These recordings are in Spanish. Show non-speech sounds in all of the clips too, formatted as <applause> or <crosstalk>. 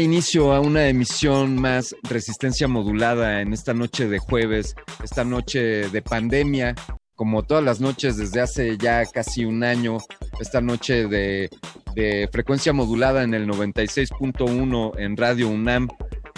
Inicio a una emisión más resistencia modulada en esta noche de jueves, esta noche de pandemia, como todas las noches desde hace ya casi un año, esta noche de, de frecuencia modulada en el 96.1 en Radio UNAM,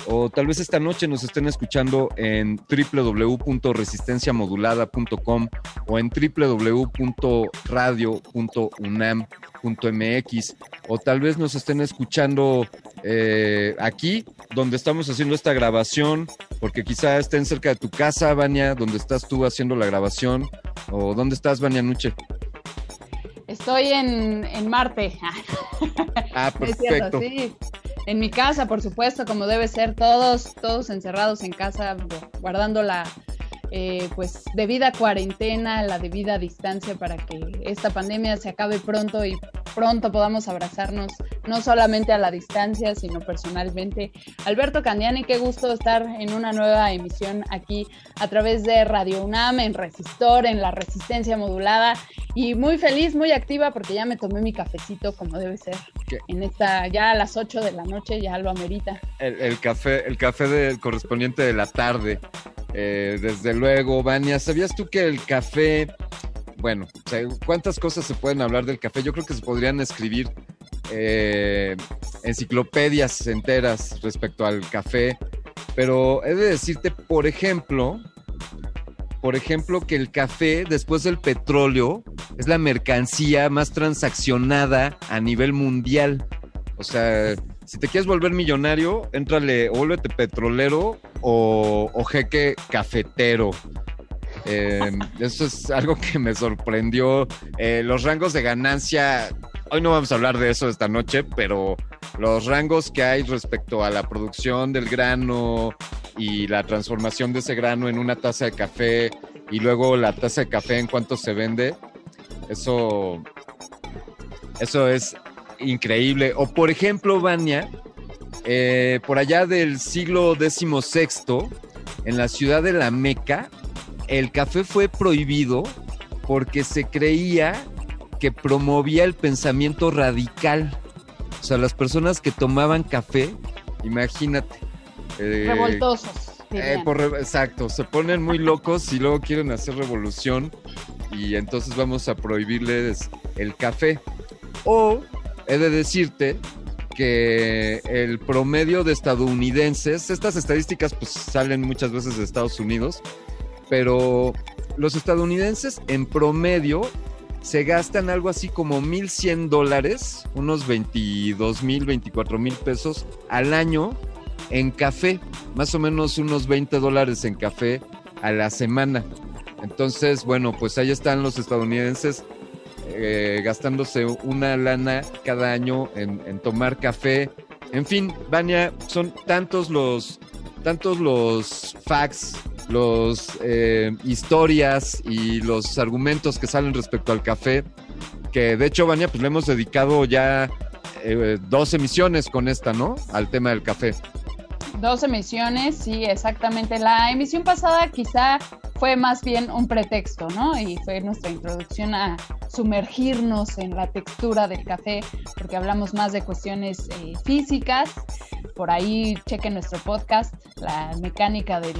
o tal vez esta noche nos estén escuchando en www.resistenciamodulada.com o en www.radio.unam.mx o tal vez nos estén escuchando eh, aquí donde estamos haciendo esta grabación porque quizá estén cerca de tu casa, Vania, donde estás tú haciendo la grabación o dónde estás, Vania Nuche. Estoy en, en Marte. Ah, <laughs> cierto, perfecto. sí. En mi casa, por supuesto, como debe ser, todos, todos encerrados en casa, guardando la eh, pues debida cuarentena, la debida distancia para que esta pandemia se acabe pronto y pronto podamos abrazarnos, no solamente a la distancia, sino personalmente. Alberto Candiani, qué gusto estar en una nueva emisión aquí a través de Radio UNAM, en Resistor, en la Resistencia Modulada, y muy feliz, muy activa, porque ya me tomé mi cafecito como debe ser. ¿Qué? En esta, ya a las 8 de la noche, ya lo amerita. El, el café, el café del correspondiente de la tarde. Eh, desde luego, Vania, ¿sabías tú que el café, bueno, cuántas cosas se pueden hablar del café? Yo creo que se podrían escribir eh, enciclopedias enteras respecto al café, pero he de decirte, por ejemplo, por ejemplo, que el café, después del petróleo, es la mercancía más transaccionada a nivel mundial. O sea, si te quieres volver millonario, éntrale, o vuélvete petrolero o, jeque cafetero. Eh, eso es algo que me sorprendió. Eh, los rangos de ganancia, hoy no vamos a hablar de eso esta noche, pero los rangos que hay respecto a la producción del grano y la transformación de ese grano en una taza de café y luego la taza de café en cuánto se vende, eso, eso es increíble. O por ejemplo, Vania, eh, por allá del siglo XVI, en la ciudad de la Meca, el café fue prohibido porque se creía que promovía el pensamiento radical. O sea, las personas que tomaban café, imagínate. eh, Revoltosos. eh, por exacto, se ponen muy locos y luego quieren hacer revolución y entonces vamos a prohibirles el café. O he de decirte que el promedio de estadounidenses, estas estadísticas pues salen muchas veces de Estados Unidos, pero los estadounidenses en promedio se gastan algo así como 1.100 dólares, unos 22 mil, 24 mil pesos al año en café, más o menos unos 20 dólares en café a la semana. Entonces, bueno, pues ahí están los estadounidenses eh, gastándose una lana cada año en, tomar café. En fin, Vania, son tantos los, tantos los facts, los eh, historias y los argumentos que salen respecto al café, que de hecho, Vania, pues le hemos dedicado ya eh, dos emisiones con esta, ¿no? Al tema del café. Dos emisiones, sí, exactamente. La emisión pasada quizá fue más bien un pretexto, ¿no? Y fue nuestra introducción a sumergirnos en la textura del café, porque hablamos más de cuestiones eh, físicas. Por ahí chequen nuestro podcast, la mecánica de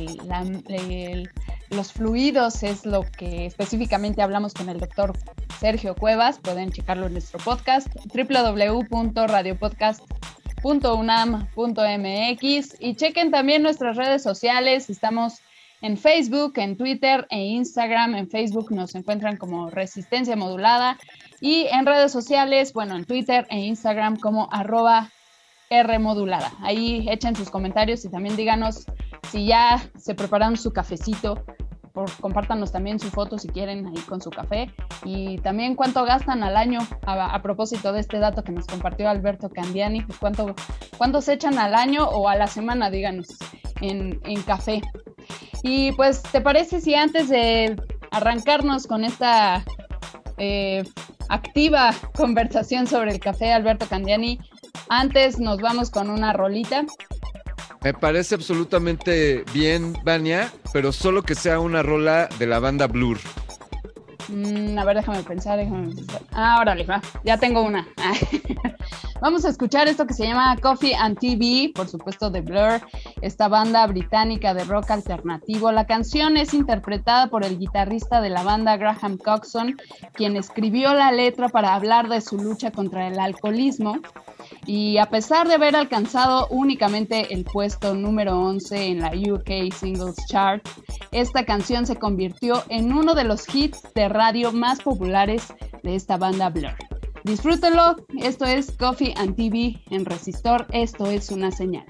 los fluidos es lo que específicamente hablamos con el doctor Sergio Cuevas. Pueden checarlo en nuestro podcast, www.radiopodcast.com unam.mx y chequen también nuestras redes sociales. Estamos en Facebook, en Twitter e Instagram. En Facebook nos encuentran como Resistencia Modulada y en redes sociales, bueno, en Twitter e Instagram como arroba R modulada. Ahí echen sus comentarios y también díganos si ya se prepararon su cafecito por, compártanos también su foto si quieren ahí con su café y también cuánto gastan al año a, propósito de este dato que nos compartió Alberto Candiani, pues cuánto, cuánto se echan al año o a la semana, díganos, en, en café. Y pues, ¿te parece si antes de arrancarnos con esta eh, activa conversación sobre el café, Alberto Candiani, antes nos vamos con una rolita me parece absolutamente bien, Vania, pero solo que sea una rola de la banda Blur. Mm, a ver, déjame pensar, déjame pensar. Ah. Ya tengo una. <laughs> Vamos a escuchar esto que se llama Coffee and TV, por supuesto de Blur, esta banda británica de rock alternativo. La canción es interpretada por el guitarrista de la banda Graham Coxon, quien escribió la letra para hablar de su lucha contra el alcoholismo. Y a pesar de haber alcanzado únicamente el puesto número 11 en la UK Singles Chart, esta canción se convirtió en uno de los hits de radio más populares de esta banda Blur. Disfrútenlo, esto es Coffee and TV en Resistor, esto es una señal.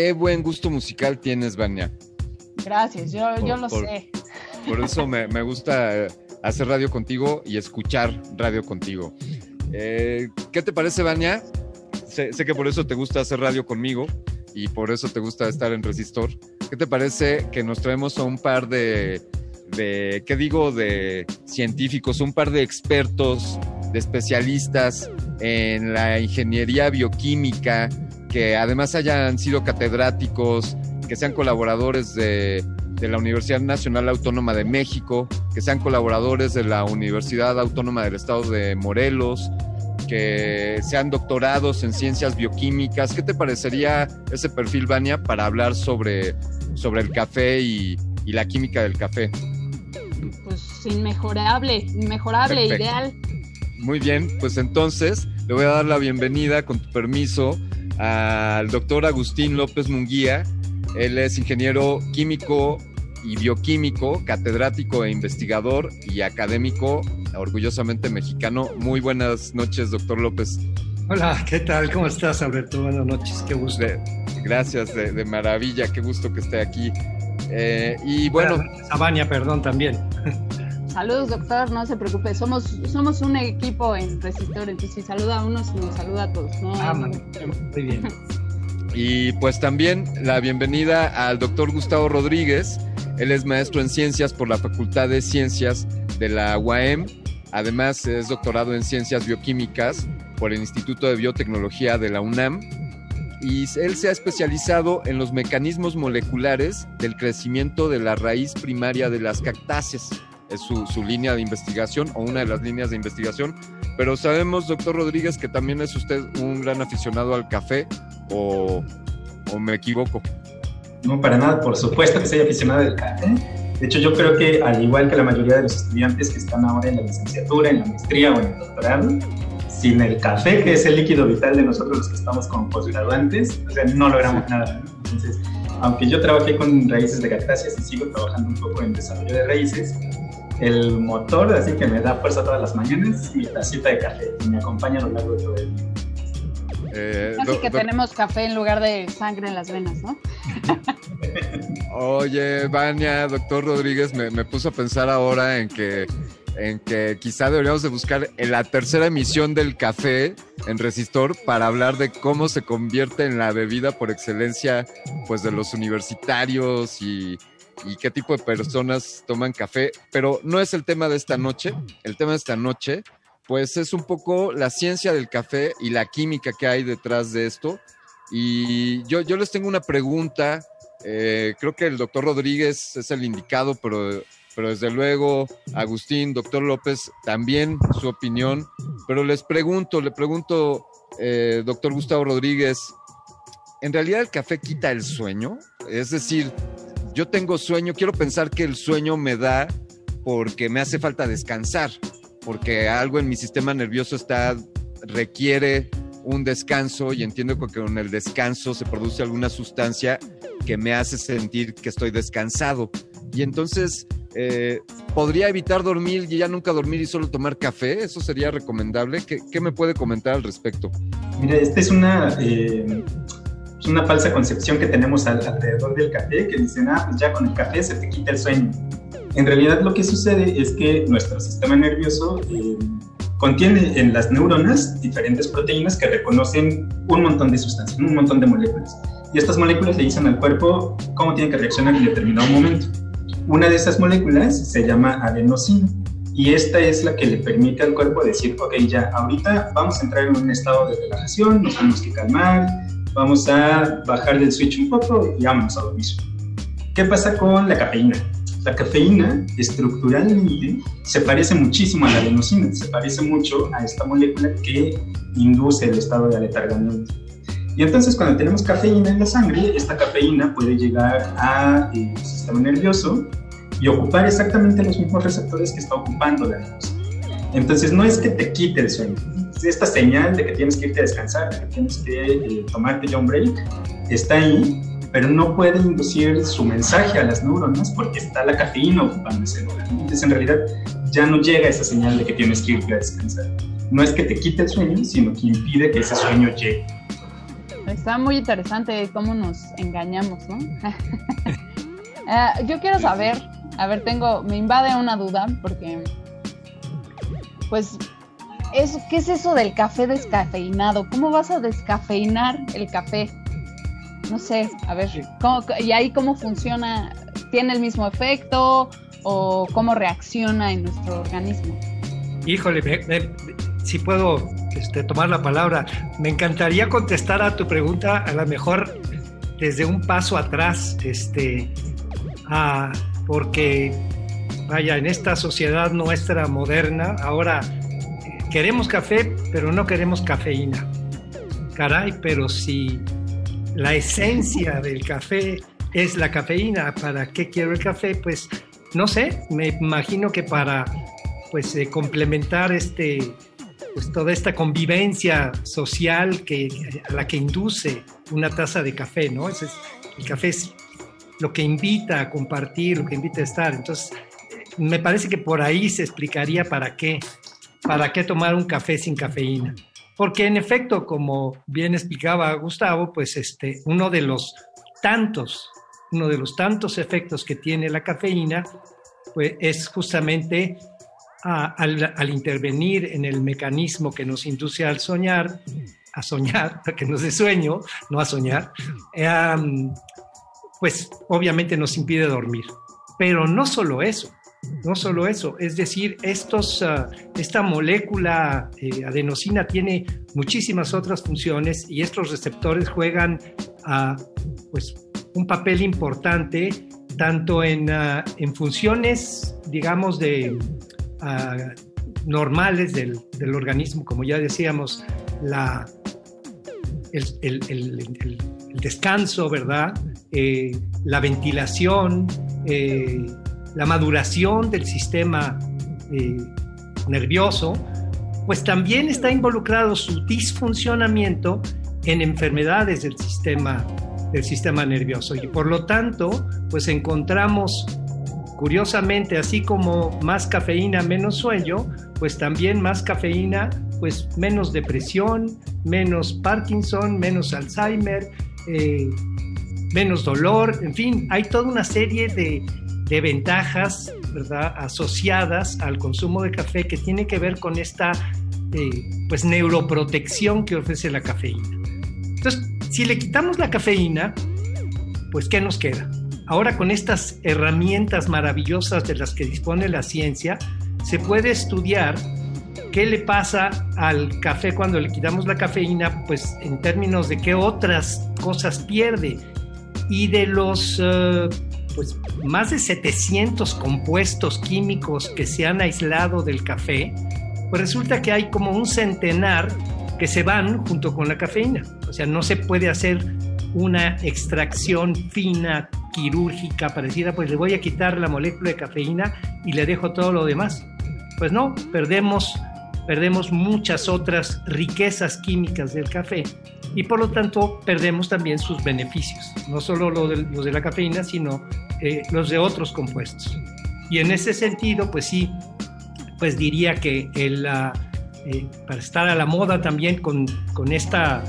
Qué buen gusto musical tienes, Vania. Gracias, yo, Por- yo lo por- sé. Por eso me, me gusta eh, hacer radio contigo y escuchar radio contigo. Eh, ¿Qué te parece, Vania? Sé, sé que por eso te gusta hacer radio conmigo y por eso te gusta estar en Resistor. ¿Qué te parece que nos traemos a un par de, de ¿qué digo?, de científicos, un par de expertos, de especialistas en la ingeniería bioquímica, que además hayan sido catedráticos, que sean colaboradores de, de la Universidad Nacional Autónoma de México, que sean colaboradores de la Universidad Autónoma del Estado de Morelos, que sean doctorados en ciencias bioquímicas. ¿Qué te parecería ese perfil, Vania, para hablar sobre, sobre el café y, y la química del café? Pues inmejorable, inmejorable, Perfecto. ideal. Muy bien, pues entonces le voy a dar la bienvenida, con tu permiso, al doctor Agustín López Munguía. Él es ingeniero químico y bioquímico, catedrático e investigador y académico, orgullosamente mexicano. Muy buenas noches, doctor López. Hola, ¿qué tal? ¿Cómo estás, Alberto? Buenas noches, qué gusto. De- gracias, de, de maravilla, qué gusto que esté aquí. Eh, y bueno, Sabania, perdón, también. <laughs> Saludos, doctor, no se preocupe. Somos, somos un equipo en Resistor, entonces si saluda a unos, nos saluda a todos. No, Ah, muy bien. <laughs> Y pues también la bienvenida al doctor Gustavo Rodríguez. Él es maestro en ciencias por la Facultad de Ciencias de la UAM. Además es doctorado en ciencias bioquímicas por el Instituto de Biotecnología de la UNAM. Y él se ha especializado en los mecanismos moleculares del crecimiento de la raíz primaria de las cactáceas. Es su, su línea de investigación o una de las líneas de investigación. Pero sabemos, doctor Rodríguez, que también es usted un gran aficionado al café o, o me equivoco. No, para nada, por supuesto que soy aficionado del café. De hecho, yo creo que al igual que la mayoría de los estudiantes que están ahora en la licenciatura, en la maestría o en el doctorado, sin el café, que es el líquido vital de nosotros los que estamos como posgraduantes, o sea, no logramos nada. ¿no? Entonces, aunque yo trabajé con raíces de cactáceas y sigo trabajando un poco en desarrollo de raíces, el motor, así que me da fuerza todas las mañanas, es mi tacita de café y me acompaña a lo largo de todo el día. Eh, Casi que do- tenemos café en lugar de sangre en las venas, ¿no? Oye, Vania, doctor Rodríguez, me, me puso a pensar ahora en que, en que quizá deberíamos de buscar en la tercera emisión del café en Resistor para hablar de cómo se convierte en la bebida por excelencia pues de los universitarios y, qué tipo de personas toman café. Pero no es el tema de esta noche. El tema de esta noche pues es un poco la ciencia del café y la química que hay detrás de esto. Y yo, yo les tengo una pregunta. Eh, creo que el doctor Rodríguez es el indicado, pero, pero desde luego Agustín, doctor López, también su opinión. Pero les pregunto, le pregunto, eh, doctor Gustavo Rodríguez, ¿en realidad el café quita el sueño? Es decir, yo tengo sueño, quiero pensar que el sueño me da porque me hace falta descansar, porque algo en mi sistema nervioso está requiere un descanso y entiendo que con el descanso se produce alguna sustancia que me hace sentir que estoy descansado. Y entonces, eh, ¿podría evitar dormir y ya nunca dormir y solo tomar café? ¿Eso sería recomendable? ¿Qué, qué me puede comentar al respecto? Mira, esta es una, eh, es una falsa concepción que tenemos al- alrededor del café, que dicen, ah, pues ya con el café se te quita el sueño. En realidad lo que sucede es que nuestro sistema nervioso eh, contiene en las neuronas diferentes proteínas que reconocen un montón de sustancias, un montón de moléculas. Y estas moléculas le dicen al cuerpo cómo tiene que reaccionar en determinado momento. Una de esas moléculas se llama adenosina y esta es la que le permite al cuerpo decir, ok, ya, ahorita vamos a entrar en un estado de relajación, nos tenemos que calmar, vamos a bajar del switch un poco y vámonos a dormir. ¿Qué pasa con la cafeína? La cafeína estructuralmente se parece muchísimo a la adenosina, se parece mucho a esta molécula que induce el estado de aletargamiento. Y entonces cuando tenemos cafeína en la sangre, esta cafeína puede llegar al sistema nervioso y ocupar exactamente los mismos receptores que está ocupando la luz. Entonces no es que te quite el sueño, esta señal de que tienes que irte a descansar, de que tienes que eh, tomarte ya un break, está ahí, pero no puede inducir su mensaje a las neuronas porque está la cafeína ocupando ese lugar. Entonces en realidad ya no llega esa señal de que tienes que irte a descansar. No es que te quite el sueño, sino que impide que ese sueño llegue. Está muy interesante cómo nos engañamos, ¿no? uh, <laughs> yo quiero saber, a ver, tengo, me invade una duda porque, pues, eso, ¿qué es eso del café descafeinado? ¿Cómo vas a descafeinar el café? No sé, a ver, ¿cómo, ¿y ahí cómo funciona? ¿Tiene el mismo efecto o cómo reacciona en nuestro organismo? Híjole, si puedo este, tomar la palabra, me encantaría contestar a tu pregunta, a lo mejor desde un paso atrás, este, porque, vaya, en esta sociedad nuestra moderna, ahora queremos café, pero no queremos cafeína. Caray, pero si la esencia del café es la cafeína, ¿para qué quiero el café? Pues no sé, me imagino que para pues eh, complementar este pues toda esta convivencia social que a la que induce una taza de café, ¿no? Es, el café es lo que invita a compartir, lo que invita a estar. Entonces, me parece que por ahí se explicaría para qué ¿para qué tomar un café sin cafeína? Porque en efecto, como bien explicaba Gustavo, pues este, uno de los tantos, uno de los tantos efectos que tiene la cafeína, pues es justamente al, intervenir en el mecanismo que nos induce al soñar, a soñar, <laughs> que nos dé sueño, no a soñar, pues obviamente nos impide dormir. Pero no solo eso, no solo eso, es decir, estos, ah, esta molécula eh, adenosina tiene muchísimas otras funciones y estos receptores juegan uh, un papel importante tanto en, ah, en funciones, digamos, de, normales del, del, organismo, como ya decíamos, la, el, el, descanso, ¿verdad? Eh, la ventilación, eh, la maduración del sistema eh, nervioso, pues también está involucrado su disfuncionamiento en enfermedades del sistema, del sistema nervioso. Y por lo tanto, pues encontramos, curiosamente, así como más cafeína, menos sueño, pues también más cafeína, pues menos depresión, menos Parkinson, menos Alzheimer, eh, menos dolor, en fin, hay toda una serie de, de ventajas ¿verdad? asociadas al consumo de café que tiene que ver con esta eh, pues neuroprotección que ofrece la cafeína. Entonces, si le quitamos la cafeína, pues ¿qué nos queda? Ahora con estas herramientas maravillosas de las que dispone la ciencia, se puede estudiar qué le pasa al café cuando le quitamos la cafeína, pues en términos de qué otras cosas pierde. Y de los eh, pues más de 700 compuestos químicos que se han aislado del café, pues resulta que hay como un centenar que se van junto con la cafeína. O sea, no se puede hacer una extracción fina, quirúrgica, parecida, pues le voy a quitar la molécula de cafeína y le dejo todo lo demás. Pues no, perdemos, perdemos muchas otras riquezas químicas del café y por lo tanto perdemos también sus beneficios, no solo los de, la cafeína, sino eh, los de otros compuestos. Y en ese sentido, pues sí, pues diría que el, eh, para estar a la moda también con, con esta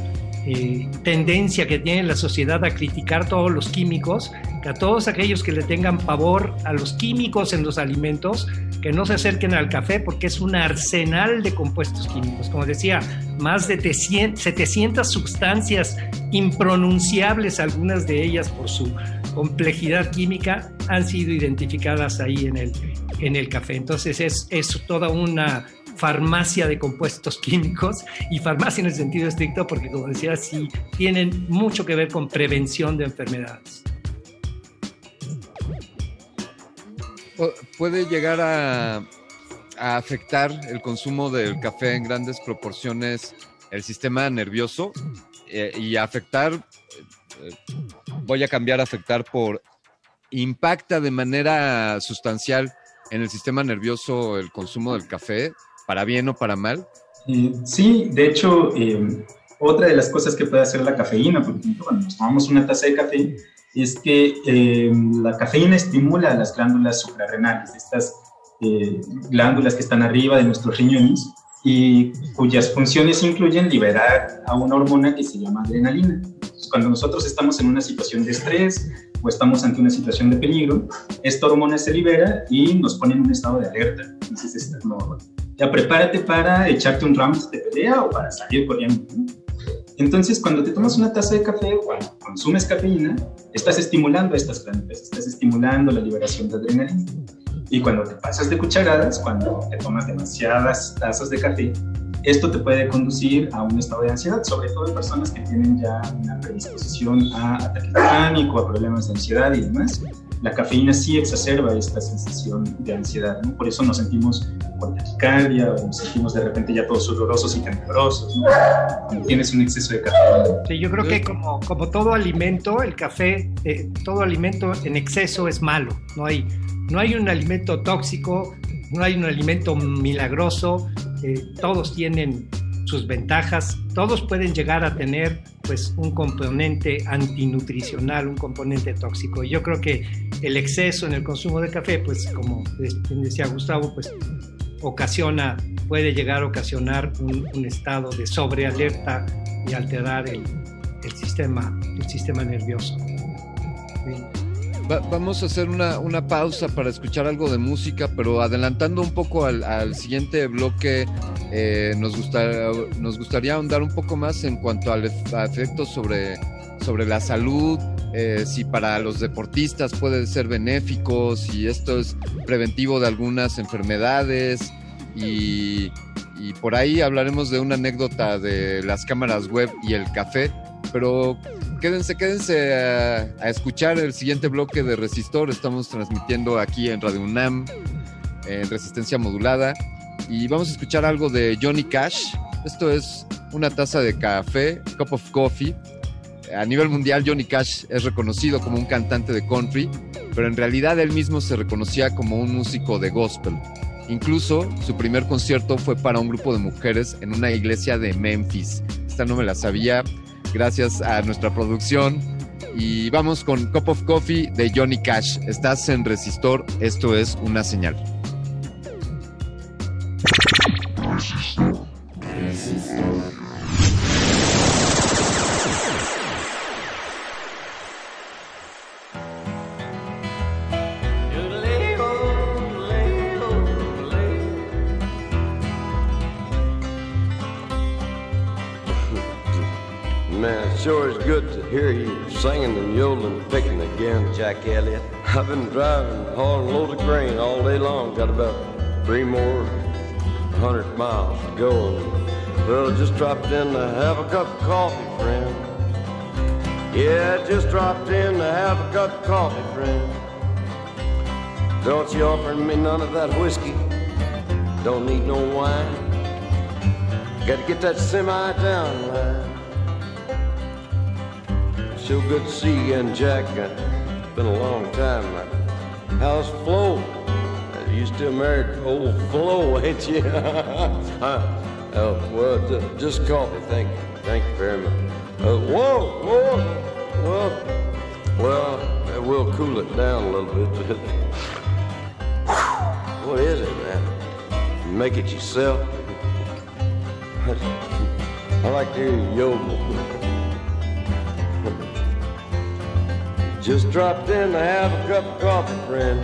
eh, tendencia que tiene la sociedad a criticar todos los químicos, que a todos aquellos que le tengan pavor a los químicos en los alimentos, que no se acerquen al café porque es un arsenal de compuestos químicos. Como decía, más de 700 sustancias impronunciables, algunas de ellas por su complejidad química, han sido identificadas ahí en el, en el café. Entonces es, es toda una farmacia de compuestos químicos y farmacia en el sentido estricto porque, como decía, sí tienen mucho que ver con prevención de enfermedades. Puede llegar a, afectar el consumo del café en grandes proporciones el sistema nervioso eh, y afectar, eh, voy a cambiar afectar por ¿impacta de manera sustancial en el sistema nervioso el consumo del café, para bien o para mal? Eh, sí, de hecho, eh, otra de las cosas que puede hacer la cafeína, por ejemplo, cuando nos tomamos una taza de café, es que eh, la cafeína estimula las glándulas suprarrenales, estas glándulas que están arriba de nuestros riñones y cuyas funciones incluyen liberar a una hormona que se llama adrenalina. Cuando nosotros estamos en una situación de estrés o estamos ante una situación de peligro, esta hormona se libera y nos pone en un estado de alerta. Entonces, ya prepárate para echarte un round de pelea o para salir corriendo. Entonces, cuando te tomas una taza de café o cuando consumes cafeína, estás estimulando estas plantas, estás estimulando la liberación de adrenalina. Y cuando te pasas de cucharadas, cuando te tomas demasiadas tazas de café, esto te puede conducir a un estado de ansiedad, sobre todo en personas que tienen ya una predisposición a ataque de pánico, a problemas de ansiedad y demás. La cafeína sí exacerba esta sensación de ansiedad, ¿no? Por eso nos sentimos con taquicardia o nos sentimos de repente ya todos sudorosos y temblorosos, ¿no? Cuando tienes un exceso de cafeína. Sí, yo creo que como, como todo alimento, el café, eh, todo alimento en exceso es malo, no hay no hay un alimento tóxico, no hay un alimento milagroso, todos tienen sus ventajas, todos pueden llegar a tener pues un componente antinutricional, un componente tóxico. Yo creo que el exceso en el consumo de café, pues como decía Gustavo, pues ocasiona, puede llegar a ocasionar un, estado de sobrealerta y alterar el, sistema, el sistema nervioso vamos a hacer una, pausa para escuchar algo de música, pero adelantando un poco al, siguiente bloque, eh, nos, nos gustaría ahondar un poco más en cuanto al efecto sobre, sobre la salud, eh, si para los deportistas puede ser benéfico, si esto es preventivo de algunas enfermedades y por ahí hablaremos de una anécdota de las cámaras web y el café, pero quédense, quédense a, escuchar el siguiente bloque de Resistor. Estamos transmitiendo aquí en Radio UNAM, en resistencia modulada. Y vamos a escuchar algo de Johnny Cash. Esto es una taza de café, cup of coffee. A nivel mundial, Johnny Cash es reconocido como un cantante de country, pero en realidad él mismo se reconocía como un músico de gospel. Incluso su primer concierto fue para un grupo de mujeres en una iglesia de Memphis. Esta no me la sabía, gracias a nuestra producción. Y vamos con Cup of Coffee de Johnny Cash. Estás en Resistor, esto es una señal. sure is hear you singing and yodeling, picking again, Jack Elliott. I've been driving, hauling a load of grain all day long. Got about three more hundred miles to go. well, I just dropped in to have a cup of coffee, friend. Yeah, I just dropped in to have a cup of coffee, friend. Don't you offer me none of that whiskey? Don't need no wine. Got to get that semi down line. So good to see you again, Jack. It's been a long time. How's Flo? You still married old Flo, <laughs> ain't you? <laughs> uh, oh, well, just coffee. Thank you. Thank you very much. Uh, whoa, whoa, well, well, we'll cool it down a little bit. <laughs> what is it, man? make it yourself? I like to hear you yodel. Just dropped in to have a cup of coffee, friend.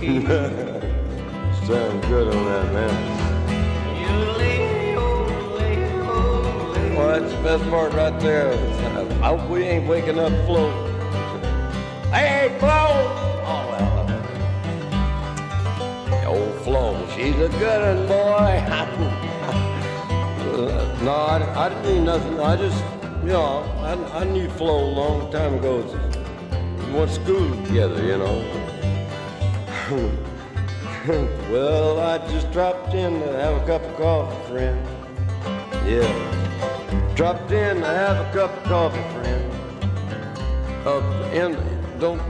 <laughs> Sound good on that, man. Well, that's the best part right there. I hope we ain't waking up Flo. Hey, Flo! Oh, well. Uh, old Flo, she's a good one, boy. <laughs> No, I, I didn't mean nothing. I just, you know, I, I knew Flo a long time ago. We went to school together, you know. <laughs> well, I just dropped in to have a cup of coffee, friend. Yeah. Dropped in to have a cup of coffee, friend. Uh, in, don't,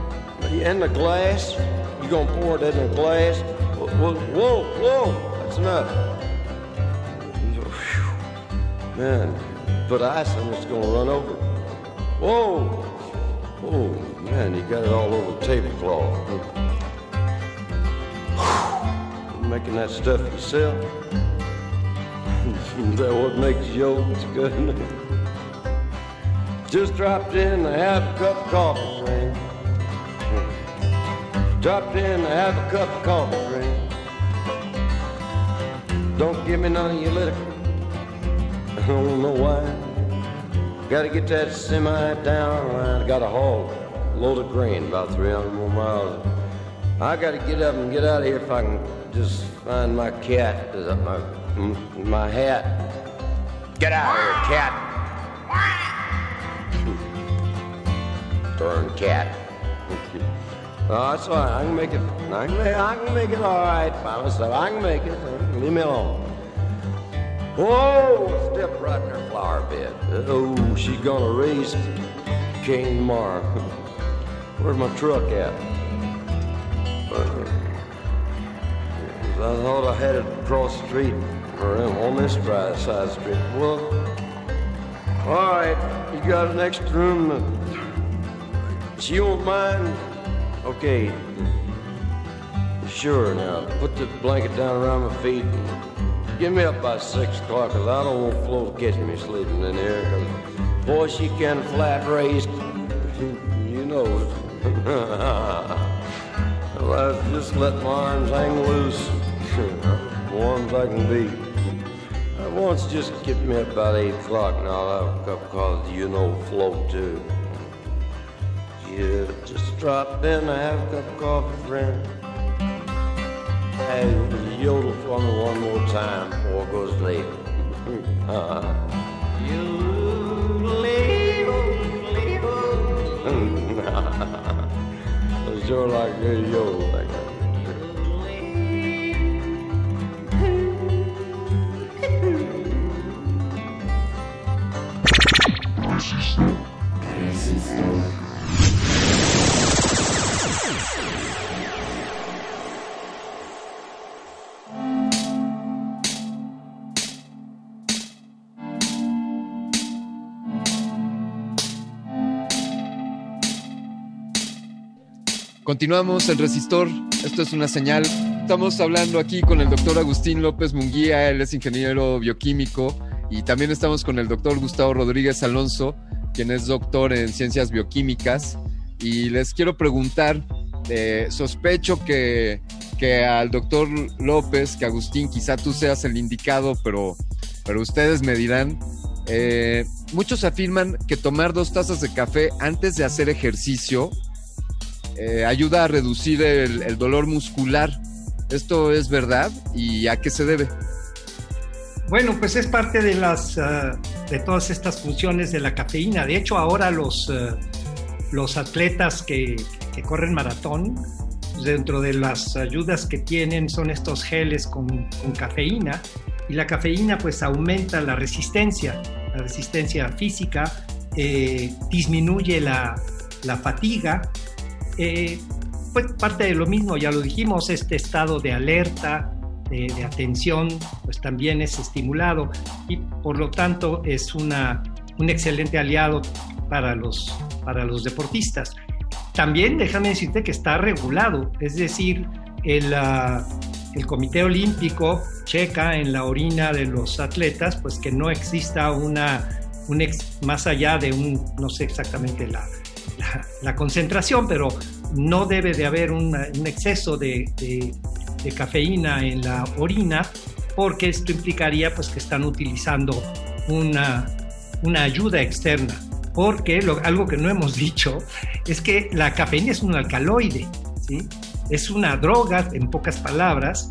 in the glass. You gonna pour it in the glass? Whoa, whoa, whoa, that's enough. Man, put ice in it's gonna run over. Whoa, oh man, you got it all over the tablecloth. Making that stuff yourself. Is <laughs> that what makes yogurt <laughs> good? Just dropped in a cup of coffee, friend. Dropped in to have a cup of coffee, friend. Don't give me none of your liquor. I don't know why. Gotta get that semi down. I got a haul, load of grain, about 300 more miles. I gotta get up and get out of here if I can just find my cat, my, my hat. Get out of here, cat. <laughs> Darn cat. Oh, that's all right. I can make it. I can make, I can make it all right by myself. I can make it. Leave me alone. Whoa! Step right in her flower bed. Oh, she's gonna raise King tomorrow. Where's my truck at? Uh, I thought I had it across the street or on this side of street. Well, all right, you got an extra room. She won't mind. Okay. Sure, now, put the blanket down around my feet and get me up by 6 o'clock, because I don't want Flo to catch me sleeping in there. Cause, boy, she can flat raise. you know it. <laughs> well, I just let my arms hang loose. <laughs> Warm as I can be. I once just get me up about 8 o'clock, now I'll have a cup of coffee, you know, Flo too. Yeah, just drop in and have a cup of coffee, friend. Hey, yodel for me one more time before it goes late. I sure like a yodel like that. Continuamos el resistor. Esto es una señal. Estamos hablando aquí con el doctor Agustín López Munguía. Él es ingeniero bioquímico. Y también estamos con el doctor Gustavo Rodríguez Alonso, quien es doctor en ciencias bioquímicas. Y les quiero preguntar, eh, sospecho que, que al doctor López, que Agustín, quizá tú seas el indicado, pero, pero ustedes me dirán. Eh, muchos afirman que tomar dos tazas de café antes de hacer ejercicio eh, ayuda a reducir el, dolor muscular. ¿Esto es verdad y a qué se debe? Bueno, pues es parte de las ah, de todas estas funciones de la cafeína. De hecho, ahora los, ah, los atletas que, corren maratón, dentro de las ayudas que tienen son estos geles con, cafeína y la cafeína pues aumenta la resistencia, la resistencia física, eh, disminuye la, la fatiga pues parte de lo mismo, ya lo dijimos, este estado de alerta, de, atención, pues también es estimulado y por lo tanto es una, un excelente aliado para los, para los deportistas. También déjame decirte que está regulado, es decir, el, uh, el Comité Olímpico checa en la orina de los atletas, pues que no exista una, un ex, más allá de un, no sé exactamente la, la, concentración, pero no debe de haber un exceso de, cafeína en la orina porque esto implicaría pues que están utilizando una, una ayuda externa. Porque algo que no hemos <laughs> dicho es que la cafeína es un alcaloide, ¿sí? es una droga, en pocas palabras,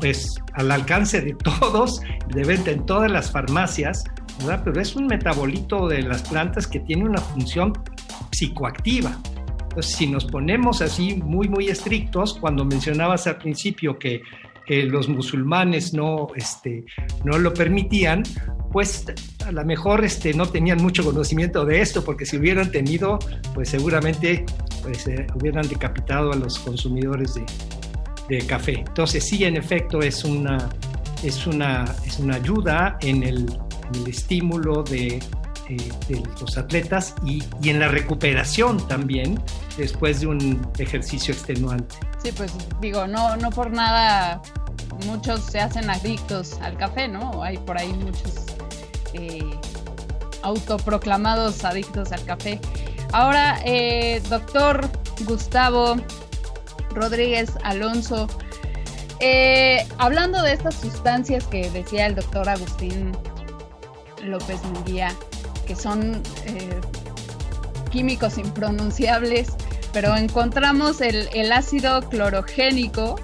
pues al alcance de todos, de venta en todas las farmacias, ¿verdad? pero es un metabolito de las plantas que tiene una función psicoactiva. Entonces, si nos ponemos así muy, muy estrictos, cuando mencionabas al principio que, los musulmanes no, este, no lo permitían, pues a lo mejor este, no tenían mucho conocimiento de esto, porque si hubieran tenido, pues seguramente pues, eh, hubieran decapitado a los consumidores de, de, café. Entonces sí, en efecto, es una, es una, es una ayuda en el, en el estímulo de de los atletas y, y, en la recuperación también después de un ejercicio extenuante. Sí, pues digo, no, no por nada muchos se hacen adictos al café, ¿no? Hay por ahí muchos eh, autoproclamados adictos al café. Ahora, eh, doctor Gustavo Rodríguez Alonso, eh, hablando de estas sustancias que decía el doctor Agustín López Munguía, que son eh, químicos impronunciables, pero encontramos el, el, ácido clorogénico,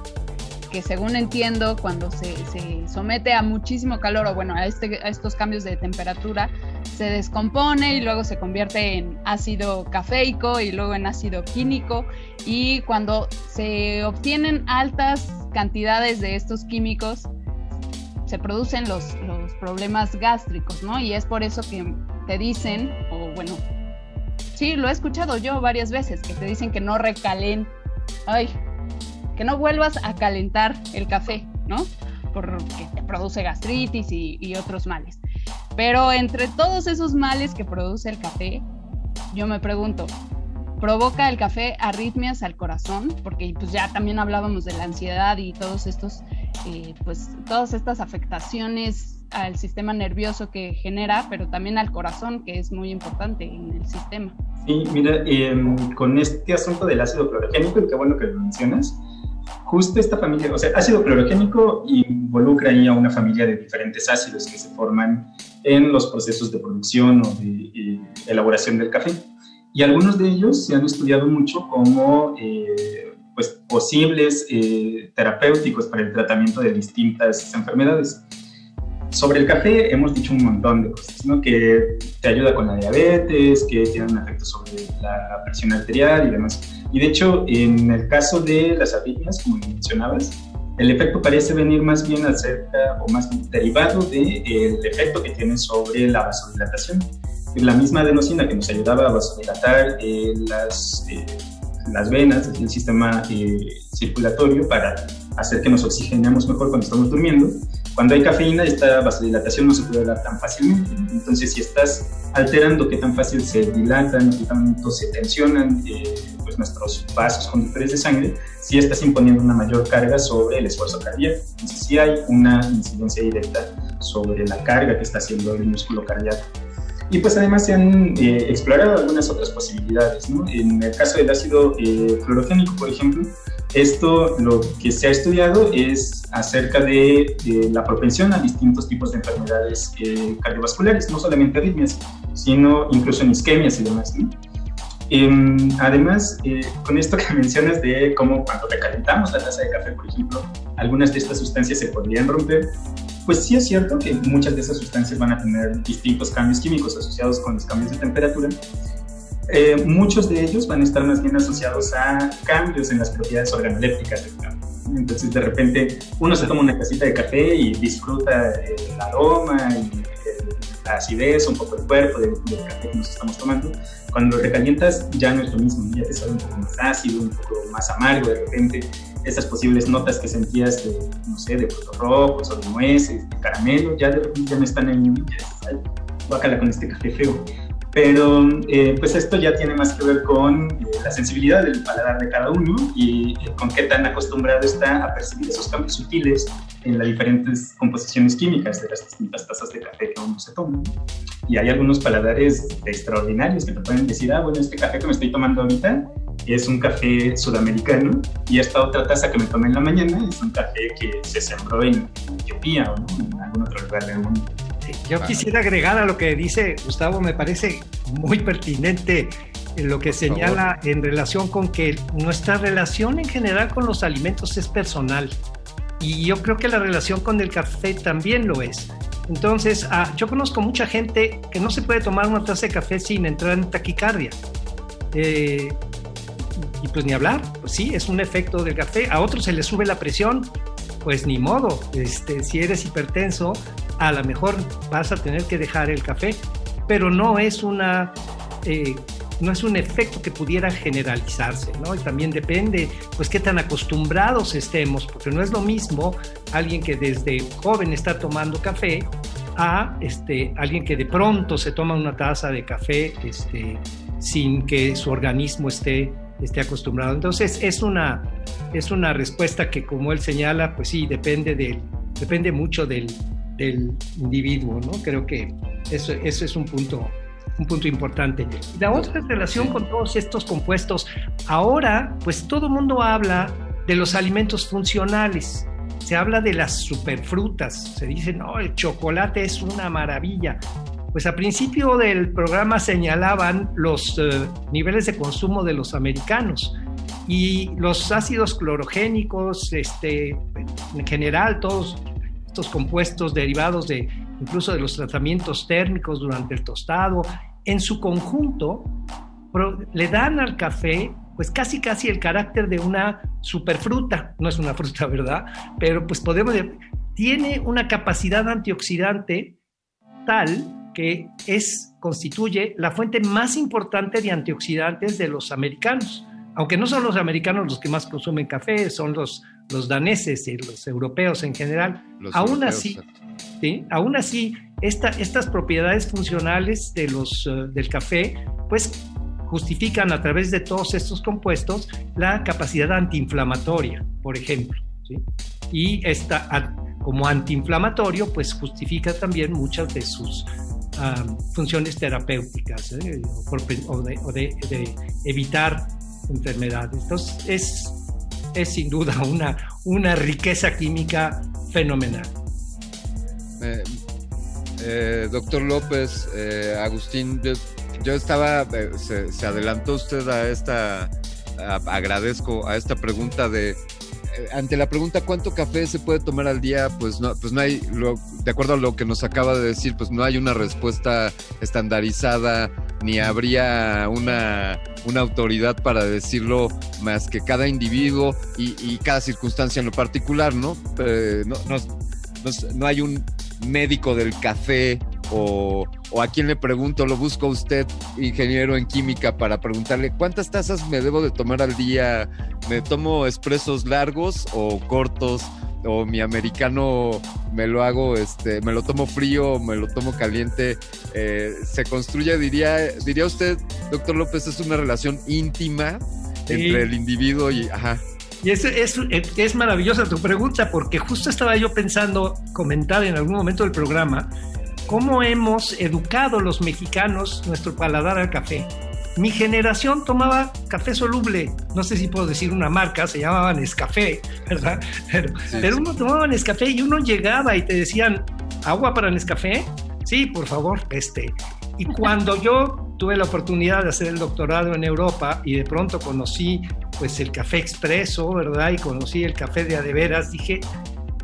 que según entiendo, cuando se, se, somete a muchísimo calor o bueno, a, este, a estos cambios de temperatura, se descompone y luego se convierte en ácido cafeico y luego en ácido químico. Y cuando se obtienen altas cantidades de estos químicos, se producen los, los problemas gástricos, ¿no? Y es por eso que te dicen, o bueno, sí, lo he escuchado yo varias veces, que te dicen que no recalen, ay, que no vuelvas a calentar el café, ¿no? Porque te produce gastritis y, y otros males. Pero entre todos esos males que produce el café, yo me pregunto, ¿provoca el café arritmias al corazón? Porque pues ya también hablábamos de la ansiedad y todos estos, eh, pues todas estas afectaciones al sistema nervioso que genera, pero también al corazón, que es muy importante en el sistema. Sí, mira, eh, con este asunto del ácido clorogénico, y qué bueno que lo mencionas, justo esta familia, o sea, ácido clorogénico involucra ahí a una familia de diferentes ácidos que se forman en los procesos de producción o de eh, elaboración del café. Y algunos de ellos se han estudiado mucho como eh, pues, posibles eh, terapéuticos para el tratamiento de distintas enfermedades. Sobre el café hemos dicho un montón de cosas, ¿no? que te ayuda con la diabetes, que tiene un efecto sobre la presión arterial y demás. Y de hecho, en el caso de las arritmias, como mencionabas, el efecto parece venir más bien acerca o más derivado del de, efecto que tiene sobre la vasodilatación. La misma adenosina que nos ayudaba a vasodilatar eh, las, eh, las venas, el sistema eh, circulatorio para hacer que nos oxigenemos mejor cuando estamos durmiendo, cuando hay cafeína, esta vasodilatación no se puede dar tan fácilmente. Entonces, si estás alterando qué tan fácil se dilatan, qué tanto se tensionan eh, pues nuestros vasos conductores de sangre, si estás imponiendo una mayor carga sobre el esfuerzo cardíaco. Entonces, sí hay una incidencia directa sobre la carga que está haciendo el músculo cardíaco. Y pues además se han eh, explorado algunas otras posibilidades. ¿no? En el caso del ácido eh, clorogénico, por ejemplo, esto lo que se ha estudiado es acerca de, la propensión a distintos tipos de enfermedades eh, cardiovasculares, no solamente arritmias, sino incluso en isquemias y demás. Em, además, eh, con esto que <laughs> mencionas de cómo cuando recalentamos la taza de café, por ejemplo, algunas de estas sustancias se podrían romper, pues sí es cierto que muchas de esas sustancias van a tener distintos cambios químicos asociados con los cambios de temperatura, eh, muchos de ellos van a estar más bien asociados a cambios en las propiedades organolépticas del café. Entonces, de repente, uno se toma una casita de café y disfruta el aroma y la acidez, un poco el cuerpo del, café que nos estamos tomando. Cuando lo recalientas, ya no es lo mismo, ya te sabe un poco más ácido, un poco más amargo. De repente, esas posibles notas que sentías de, no sé, de frutos rojos o de nueces, de caramelo, ya de repente ya no están en. Ya, bácala con este café feo pero eh, pues esto ya tiene más que ver con eh, la sensibilidad del paladar de cada uno y eh, con qué tan acostumbrado está a percibir esos cambios sutiles en las diferentes composiciones químicas de las distintas tazas de café que uno se toma. Y hay algunos paladares extraordinarios que te pueden decir, ah, bueno, este café que me estoy tomando ahorita es un café sudamericano y esta otra taza que me tomé en la mañana es un café que se sembró en Etiopía o en algún otro lugar del mundo. Yo quisiera agregar a lo que dice Gustavo, me parece muy pertinente lo que señala en relación con que nuestra relación en general con los alimentos es personal. Y yo creo que la relación con el café también lo es. Entonces, ah, yo conozco mucha gente que no se puede tomar una taza de café sin entrar en taquicardia. Eh, y pues ni hablar, pues sí, es un efecto del café. A otros se les sube la presión, pues ni modo. Este, si eres hipertenso, a lo mejor vas a tener que dejar el café, pero no es una... Eh, no es un efecto que pudiera generalizarse, ¿no? Y también depende, pues, qué tan acostumbrados estemos, porque no es lo mismo alguien que desde joven está tomando café a este, alguien que de pronto se toma una taza de café este, sin que su organismo esté, esté acostumbrado. Entonces es una, es una respuesta que como él señala, pues sí, depende, del, depende mucho del, del individuo, ¿no? Creo que eso, eso es un punto, un punto importante. La otra relación con todos estos compuestos, ahora pues todo el mundo habla de los alimentos funcionales se habla de las superfrutas, se dice, no, el chocolate es una maravilla. Pues a principio del programa señalaban los eh, niveles de consumo de los americanos y los ácidos clorogénicos, este, en general, todos estos compuestos derivados de incluso de los tratamientos térmicos durante el tostado, en su conjunto le dan al café pues casi casi el carácter de una superfruta, no es una fruta, <laughs> ¿verdad? Pero pues podemos tiene una capacidad antioxidante tal que es constituye la fuente más importante de antioxidantes de los americanos. Aunque no son los americanos los que más consumen café, son los, los daneses y los europeos en general. aún así, ¿sí? aún así, estas propiedades funcionales de los, eh, del café, pues justifican a través de todos estos compuestos la capacidad antiinflamatoria, por ejemplo. Y esta, como antiinflamatorio, pues justifica también muchas de sus funciones terapéuticas ¿eh? o, de, evitar enfermedades. Entonces, es, es sin duda una, una riqueza química fenomenal. Eh, eh, doctor López, Agustín, yo estaba, eh, se, adelantó usted a esta, agradezco a esta pregunta de, eh, ante la pregunta cuánto café se puede tomar al día, pues no, pues no hay, de acuerdo a lo que nos acaba de decir, pues no hay una respuesta estandarizada, ni habría una, una autoridad para decirlo más que cada individuo y, cada circunstancia en lo particular, ¿no? Eh, no, no, no hay un médico del café o, a quién le pregunto, lo busco a usted, ingeniero en química, para preguntarle cuántas tazas me debo de tomar al día, me tomo expresos largos o cortos, o mi americano me lo hago, este, me lo tomo frío, o me lo tomo caliente, eh, se construye, diría, diría usted, doctor López, es una relación íntima entre el individuo y, ajá. Y es, es, es, maravillosa tu pregunta porque justo estaba yo pensando comentar en algún momento del programa cómo hemos educado los mexicanos nuestro paladar al café. Mi generación tomaba café soluble, no sé si puedo decir una marca, se llamaba Nescafé, <laughs> ¿verdad? Pero, uno tomaba Nescafé y uno llegaba y te decían, ¿agua para Nescafé? Sí, por favor, este. Y cuando yo tuve la oportunidad de hacer el doctorado en Europa y de pronto conocí pues el café expreso, ¿verdad? Y conocí el café de adeveras, dije,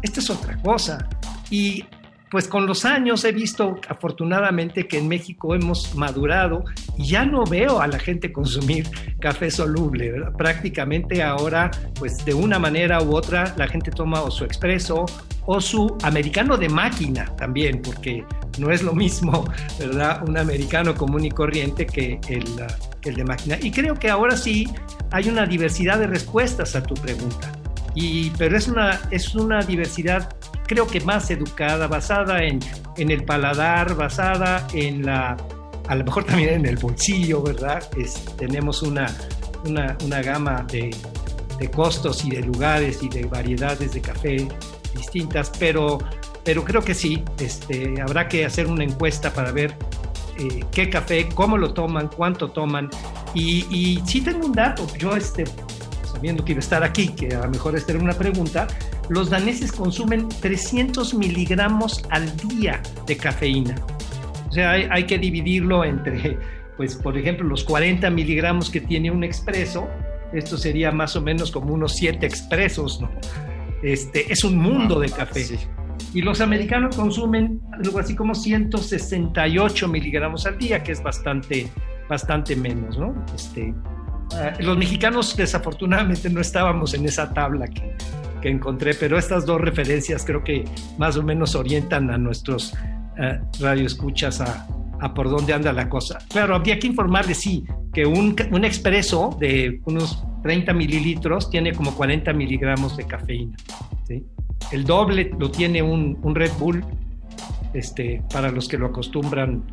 esto es otra cosa. Y pues con los años he visto afortunadamente que en México hemos madurado y ya no veo a la gente consumir café soluble. Prácticamente ahora, pues de una manera u otra, la gente toma o su expreso o su americano de máquina también, porque no es lo mismo, <laughs> ¿verdad? Un americano común y corriente que el, que el de máquina. Y creo que ahora sí hay una diversidad de respuestas a tu pregunta. Y, pero es una, es una diversidad creo que más educada, basada en, en el paladar, basada en la, a lo mejor también en el bolsillo, ¿verdad? tenemos una, una, una gama de, de, costos y de lugares y de variedades de café distintas, pero, pero creo que sí, este, habrá que hacer una encuesta para ver eh, qué café, cómo lo toman, cuánto toman. Y, y sí tengo un dato, yo este, sabiendo que iba a estar aquí, que a lo mejor esta era una pregunta, los daneses consumen 300 miligramos al día de cafeína. O sea, hay, que dividirlo entre, pues, por ejemplo, los 40 miligramos que tiene un expreso, esto sería más o menos como unos 7 expresos, ¿no? Este, es un mundo de café. Y los americanos consumen algo así como 168 miligramos al día, que es bastante, bastante menos, ¿no? Este, ah, los mexicanos desafortunadamente no estábamos en esa tabla que, que encontré, pero estas dos referencias creo que más o menos orientan a nuestros eh, radioescuchas a, a por dónde anda la cosa. Claro, habría que informarles, sí, que un, un expreso de unos 30 mililitros tiene como 40 miligramos de cafeína. ¿sí? El doble lo tiene un, un, Red Bull, este, para los que lo acostumbran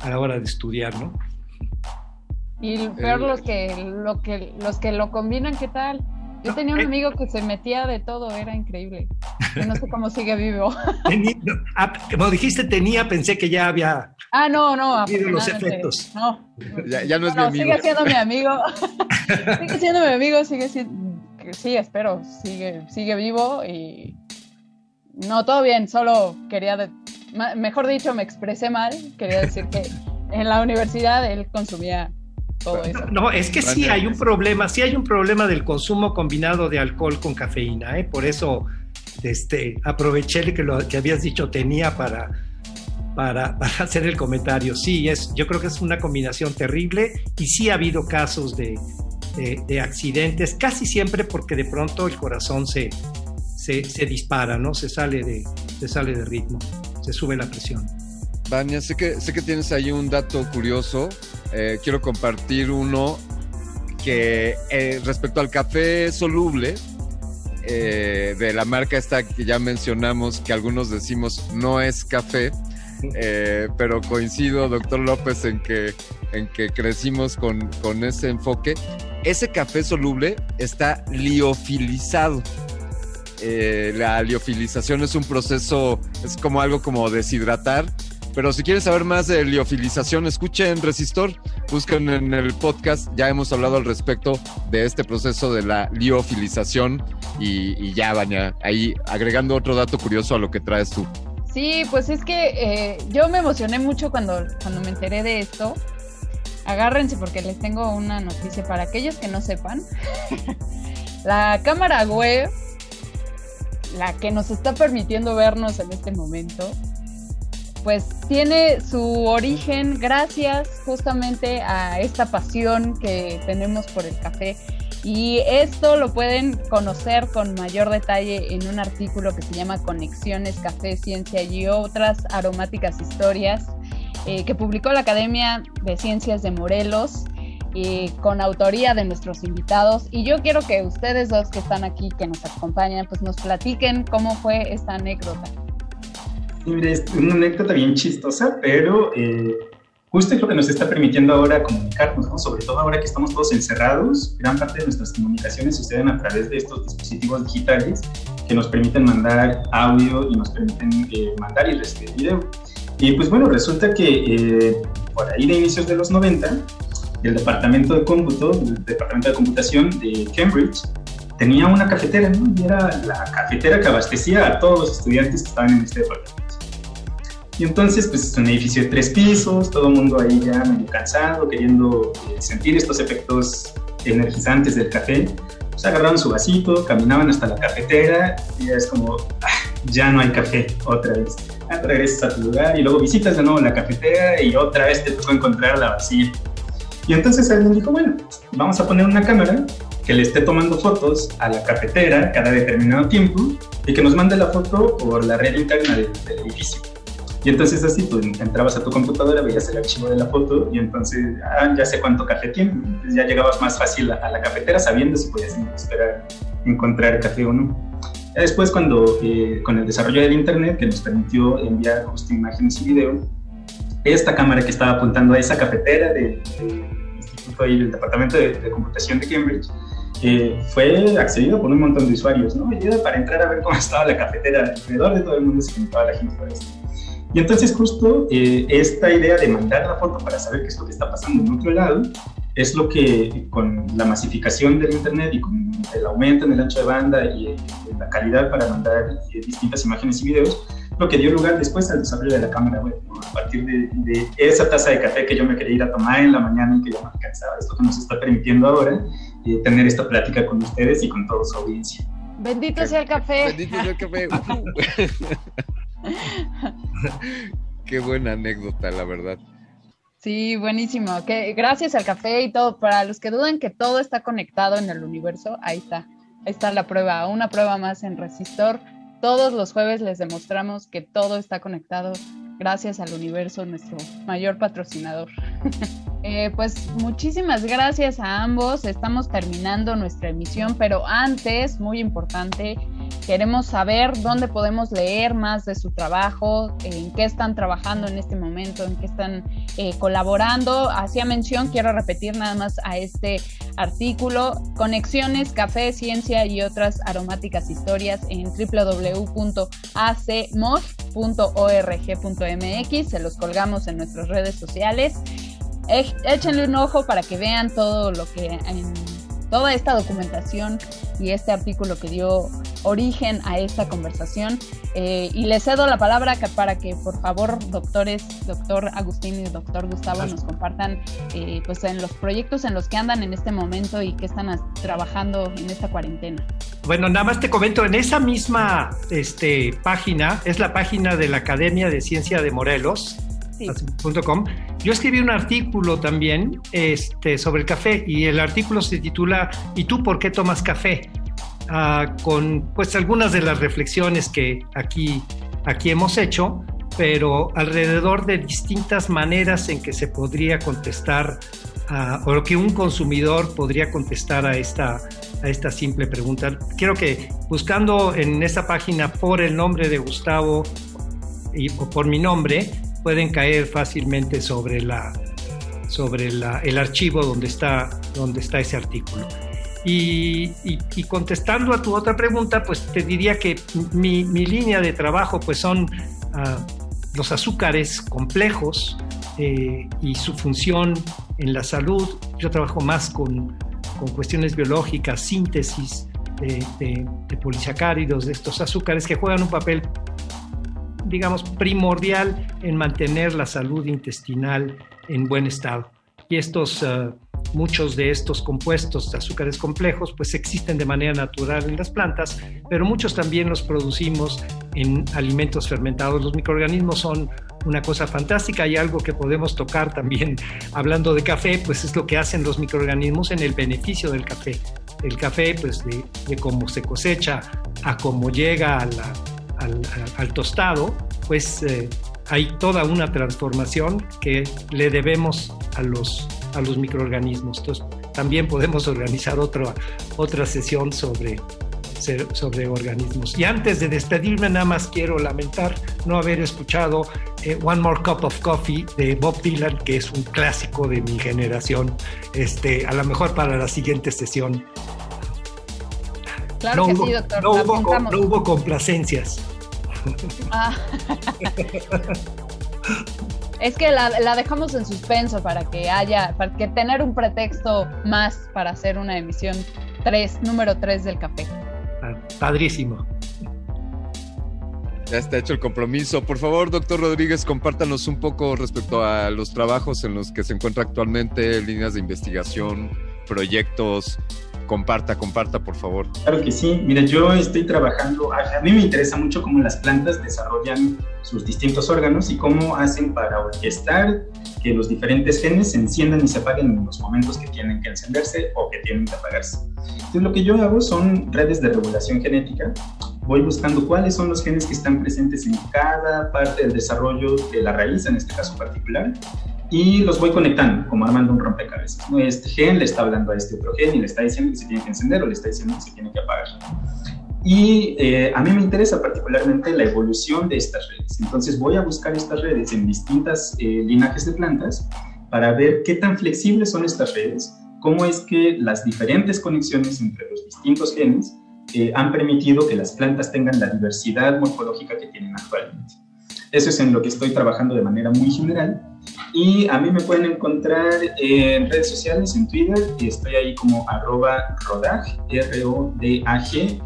a la hora de estudiar, ¿no? Y peor los que, lo que, los que lo combinan, ¿qué tal? Yo tenía un amigo que se metía de todo, era increíble. Yo no sé cómo sigue vivo. <laughs> Tenía, ah, como dijiste tenía, pensé que ya había. Ah, no, no. los efectos. No. Ya, ya no es no, mi amigo. Sigue siendo mi amigo. <laughs> sigue siendo mi amigo, sigue siendo. Sí, espero. Sigue, sigue vivo y. No, todo bien, solo quería. De... Mejor dicho, me expresé mal. Quería decir que en la universidad él consumía todo eso. No, es que sí hay un problema, sí hay un problema del consumo combinado de alcohol con cafeína, ¿eh? por eso este, aproveché que lo que habías dicho tenía para, para, <laughs> para, hacer el comentario. Sí, es, yo creo que es una combinación terrible y sí ha habido casos de, de, de accidentes, casi siempre porque de pronto el corazón se, se, se dispara, ¿no? Se sale, de, se sale de ritmo, se sube la presión. Vania, sé que, sé que tienes ahí un dato curioso. Eh, quiero compartir uno que eh, respecto al café soluble, eh, de la marca esta que ya mencionamos, que algunos decimos no es café, pero coincido, doctor López, en que, en que crecimos con, con ese enfoque. Ese café soluble está liofilizado. La liofilización es un proceso, es como algo como deshidratar pero si quieren saber más de liofilización, escuchen Resistor, busquen en el podcast, ya hemos hablado al respecto de este proceso de la liofilización y, ya, Baña, ahí agregando otro dato curioso a lo que traes tú. Sí, pues es que eh, yo me emocioné mucho cuando, cuando me enteré de esto. Agárrense porque les tengo una noticia para aquellos que no sepan. <laughs> la cámara web, la que nos está permitiendo vernos en este momento, pues tiene su origen gracias justamente a esta pasión que tenemos por el café. Y esto lo pueden conocer con mayor detalle en un artículo que se llama Conexiones Café, Ciencia y otras aromáticas historias, eh, que publicó la Academia de Ciencias de Morelos. Eh, con autoría de nuestros invitados y yo quiero que ustedes dos que están aquí, que nos acompañan, pues nos platiquen cómo fue esta anécdota. Mire, es una anécdota bien chistosa, pero eh, justo es lo que nos está permitiendo ahora comunicarnos, ¿no? sobre todo ahora que estamos todos encerrados, gran parte de nuestras comunicaciones suceden a través de estos dispositivos digitales que nos permiten mandar audio y nos permiten eh, mandar y recibir video. Y pues bueno, resulta que eh, por ahí de inicios de los 90, el departamento de cómputo, el departamento de computación de Cambridge, tenía una cafetera, ¿no? Y era la cafetera que abastecía a todos los estudiantes que estaban en este departamento. Y entonces, pues es un edificio de tres pisos, todo el mundo ahí ya medio cansado, queriendo eh, sentir estos efectos energizantes del café. Pues agarraron su vasito, caminaban hasta la cafetera y es como, ah, ya no hay café, otra vez. Ah, regresas a tu lugar y luego visitas de nuevo la cafetera y otra vez te tocó encontrar la vacía. Y entonces alguien dijo, bueno, vamos a poner una cámara que le esté tomando fotos a la cafetera cada determinado tiempo y que nos mande la foto por la red interna del, del edificio. Y entonces así tú entrabas a tu computadora, veías el archivo de la foto y entonces ah, ya sé cuánto café tiene. Entonces ya llegabas más fácil a, la cafetera sabiendo si podías esperar encontrar café o no. Ya después cuando eh, con el desarrollo del internet que nos permitió enviar justo imágenes y video, esta cámara que estaba apuntando a esa cafetera del instituto ahí del departamento de, de computación de Cambridge eh, fue accedido por un montón de usuarios, ¿no? Y era para entrar a ver cómo <laughs> estaba la cafetera alrededor de todo el mundo, se conectaba la gente para esto. Y entonces justo eh, esta idea de mandar la foto para saber qué es lo que está pasando en otro lado es lo que con la masificación del Internet y con el aumento en el ancho de banda y en la calidad para mandar eh, distintas imágenes y videos, lo que dio lugar después al desarrollo de la cámara web. A partir de, de, esa taza de café que yo me quería ir a tomar en la mañana y que ya me alcanzaba, esto que nos está permitiendo ahora eh, tener esta plática con ustedes y con toda su audiencia. Bendito sea el café. Bendito sea el café. <laughs> <laughs> Qué buena anécdota, la verdad. Sí, buenísimo. Gracias al café y todo. Para los que dudan que todo está conectado en el universo, ahí está. está la prueba, una prueba más en Resistor. Todos los jueves les demostramos que todo está conectado gracias al universo, nuestro mayor patrocinador. <laughs> Eh, pues muchísimas gracias a ambos. Estamos terminando nuestra emisión, pero antes, muy importante, queremos saber dónde podemos leer más de su trabajo, en qué están trabajando en este momento, en qué están eh, colaborando. Hacía mención, quiero repetir nada más a este artículo, Conexiones, Café, Ciencia y otras aromáticas historias en www.acmod.org.mx. Se los colgamos en nuestras redes sociales échenle un ojo para que vean todo lo que en toda esta documentación y este artículo que dio origen a esta conversación. Eh, y les cedo la palabra para que por favor, doctores, doctor Agustín y doctor Gustavo, nos compartan eh, pues en los proyectos en los que andan en este momento y que están trabajando en esta cuarentena. Bueno, nada más te comento, en esa misma este, página, es la página de la Academia de Ciencia de Morelos, yo escribí un artículo también este, sobre el café y el artículo se titula ¿Y tú por qué tomas café? Ah, con pues algunas de las reflexiones que aquí, aquí hemos hecho, pero alrededor de distintas maneras en que se podría contestar o que un consumidor podría contestar a esta, a esta simple pregunta. Quiero que buscando en esa página por el nombre de Gustavo y por mi nombre, pueden caer fácilmente sobre, la, sobre la, el archivo donde está, donde está ese artículo. Y, y, contestando a tu otra pregunta, pues te diría que mi, mi línea de trabajo pues son uh, los azúcares complejos eh, y su función en la salud. Yo trabajo más con, con cuestiones biológicas, síntesis de, de, de polisacáridos, de estos azúcares que juegan un papel digamos, primordial en mantener la salud intestinal en buen estado. Y estos, eh, muchos de estos compuestos de azúcares complejos, pues existen de manera natural en las plantas, pero muchos también los producimos en alimentos fermentados. Los microorganismos son una cosa fantástica y algo que podemos tocar también <laughs> hablando de café, pues es lo que hacen los microorganismos en el beneficio del café. El café, pues de, de cómo se cosecha a cómo llega a la al, tostado, pues eh, hay toda una transformación que le debemos a los, a los microorganismos. Entonces, también podemos organizar otra, otra sesión sobre, sobre organismos. Y antes de despedirme, nada más quiero lamentar no haber escuchado eh, One More Cup of Coffee de Bob Dylan, que es un clásico de mi generación, este, a lo mejor para la siguiente sesión. Claro que sí, doctor. No hubo, no hubo complacencias. Ah. es que la, dejamos en suspenso para que haya, para que tener un pretexto más para hacer una emisión 3, número 3 del café. Ah, padrísimo. Ya está hecho el compromiso. Por favor, doctor Rodríguez, compártanos un poco respecto a los trabajos en los que se encuentra actualmente, líneas de investigación, proyectos, comparta, comparta, por favor. Claro que sí. Mira, yo estoy trabajando, a mí me interesa mucho cómo las plantas desarrollan sus distintos órganos y cómo hacen para orquestar que los diferentes genes se enciendan y se apaguen en los momentos que tienen que encenderse o que tienen que apagarse. Entonces, lo que yo hago son redes de regulación genética. Voy buscando cuáles son los genes que están presentes en cada parte del desarrollo de la raíz, en este caso particular, y los voy conectando, como armando un rompecabezas. Este gen le está hablando a este otro gen y le está diciendo que se tiene que encender o le está diciendo que se tiene que apagar. Y eh, a mí me interesa particularmente la evolución de estas redes. Entonces voy a buscar estas redes en distintas eh, linajes de plantas para ver qué tan flexibles son estas redes, cómo es que las diferentes conexiones entre los distintos genes eh, han permitido que las plantas tengan la diversidad morfológica que tienen actualmente. Eso es en lo que estoy trabajando de manera muy general. Y a mí me pueden encontrar en redes sociales, en Twitter, y estoy ahí como arroba rodag,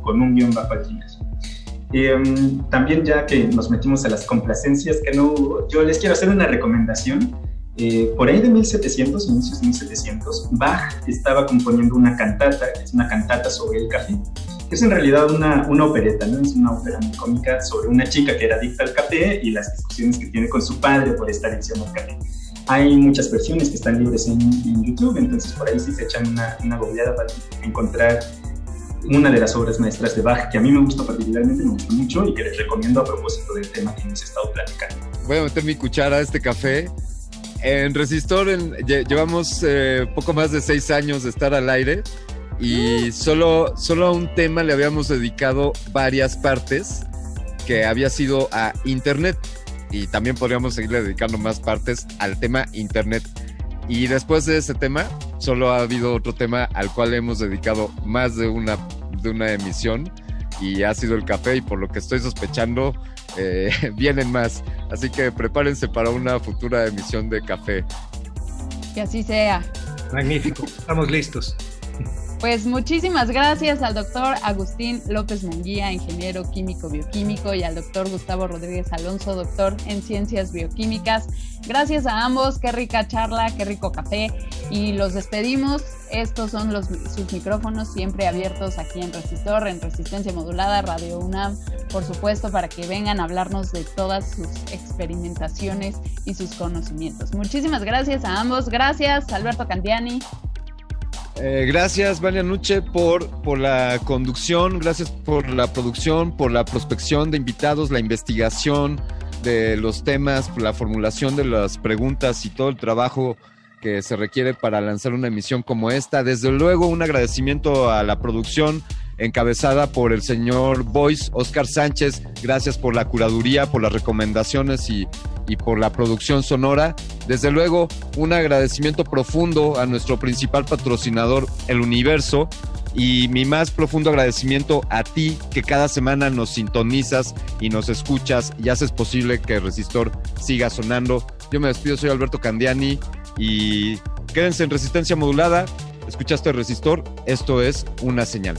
con un guion bajo al final. Em, también ya que nos metimos a las complacencias que no hubo, yo les quiero hacer una recomendación. Eh, por ahí de 1700, inicios de 1700, Bach estaba componiendo una cantata, es una cantata sobre el café es en realidad una, una opereta, ¿no? Es una ópera muy cómica sobre una chica que era adicta al café y las discusiones que tiene con su padre por esta adicción al café. Hay muchas versiones que están libres en, YouTube, entonces por ahí si se echan una, una goleada para encontrar una de las obras maestras de Bach que a mí me gustó particularmente, me gustó mucho y que les recomiendo a propósito del tema que hemos estado platicando. Voy a meter mi cuchara a este café. En Resistor llevamos eh, poco más de seis años de estar al aire y solo, solo a un tema le habíamos dedicado varias partes que había sido a Internet y también podríamos seguirle dedicando más partes al tema Internet. Y después de ese tema, solo ha habido otro tema al cual hemos dedicado más de una, de una emisión y ha sido el café y por lo que estoy sospechando eh, <laughs> vienen más. Así que prepárense para una futura emisión de café. Que así sea. Magnífico, estamos listos. Pues muchísimas gracias al doctor Agustín López Munguía, ingeniero químico bioquímico, y al doctor Gustavo Rodríguez Alonso, doctor en ciencias bioquímicas. Gracias a ambos, qué rica charla, qué rico café. Y los despedimos. Estos son sus micrófonos siempre abiertos aquí en Resistor, en Resistencia Modulada, Radio UNAM, por supuesto, para que vengan a hablarnos de todas sus experimentaciones y sus conocimientos. Muchísimas gracias a ambos. Gracias, Alberto Candiani. Eh, gracias, Vania Nuche, por, por la conducción, gracias por la producción, por la prospección de invitados, la investigación de los temas, la formulación de las preguntas y todo el trabajo que se requiere para lanzar una emisión como esta. Desde luego, un agradecimiento a la producción encabezada por el señor Boyce Oscar Sánchez. Gracias por la curaduría, por las recomendaciones y, y por la producción sonora. Desde luego, un agradecimiento profundo a nuestro principal patrocinador, El Universo, y mi más profundo agradecimiento a ti que cada semana nos sintonizas y nos escuchas y haces posible que Resistor siga sonando. Yo me despido, soy Alberto Candiani y quédense en resistencia modulada. Escuchaste Resistor, esto es una señal.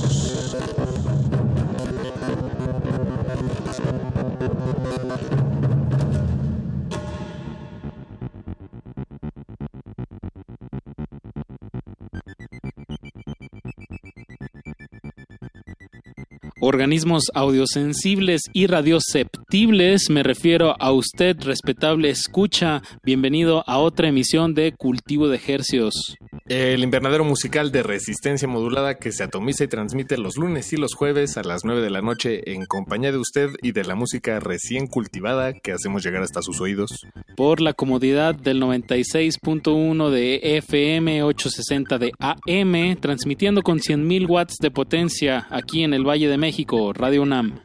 Organismos audiosensibles y radioceptibles. Me refiero a usted, respetable escucha. Bienvenido a otra emisión de Cultivo de Hercios. El invernadero musical de resistencia modulada que se atomiza y transmite los lunes y los jueves a las 9 de la noche en compañía de usted y de la música recién cultivada que hacemos llegar hasta sus oídos. Por la comodidad del 96.1 de FM 860 de AM, transmitiendo con 100.000 watts de potencia aquí en el Valle de México, Radio UNAM.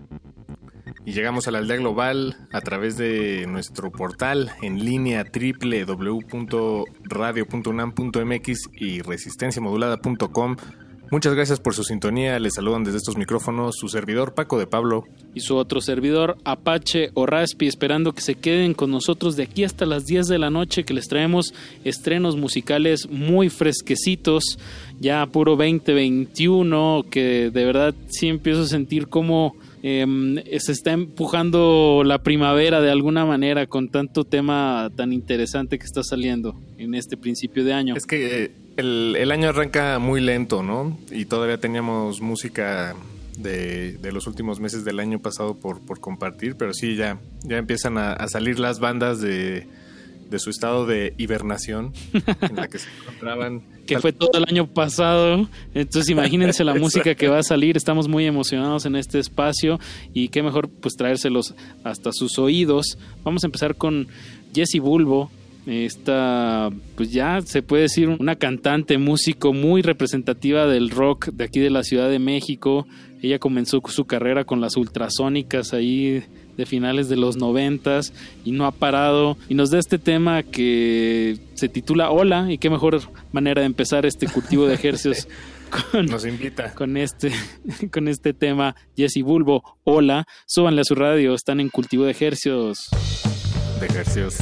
Y llegamos a la aldea global a través de nuestro portal en línea www.radio.unam.mx y resistenciamodulada.com. Muchas gracias por su sintonía. Les saludan desde estos micrófonos su servidor Paco de Pablo. Y su otro servidor Apache o Raspi, esperando que se queden con nosotros de aquí hasta las 10 de la noche, que les traemos estrenos musicales muy fresquecitos, ya puro 2021, que de verdad sí empiezo a sentir como eh, se está empujando la primavera de alguna manera con tanto tema tan interesante que está saliendo en este principio de año. Es que el, el año arranca muy lento, ¿no? Y todavía teníamos música de, de, los últimos meses del año pasado por, por compartir, pero sí, ya, ya empiezan a salir las bandas de, de su estado de hibernación en la que se encontraban. <laughs> que fue todo el año pasado. Entonces imagínense la <laughs> música que va a salir. Estamos muy emocionados en este espacio y qué mejor pues traérselos hasta sus oídos. Vamos a empezar con Jesse Bulbo, Esta, pues ya se puede decir una cantante, músico muy representativa del rock de aquí de la Ciudad de México. Ella comenzó su carrera con las ultrasónicas ahí de finales de los noventas y no ha parado y nos da este tema que se titula Hola y qué mejor manera de empezar este cultivo de ejercicios <laughs> con, Nos invita. con este <laughs> con este tema Jesse Bulbo Hola súbanle a su radio están en cultivo de ejercicios De ejercicios.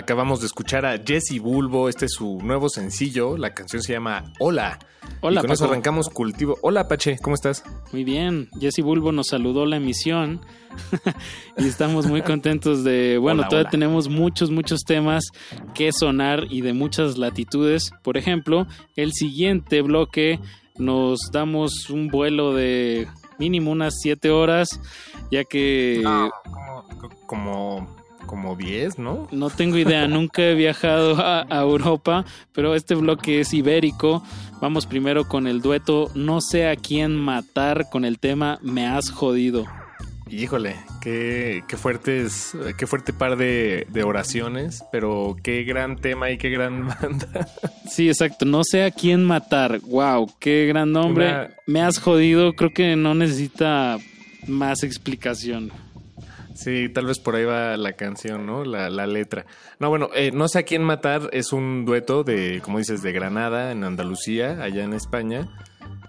Acabamos de escuchar a Jesse Bulbo, este es su nuevo sencillo, la canción se llama Hola. Hola, y con eso Paco. arrancamos cultivo. Hola, Pache, ¿cómo estás? muy bien Jesse Bulbo nos saludó la emisión <laughs> y estamos muy contentos de bueno Hola, todavía hola. tenemos muchos muchos temas que sonar y de muchas latitudes por ejemplo el siguiente bloque nos damos un vuelo de mínimo unas siete horas ya que Como, como 10, ¿no? No tengo idea, nunca he viajado a, a Europa, pero este bloque es ibérico. Vamos primero con el dueto No sé a quién matar con el tema Me has jodido. Híjole, qué, qué fuertes, qué fuerte par de, de oraciones, pero qué gran tema y qué gran <laughs> banda. Sí, exacto, no sé a quién matar. Wow, qué gran nombre. Una- Me has jodido, creo que no necesita más explicación. Sí, tal vez por ahí va la canción, ¿no? La, la letra. No, bueno, eh, No sé a quién matar es un dueto de, como dices, de Granada, en Andalucía, allá en España.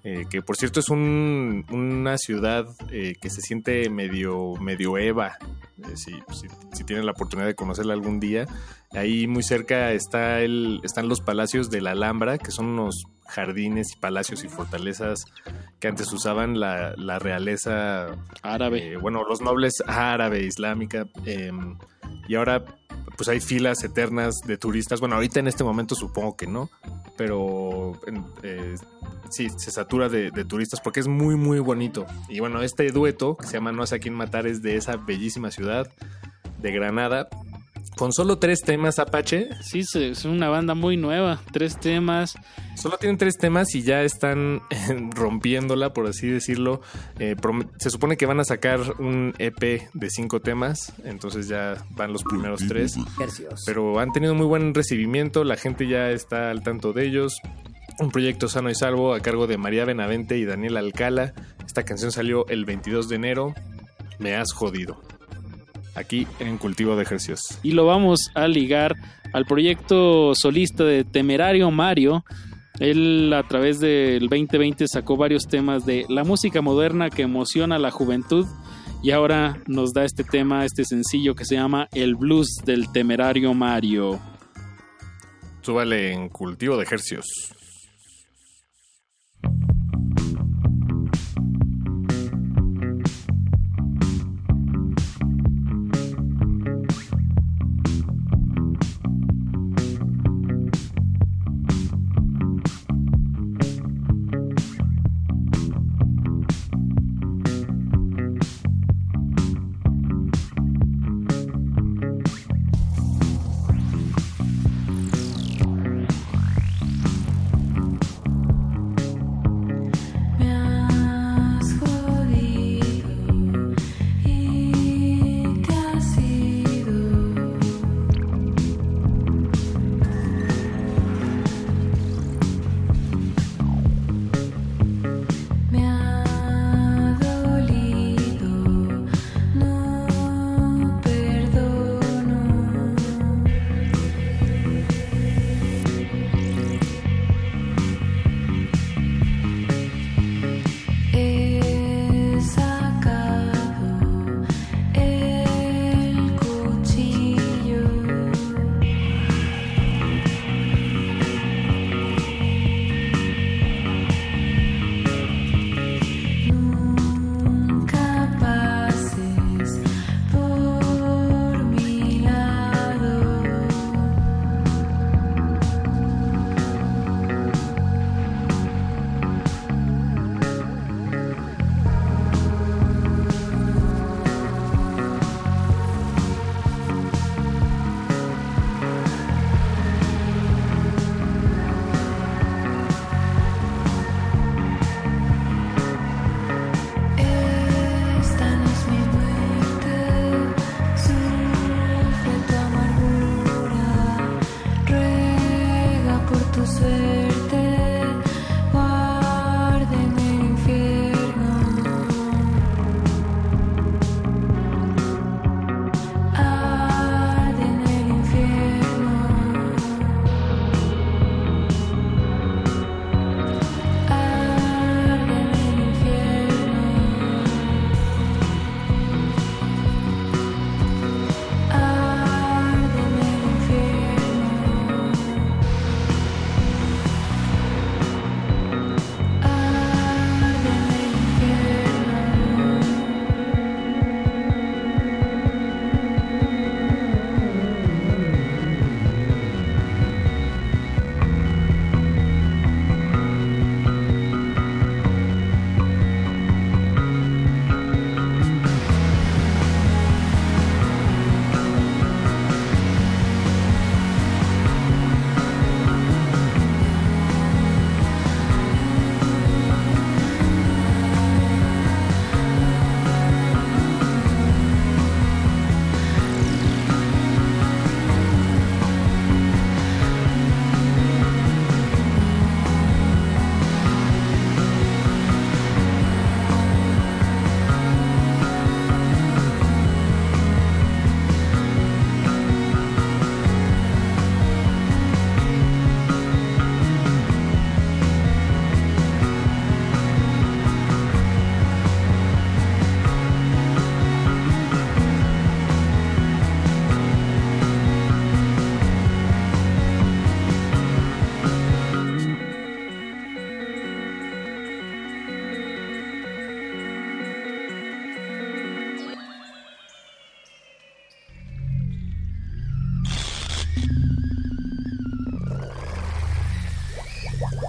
Eh, que por cierto es un- una ciudad eh, que se siente medio medioeva. eh, si, si, si tienen la oportunidad de conocerla algún día. Ahí muy cerca está el, están los palacios de la Alhambra, que son unos jardines y palacios y fortalezas que antes usaban la, la realeza árabe. bueno, los nobles árabe, islámica. eh, y ahora, pues hay filas eternas de turistas. Bueno, ahorita en este momento supongo que no, pero eh, sí, se satura de, de turistas porque es muy, muy bonito. Y bueno, este dueto que se llama No sé a quién matar es de esa bellísima ciudad de Granada. Con solo tres temas, Apache. Sí, es una banda muy nueva. Tres temas. Solo tienen tres temas y ya están eh, rompiéndola, por así decirlo. Eh, se supone que van a sacar un EP de cinco temas, entonces ya van los primeros tres. Pero han tenido muy buen recibimiento, la gente ya está al tanto de ellos. Un proyecto sano y salvo a cargo de María Benavente y Daniel Alcala. Esta canción salió el 22 de enero. Me has jodido. Aquí en Cultivo de Ejercicios. y lo vamos a ligar al proyecto solista de Temerario Mario. Él a través del 2020 sacó varios temas de la música moderna que emociona a la juventud y ahora nos da este tema, este sencillo que se llama El Blues del Temerario Mario. Súbale en cultivo de ejercios.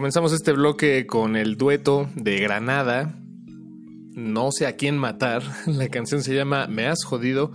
Comenzamos este bloque con el dueto de Granada. No sé a quién matar. <laughs> La canción se llama Me has jodido.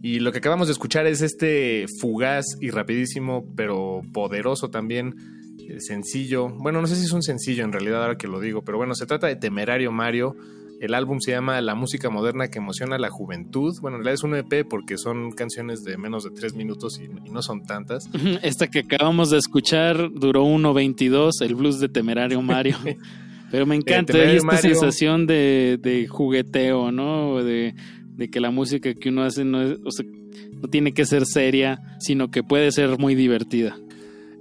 Y lo que acabamos de escuchar es este fugaz y rapidísimo, pero poderoso también, eh, sencillo. Bueno, no sé si es un sencillo en realidad ahora que lo digo, pero bueno, se trata de Temerario Mario. El álbum se llama La música moderna que emociona a la juventud. Bueno, en realidad es un EP porque son canciones de menos de tres minutos y, y no son tantas. Esta que acabamos de escuchar duró 1.22, el blues de Temerario Mario. <laughs> Pero me encanta esta Mario- sensación de, de jugueteo, ¿no? De, de que la música que uno hace no, es- o sea, no tiene que ser seria, sino que puede ser muy divertida.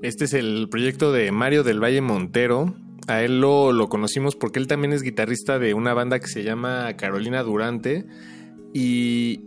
Este es el proyecto de Mario del Valle Montero. A él lo, lo conocimos porque él también es guitarrista de una banda que se llama Carolina Durante. Y,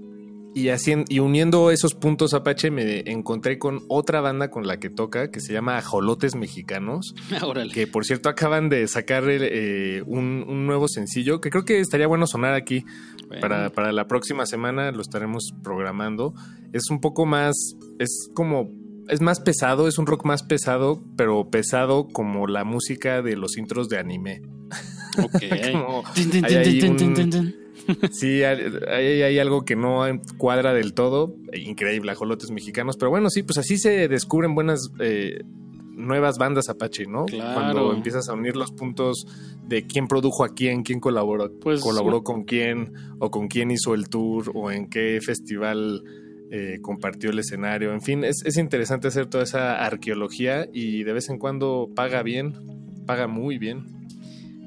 y, y uniendo esos puntos Apache me encontré con otra banda con la que toca que se llama Ajolotes Mexicanos. <laughs> Órale. Que por cierto acaban de sacar eh, un, un nuevo sencillo que creo que estaría bueno sonar aquí. Bueno. Para, para la próxima semana lo estaremos programando. Es un poco más, es como, es más pesado, es un rock más pesado, pero pesado como la música de los intros de anime. Ok. Como hay un-. Sí, hay, hay- hay algo que no cuadra del todo. Increíble, ajolotes mexicanos. Pero bueno, sí, pues así se descubren buenas eh, nuevas bandas Apache, ¿no? Claro. Cuando empiezas a unir los puntos de quién produjo a quién, quién colaboró, Pues, colaboró con quién, o con quién hizo el tour, o en qué festival eh, compartió el escenario. En fin, es, es interesante hacer toda esa arqueología y de vez en cuando paga bien, paga muy bien.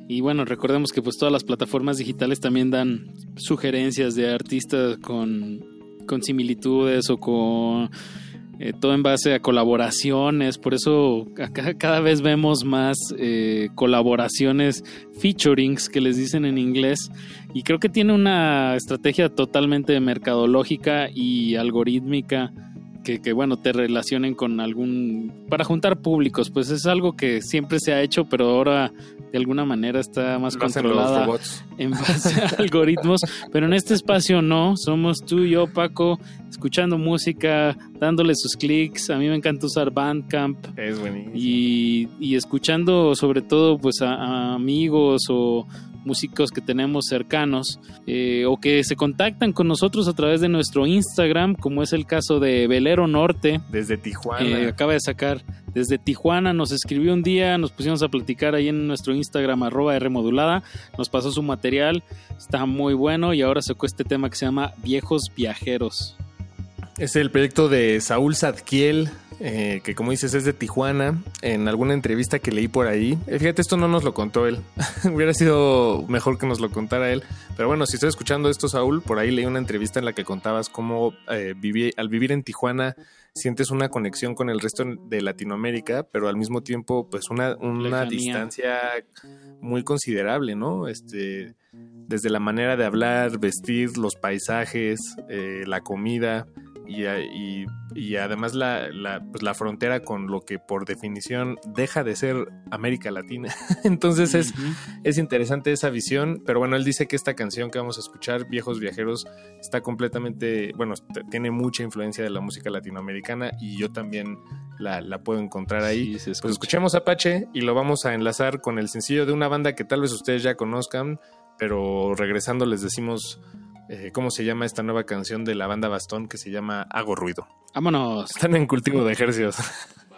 Y bueno, recordemos que pues todas las plataformas digitales también dan sugerencias de artistas con, con similitudes o con eh, todo en base a colaboraciones. Por eso acá cada vez vemos más eh, colaboraciones, featurings que les dicen en inglés. Y creo que tiene una estrategia totalmente mercadológica y algorítmica. Que, que, bueno, te relacionen con algún... para juntar públicos, pues es algo que siempre se ha hecho, pero ahora de alguna manera está más Lo controlada robots. en base a <laughs> algoritmos, pero en este espacio no, somos tú y yo, Paco, escuchando música, dándole sus clics, a mí me encanta usar Bandcamp Es buenísimo. y, y escuchando sobre todo pues a, a amigos o músicos que tenemos cercanos eh, o que se contactan con nosotros a través de nuestro Instagram, como es el caso de Velero Norte, Desde Tijuana. eh, acaba de sacar desde Tijuana, nos escribió un día, nos pusimos a platicar ahí en nuestro Instagram, arroba Rmodulada, nos pasó su material, está muy bueno y ahora sacó este tema que se llama Viejos Viajeros. Es el proyecto de Saúl Zadkiel, eh, que como dices es de Tijuana. En alguna entrevista que leí por ahí, eh, fíjate, esto no nos lo contó él. <laughs> Hubiera sido mejor que nos lo contara él. Pero bueno, si estás escuchando esto, Saúl, por ahí leí una entrevista en la que contabas cómo eh, viví- al vivir en Tijuana sientes una conexión con el resto de Latinoamérica, pero al mismo tiempo, pues una, una distancia muy considerable, ¿no? Este, desde la manera de hablar, vestir, los paisajes, eh, la comida y, y- y además la, la, pues la frontera con lo que por definición deja de ser América Latina. <laughs> Entonces es, es interesante esa visión, pero bueno, él dice que esta canción que vamos a escuchar, Viejos Viajeros, está completamente, bueno, tiene mucha influencia de la música latinoamericana y yo también la, la puedo encontrar ahí. Sí, Pues escuchemos Apache y lo vamos a enlazar con el sencillo de una banda que tal vez ustedes ya conozcan, pero regresando les decimos eh, cómo se llama esta nueva canción de la banda Bastón que se llama Hago Ruido. Vámonos. Están en cultivo de ejercicios. <laughs>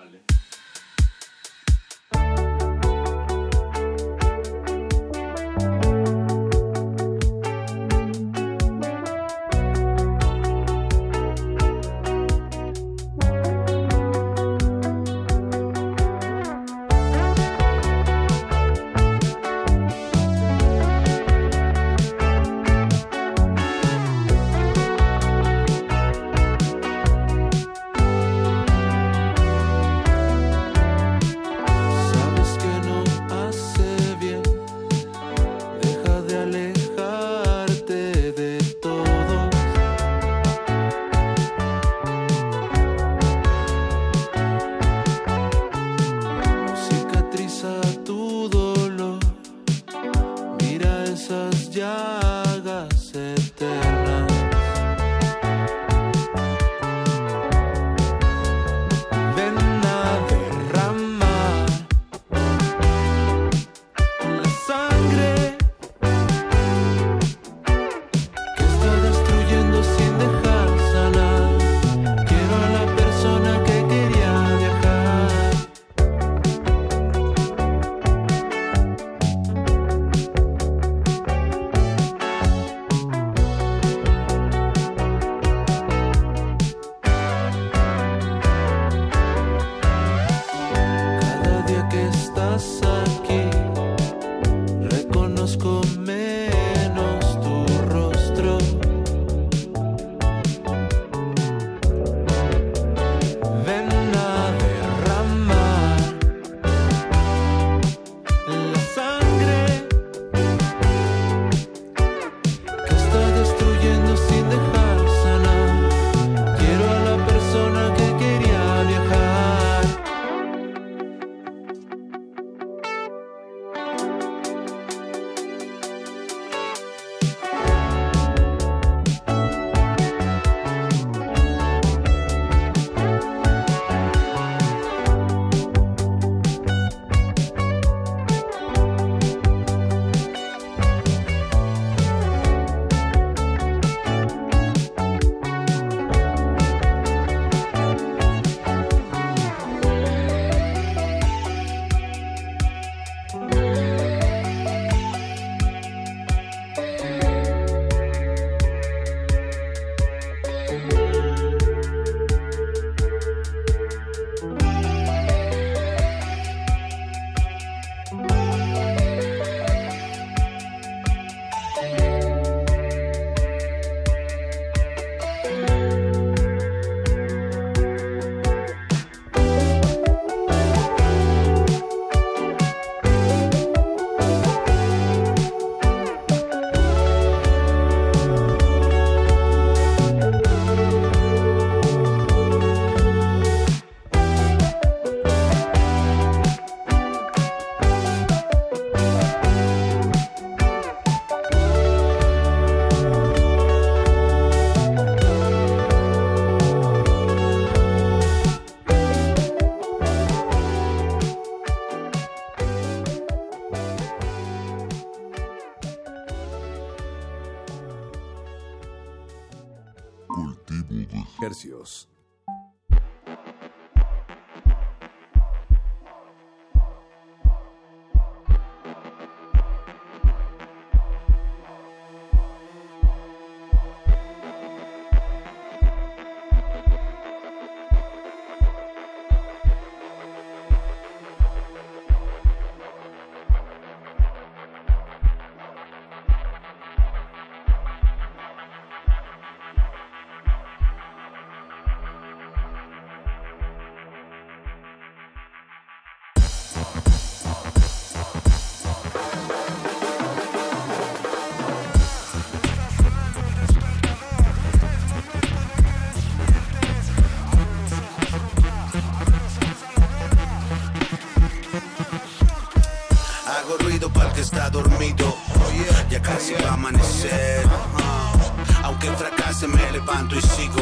levanto y sigo.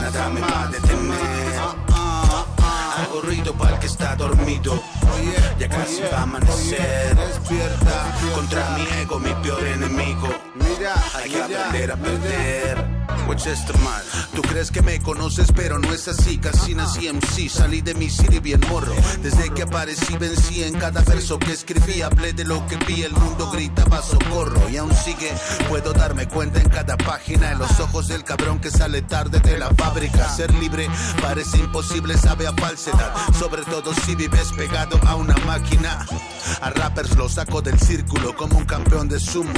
Nada me va a detener. Hago ruido para el que está dormido. Ya casi va a amanecer. Despierta. Contra mi ego, mi peor enemigo. Hay que aprender a perder. Mal. Tú crees que me conoces, pero no es así. Casi nací MC, salí de mi city bien morro. Desde que aparecí, vencí en cada verso que escribí. Hablé de lo que vi, el mundo gritaba socorro. Y aún sigue, puedo darme cuenta en cada página. En los ojos del cabrón que sale tarde de la fábrica. Ser libre parece imposible, sabe a falsedad. Sobre todo si vives pegado a una máquina. A rappers los saco del círculo como un campeón de sumo.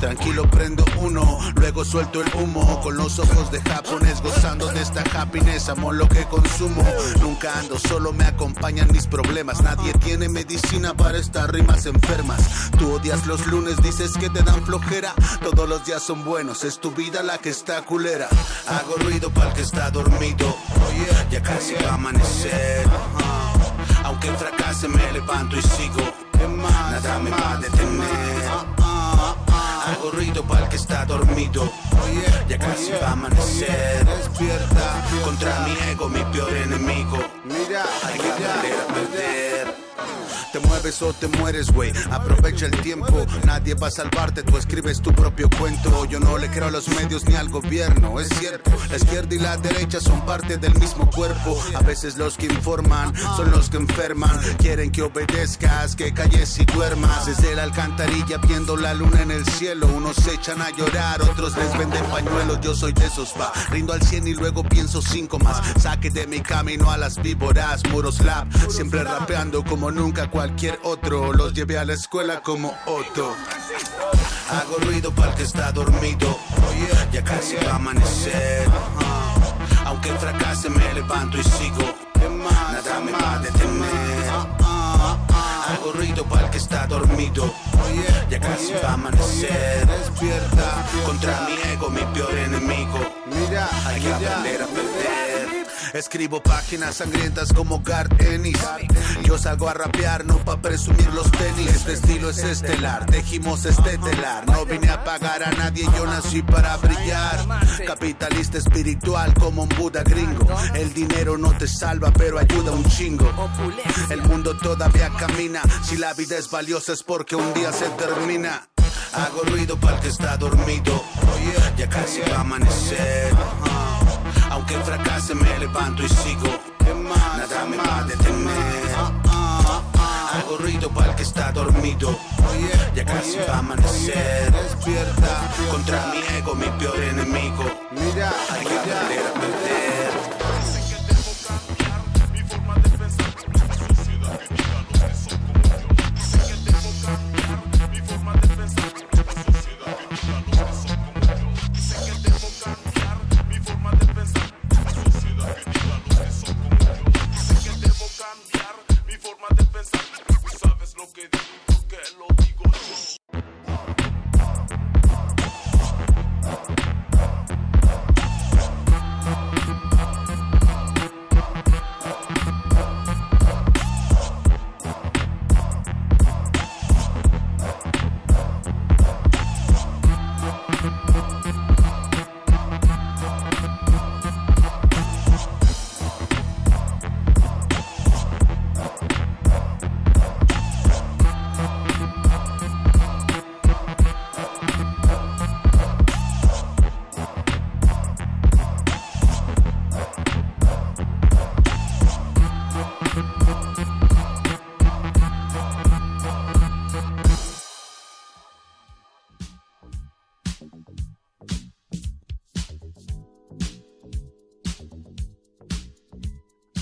Tranquilo, prendo uno, luego suelto el humo. Con los ojos de japonés gozando de esta happiness. Amo lo que consumo. Nunca ando solo, me acompañan mis problemas. Nadie tiene medicina para estas rimas enfermas. Tú odias los lunes, dices que te dan flojera. Todos los días son buenos, es tu vida la que está culera. Hago ruido para el que está dormido. Ya casi va a amanecer. Aunque fracase, me levanto y sigo. Nada me va a detener. Hago ruido para el que está dormido. Ya casi va a amanecer. Despierta. Contra mi ego, mi peor enemigo. Mira, hay que aprender a perder. Te mueves o te mueres, güey. Aprovecha el tiempo. Nadie va a salvarte. Tú escribes tu propio cuento. Yo no le creo a los medios ni al gobierno. Es cierto, la izquierda y la derecha son parte del mismo cuerpo. A veces los que informan son los que enferman. Quieren que obedezcas, que calles y duermas. Desde la alcantarilla viendo la luna en el cielo. Unos se echan a llorar, otros les venden pañuelos. Yo soy de esos, va. Rindo al 100 y luego pienso cinco más. Saque de mi camino a las víboras. Muros lab, siempre rapeando como nunca cualquier otro. Los llevé a la escuela como Otto. Hago ruido para el que está dormido. Ya casi va a amanecer. Aunque fracase, me levanto y sigo. Nada me va a detener. Hago ruido para el que está dormido. Ya casi va a amanecer. Despierta. Contra mi ego, mi peor enemigo. Mira, hay que aprender a perder. Escribo páginas sangrientas como Garth Ennis. Yo salgo a rapear, no pa' presumir los tenis. Este estilo es estelar, tejimos este telar. No vine a pagar a nadie, yo nací para brillar. Capitalista espiritual como un Buda gringo. El dinero no te salva, pero ayuda un chingo. El mundo todavía camina. Si la vida es valiosa es porque un día se termina. Hago ruido para el que está dormido. Ya casi va a amanecer. Aunque fracase me levanto y sigo. Nada me va a detener. Hago ruido para el que está dormido. Ya casi va a amanecer. Despierta. Contra mi ego, mi peor enemigo. Mira, hay que aprender a perder.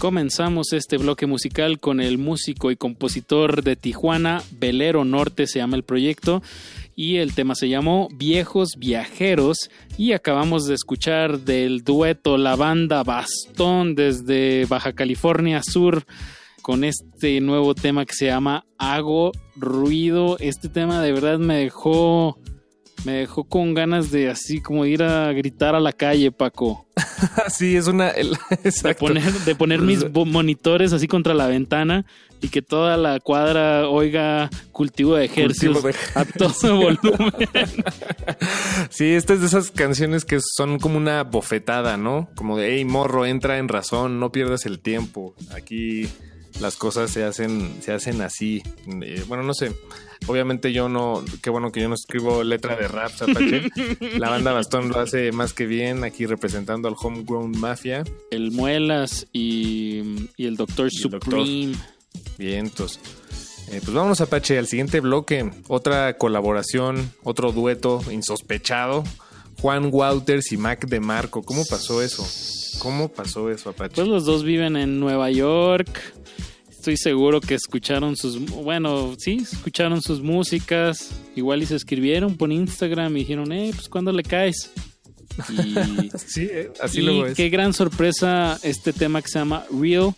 Comenzamos este bloque musical con el músico y compositor de Tijuana, Velero Norte se llama el proyecto, y el tema se llamó Viejos Viajeros, y acabamos de escuchar del dueto la banda Bastón desde Baja California Sur con este nuevo tema que se llama Hago Ruido. Este tema de verdad me dejó me dejó con ganas de así como ir a gritar a la calle, Paco. <laughs> sí, es una. el- <laughs> De poner, de poner mis bo- monitores así contra la ventana y que toda la cuadra oiga cultivo de ejercicios de a todo <laughs> volumen. Sí, esta es de esas canciones que son como una bofetada, ¿no? Como de, hey, morro, entra en razón, no pierdas el tiempo. Aquí las cosas se hacen, se hacen así. Eh, bueno, no sé. Obviamente yo no, qué bueno que yo no escribo letra de rap, Apache. <laughs> La banda Bastón lo hace más que bien aquí representando al Homegrown Mafia. El Muelas y, y el Doctor Y el Doctor. Supreme. Vientos. Eh, pues vámonos, Apache, al siguiente bloque. Otra colaboración, otro dueto insospechado. Juan Wouters y Mac de Marco. ¿Cómo pasó eso? ¿Cómo pasó eso, Apache? Pues los dos viven en Nueva York. Estoy seguro que escucharon sus, bueno, sí, escucharon sus músicas. Igual y se escribieron por Instagram y dijeron, eh, pues ¿cuándo le caes? <laughs> Y sí, eh, así y luego es. qué gran sorpresa este tema que se llama Real.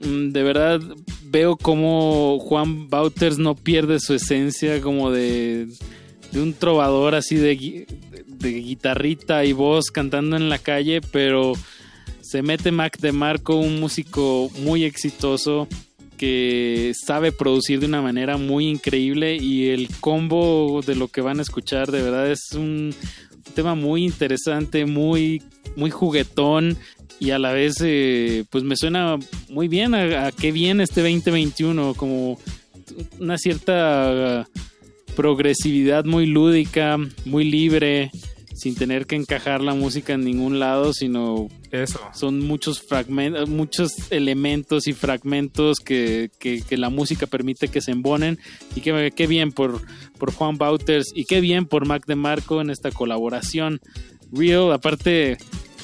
Mm, De verdad veo como Juan Bauters no pierde su esencia como de, de un trovador así de guitarrita y voz cantando en la calle, pero se mete Mac de Marco, un músico muy exitoso que sabe producir de una manera muy increíble y el combo de lo que van a escuchar de verdad es un tema muy interesante, muy, muy juguetón y a la vez eh, pues me suena muy bien a, a qué viene este 2021, como una cierta progresividad muy lúdica, muy libre, sin tener que encajar la música en ningún lado, sino Eso. son muchos fragmentos, muchos elementos y fragmentos que, que- que la música permite que se embonen. Y qué, qué bien por, por Juan Bauters y qué bien por Mac DeMarco en esta colaboración. Real, aparte,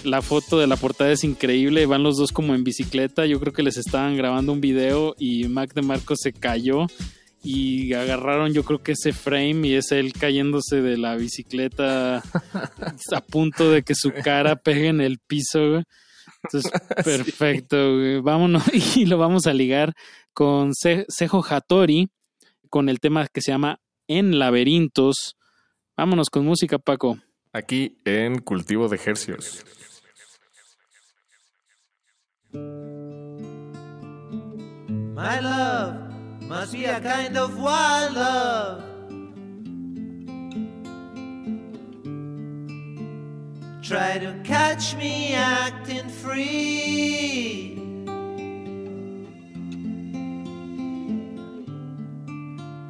la foto de la portada es increíble. Van los dos como en bicicleta. Yo creo que les estaban grabando un video y Mac DeMarco se cayó. Y agarraron, yo creo que ese frame y es él cayéndose de la bicicleta <laughs> a punto de que su cara pegue en el piso, güey. Entonces, <laughs> perfecto, güey. Vámonos <laughs> y lo vamos a ligar con Se- Sejo Hattori, con el tema que se llama En Laberintos. Vámonos con música, Paco. Aquí en Cultivo de Hercios. My love must be a kind of wild love. Try to catch me acting free.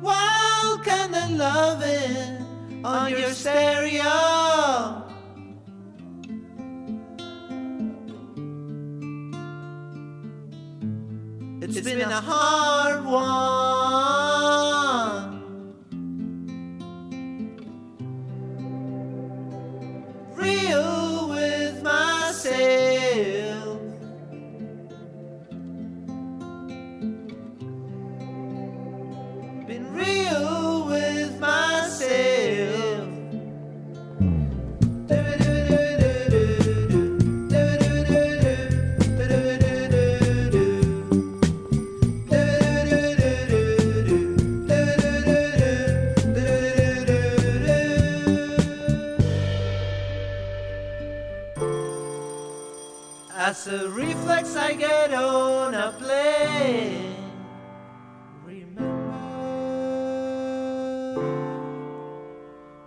Wild kind of loving on your stereo. It's been a hard one. Real with myself. Been real with myself. As a reflex, I get on a plane. Remember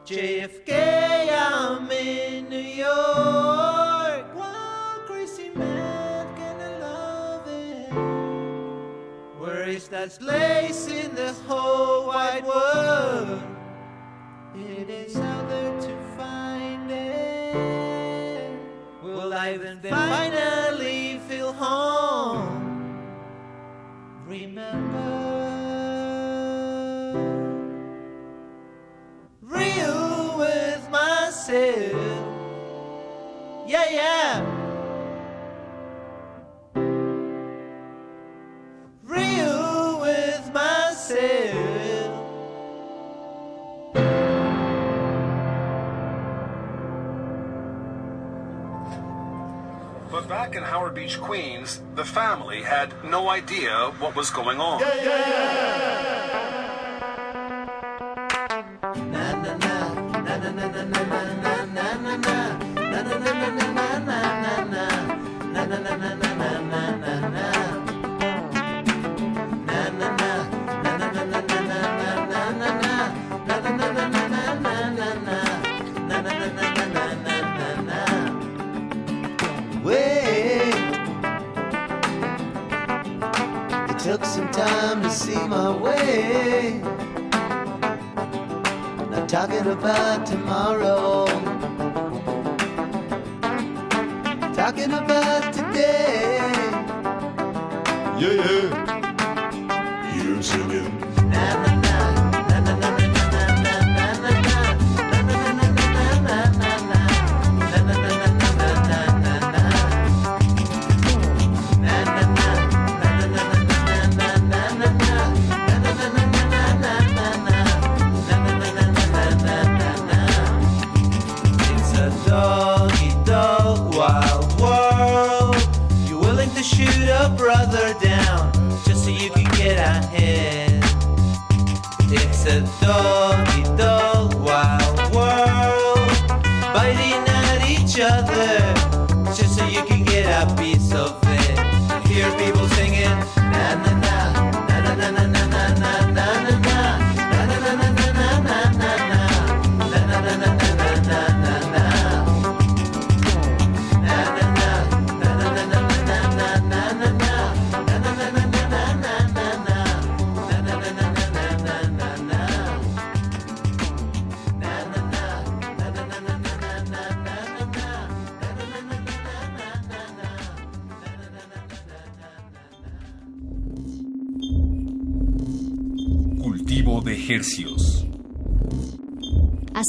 JFK, I'm in New York. One crazy man, can I love it? Where is that place in the whole wide world? It is out there to I then finally feel home? Remember, real with myself. Yeah, yeah. Back in Howard Beach, Queens, the family had no idea what was going on. Yeah, yeah, yeah. see my way. Not talking about tomorrow. Talking about today. Yeah, yeah. You singing.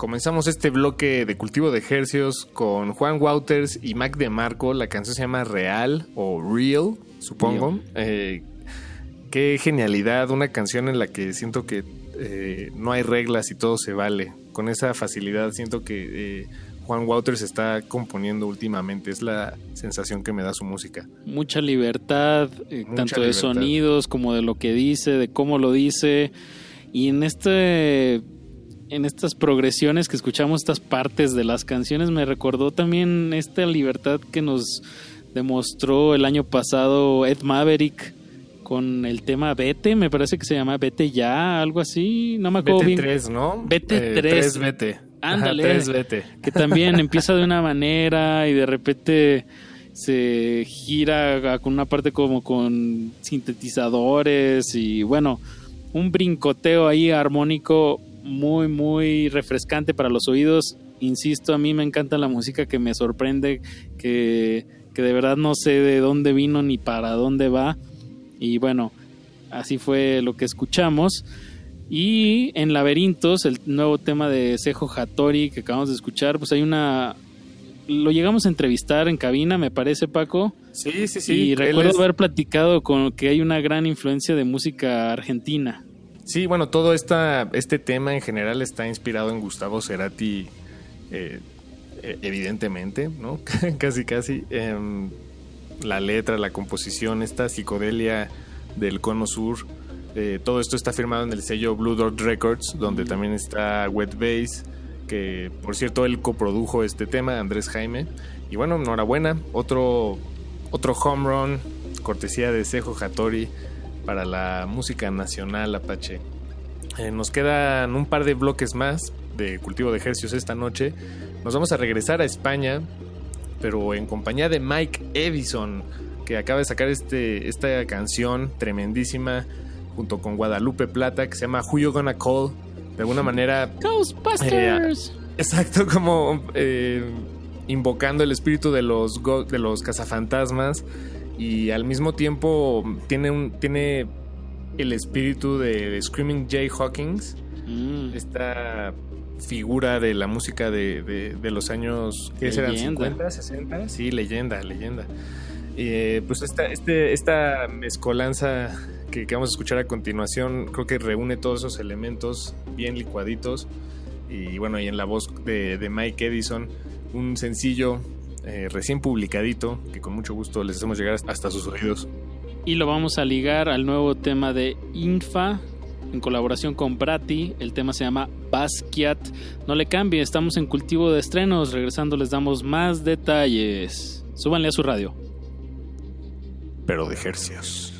Comenzamos este bloque de cultivo de ejercios con Juan Wouters y Mac DeMarco. La canción se llama Real o Real, supongo. Eh, qué genialidad, una canción en la que siento que eh, no hay reglas y todo se vale. Con esa facilidad siento que eh, Juan Wouters está componiendo últimamente. Es la sensación que me da su música. Mucha libertad, eh, Mucha tanto de sonidos como de lo que dice, de cómo lo dice. Y en este en estas progresiones que escuchamos, estas partes de las canciones, me recordó también esta libertad que nos demostró el año pasado Ed Maverick con el tema Vete, me parece que se llama Vete ya, algo así, no me acuerdo Vete bien. 3, ¿no? Vete Eh, 3. tres vete. Ajá, Ándale. tres vete. Que también <laughs> empieza de una manera y de repente se gira con una parte como con sintetizadores y bueno, un brincoteo ahí armónico muy, muy refrescante para los oídos. Insisto, a mí me encanta la música que me sorprende, que, que de verdad no sé de dónde vino ni para dónde va. Y bueno, así fue lo que escuchamos. Y en Laberintos, el nuevo tema de Sejo Hattori que acabamos de escuchar, pues hay una... Lo llegamos a entrevistar en cabina, me parece, Paco. Sí, sí, sí. Y recuerdo es- haber platicado con que hay una gran influencia de música argentina. Sí, bueno, todo esta, este tema en general está inspirado en Gustavo Cerati, eh, eh, evidentemente, ¿no? <laughs> casi, casi. Em, la letra, la composición, esta psicodelia del cono sur, eh, todo esto está firmado en el sello Blue Dot Records, donde también está Wet Bass, que por cierto él coprodujo este tema, Andrés Jaime. Y bueno, enhorabuena, otro, otro home run, cortesía de Sejo Hattori para la música nacional Apache. Eh, nos quedan un par de bloques más de cultivo de ejercicios esta noche. Nos vamos a regresar a España, pero en compañía de Mike Edison, que acaba de sacar este, esta canción tremendísima junto con Guadalupe Plata, que se llama Who You Gonna Call. De alguna manera... Ghostbusters. Exacto, como eh, invocando el espíritu de los, de los cazafantasmas y al mismo tiempo tiene, un, tiene el espíritu de, Screaming Jay Hawkins, Mm. esta figura de la música de, de- de los años ¿qué serán? Leyenda. 50, 60, sí, leyenda, leyenda. Eh, pues esta, este, esta mezcolanza que, que vamos a escuchar a continuación creo que reúne todos esos elementos bien licuaditos y bueno, y en la voz de, de Mike Edison, un sencillo eh, recién publicadito que con mucho gusto les hacemos llegar hasta sus oídos. Y lo vamos a ligar al nuevo tema de Infa en colaboración con Brati. El tema se llama Basquiat. No le cambie, estamos en cultivo de estrenos. Regresando les damos más detalles. Súbanle a su radio. Pero de ejercicios.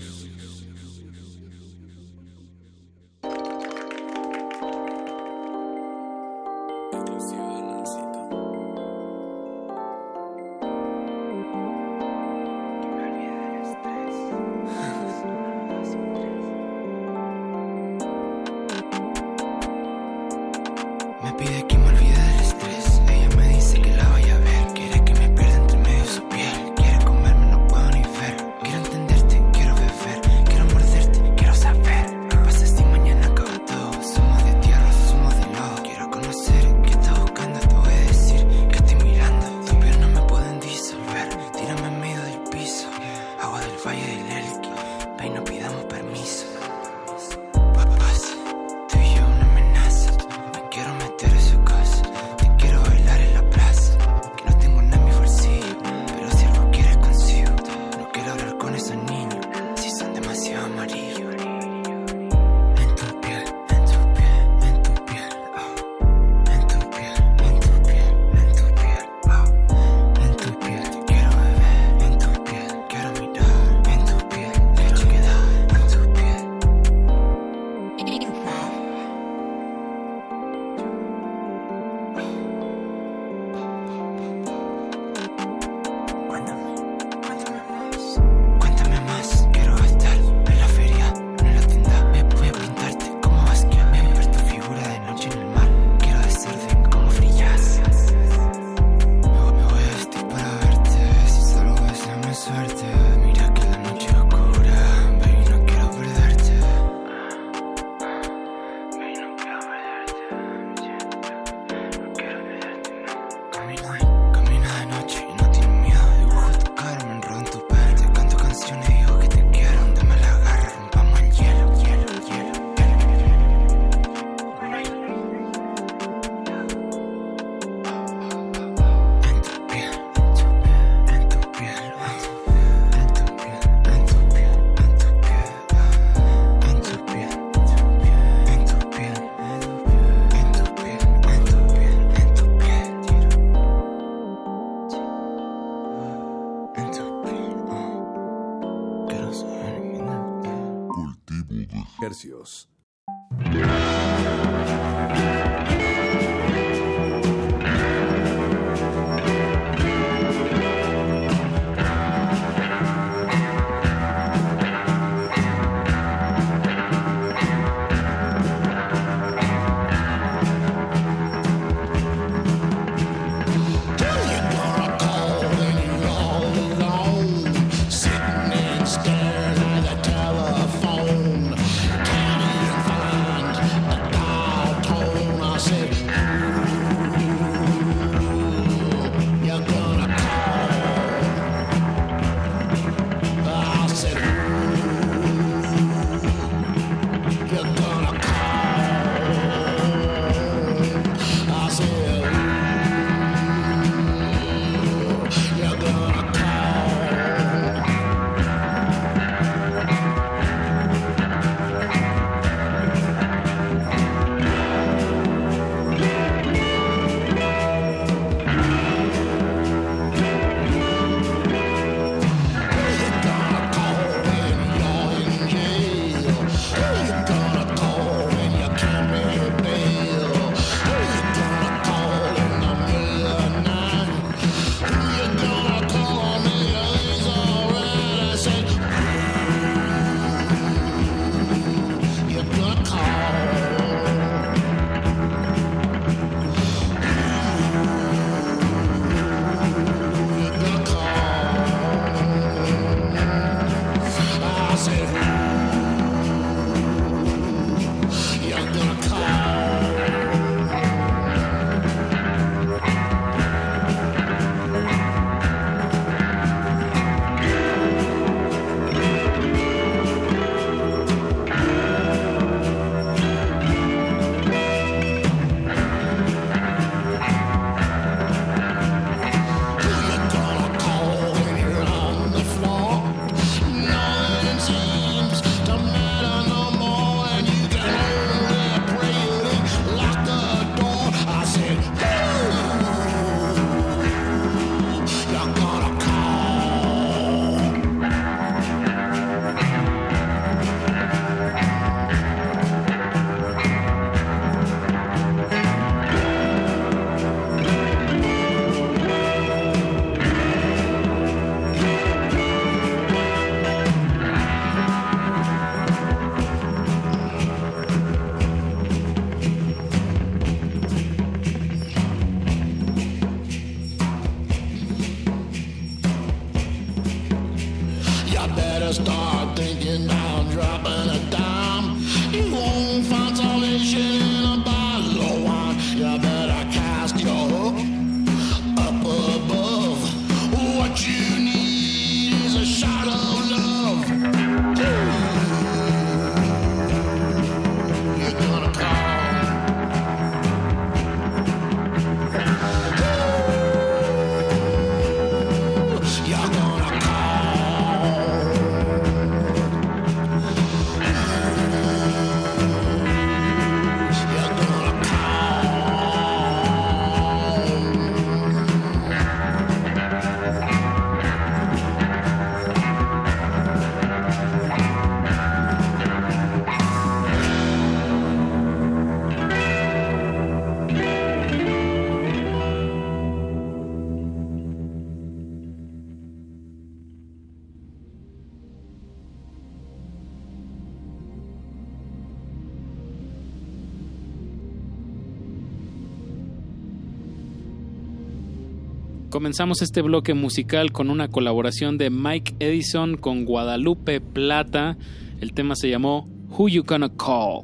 Comenzamos este bloque musical con una colaboración de Mike Edison con Guadalupe Plata. El tema se llamó Who You Gonna Call.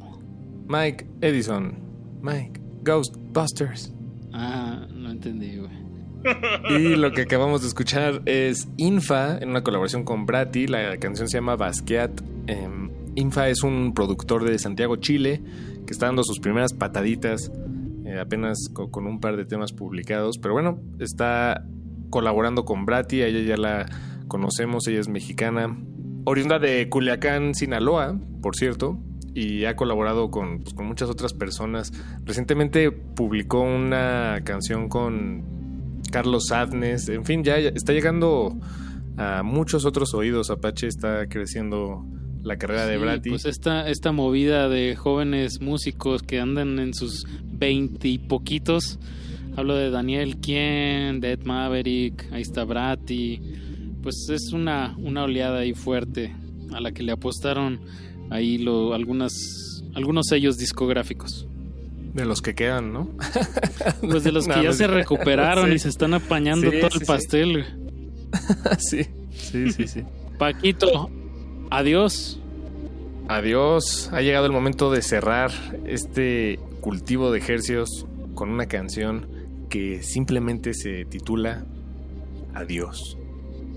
Mike Edison. Mike Ghostbusters. Ah, no entendí, güey. <laughs> Y lo que acabamos de escuchar es Infa en una colaboración con Brati. La canción se llama Basquiat. Em, Infa es un productor de Santiago, Chile, que está dando sus primeras pataditas, apenas co- con, un par de temas publicados. Pero bueno, está colaborando con Brati. Ella ya la conocemos, ella es mexicana, oriunda de Culiacán, Sinaloa, por cierto. Y ha colaborado con, pues, con muchas otras personas. Recientemente publicó una canción con Carlos Adnes, en fin, ya está llegando a muchos otros oídos. Apache está creciendo la carrera de Sí, Bratti. Pues esta, esta movida de jóvenes músicos que andan en sus veinte y poquitos. Hablo de Daniel Kien, de Ed Maverick, ahí está Bratti. Pues es una, una oleada ahí fuerte a la que le apostaron ahí lo, algunas, algunos sellos discográficos. De los que quedan, ¿no? <laughs> Pues de los que No, ya no se recuperaron <laughs> Sí. y se están apañando Sí, todo el pastel. <laughs> sí, sí, sí, sí. Paquito, adiós. Adiós. Ha llegado el momento de cerrar este cultivo de ejercios con una canción que simplemente se titula Adiós.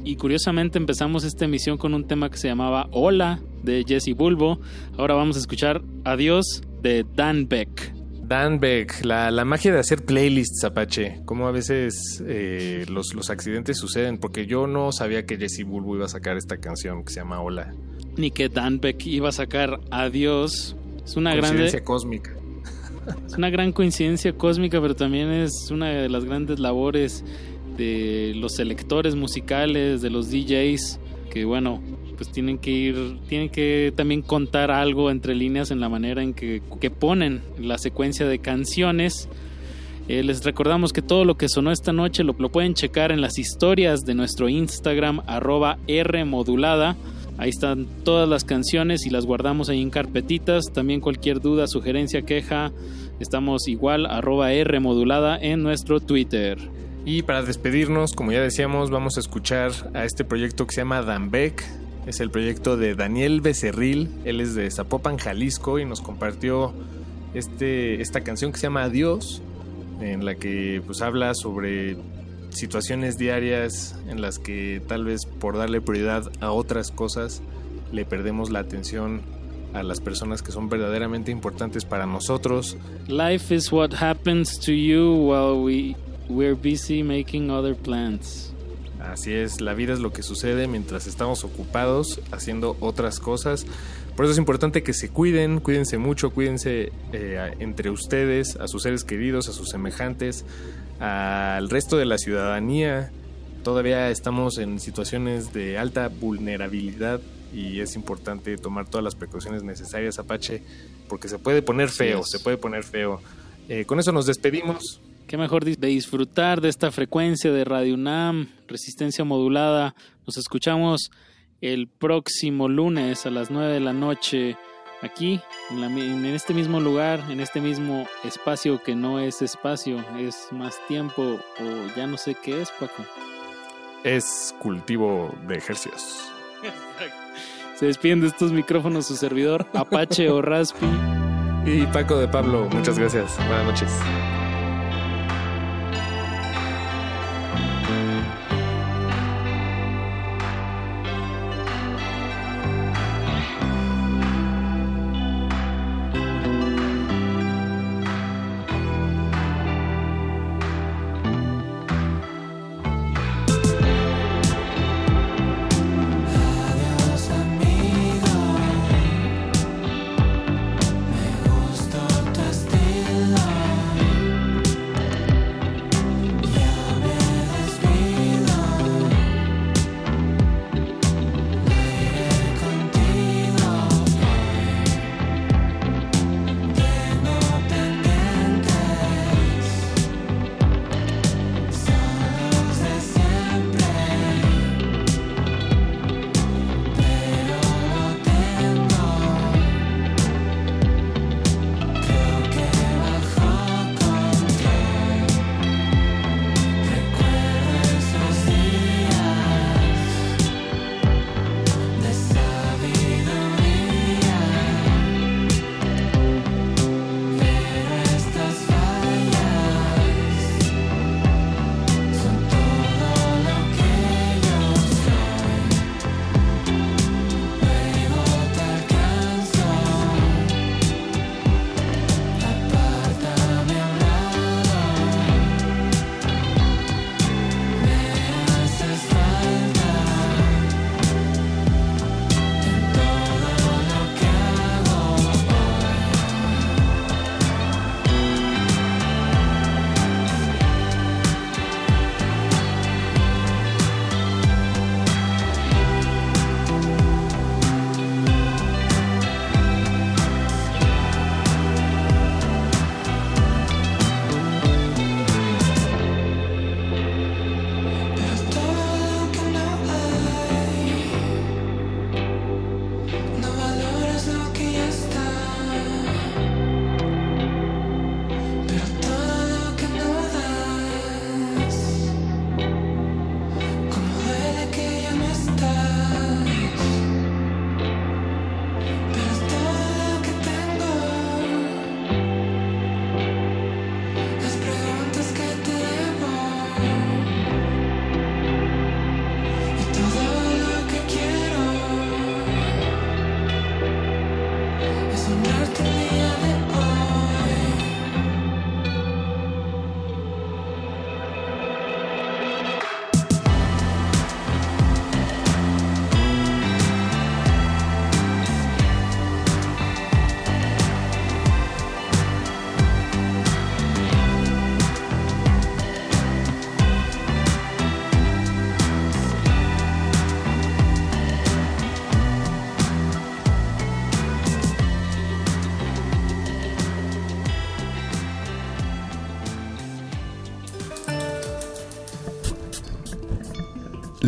Y curiosamente empezamos esta emisión con un tema que se llamaba Hola de Jesse Bulbo. Ahora vamos a escuchar Adiós de Dan Beck. Dan Beck, la, la magia de hacer playlists, Apache. Como a veces eh, los, los accidentes suceden, porque yo no sabía que Jesse Bulbo iba a sacar esta canción que se llama Hola. Ni que Dan Beck iba a sacar Adiós. Es una Coincidencia grande, cósmica. es una gran coincidencia cósmica, pero también es una de las grandes labores de los selectores musicales, de los DJs, que bueno, pues tienen que ir, tienen que también contar algo entre líneas en la manera en que, ponen la secuencia de canciones. Eh, les recordamos que todo lo que sonó esta noche lo, pueden checar en las historias de nuestro Instagram, arroba Rmodulada. Ahí están todas las canciones y las guardamos ahí en carpetitas. También cualquier duda, sugerencia, queja, estamos igual, arroba Rmodulada en nuestro Twitter. Y para despedirnos, como ya decíamos, vamos a escuchar a este proyecto que se llama Dan Beck. Es el proyecto de Daniel Becerril. Él es de Zapopan, Jalisco, y nos compartió este, esta canción que se llama Adiós, en la que pues habla sobre situaciones diarias en las que tal vez por darle prioridad a otras cosas le perdemos la atención a las personas que son verdaderamente importantes para nosotros. Life is what happens to you while we, we're busy making other plans. Así es, la vida es lo que sucede mientras estamos ocupados haciendo otras cosas. Por eso es importante que se cuiden, cuídense mucho, cuídense eh, entre ustedes, a sus seres queridos, a sus semejantes, al resto de la ciudadanía. Todavía estamos en situaciones de alta vulnerabilidad y es importante tomar todas las precauciones necesarias, Apache, porque se puede poner feo, se puede poner feo. Eh, con eso nos despedimos. Qué mejor de disfrutar de esta frecuencia de Radio UNAM, resistencia modulada. Nos escuchamos el próximo lunes a las 9 de la noche aquí, en, la mi- en este mismo lugar, en este mismo espacio que no es espacio, es más tiempo o ya no sé qué es, Paco. Es cultivo de ejercicios. <laughs> Se despiden de estos micrófonos su servidor Apache o Raspi. Y Paco de Pablo, muchas gracias. Buenas noches.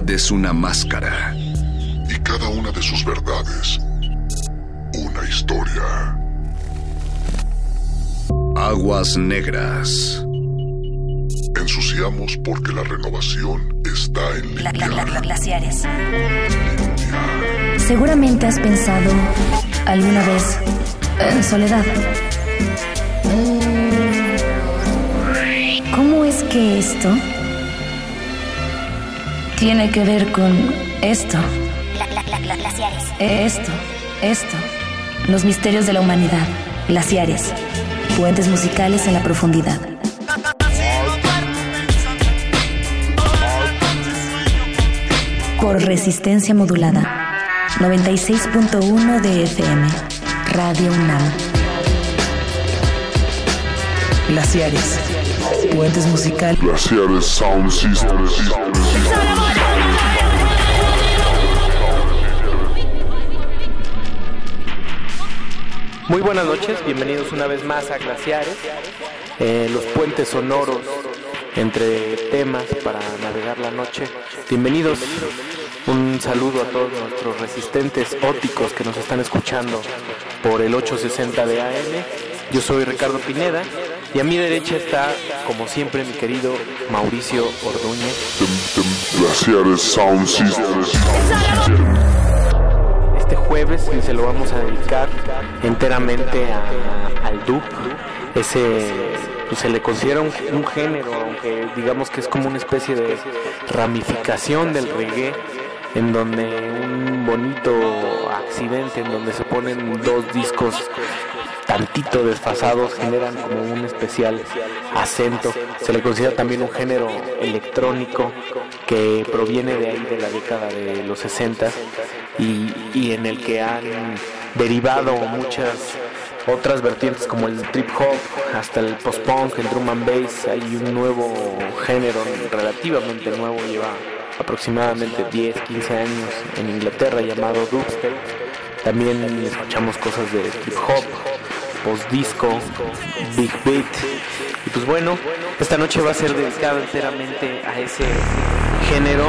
Realidad es una máscara. Y cada una de sus verdades, una historia. Aguas negras. Ensuciamos porque la renovación está en limpiar. gla- glaciares. Seguramente has pensado alguna vez en soledad. ¿Cómo es que esto tiene que ver con esto? glaciares. Esto, esto. Los misterios de la humanidad. Glaciares. Puentes musicales en la profundidad. Por resistencia modulada. 96.1 de FM. Radio UNAM. Glaciares. Puentes musicales. Glaciares Sound System. Muy buenas noches, bienvenidos una vez más a Glaciares, eh, los puentes sonoros entre temas para navegar la noche. Bienvenidos, un saludo a todos nuestros resistentes óticos que nos están escuchando por el 860 de AM. Yo soy Ricardo Pineda y a mi derecha está, como siempre, mi querido Mauricio Ordóñez. Glaciares Sound System. Este jueves se lo vamos a dedicar enteramente al dub. Ese pues, se le considera un, un género, aunque digamos que es como una especie de ramificación del reggae, en donde un bonito accidente, en donde se ponen dos discos tantito desfasados generan como un especial acento. Se le considera también un género electrónico que proviene de ahí de la década de los 60 y, y en el que han derivado muchas otras vertientes como el trip hop, hasta el post-punk, el drum and bass. Hay un nuevo género relativamente nuevo, lleva aproximadamente 10, 15 años en Inglaterra llamado dubstep. También escuchamos cosas de trip hop, post-disco, big beat. Y pues bueno, esta noche va a ser dedicada enteramente a ese género.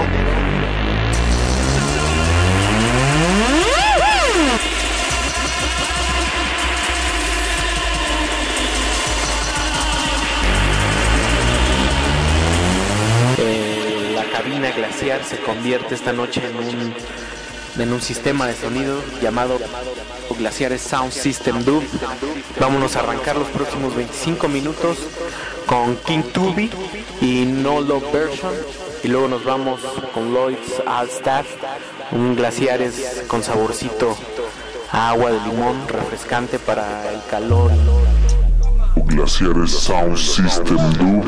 Glaciar se convierte esta noche en un, en un sistema de sonido llamado Glaciares Sound System Dub. Vámonos a arrancar los próximos 25 minutos con King Tubi y No Love Version. Y luego nos vamos con Lloyd's All Star, un glaciares con saborcito a agua de limón, refrescante para el calor. Glaciares Sound System. No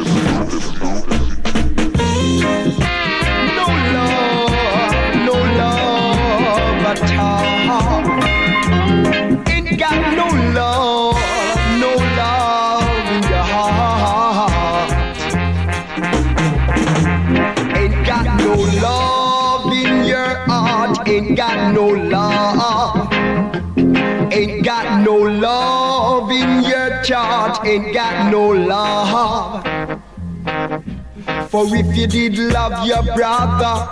at all. Ain't got no love, no love in your heart. Ain't got no love in your heart. Ain't got no love. Ain't got no love in your chart. Ain't got no love. For if you did love your brother,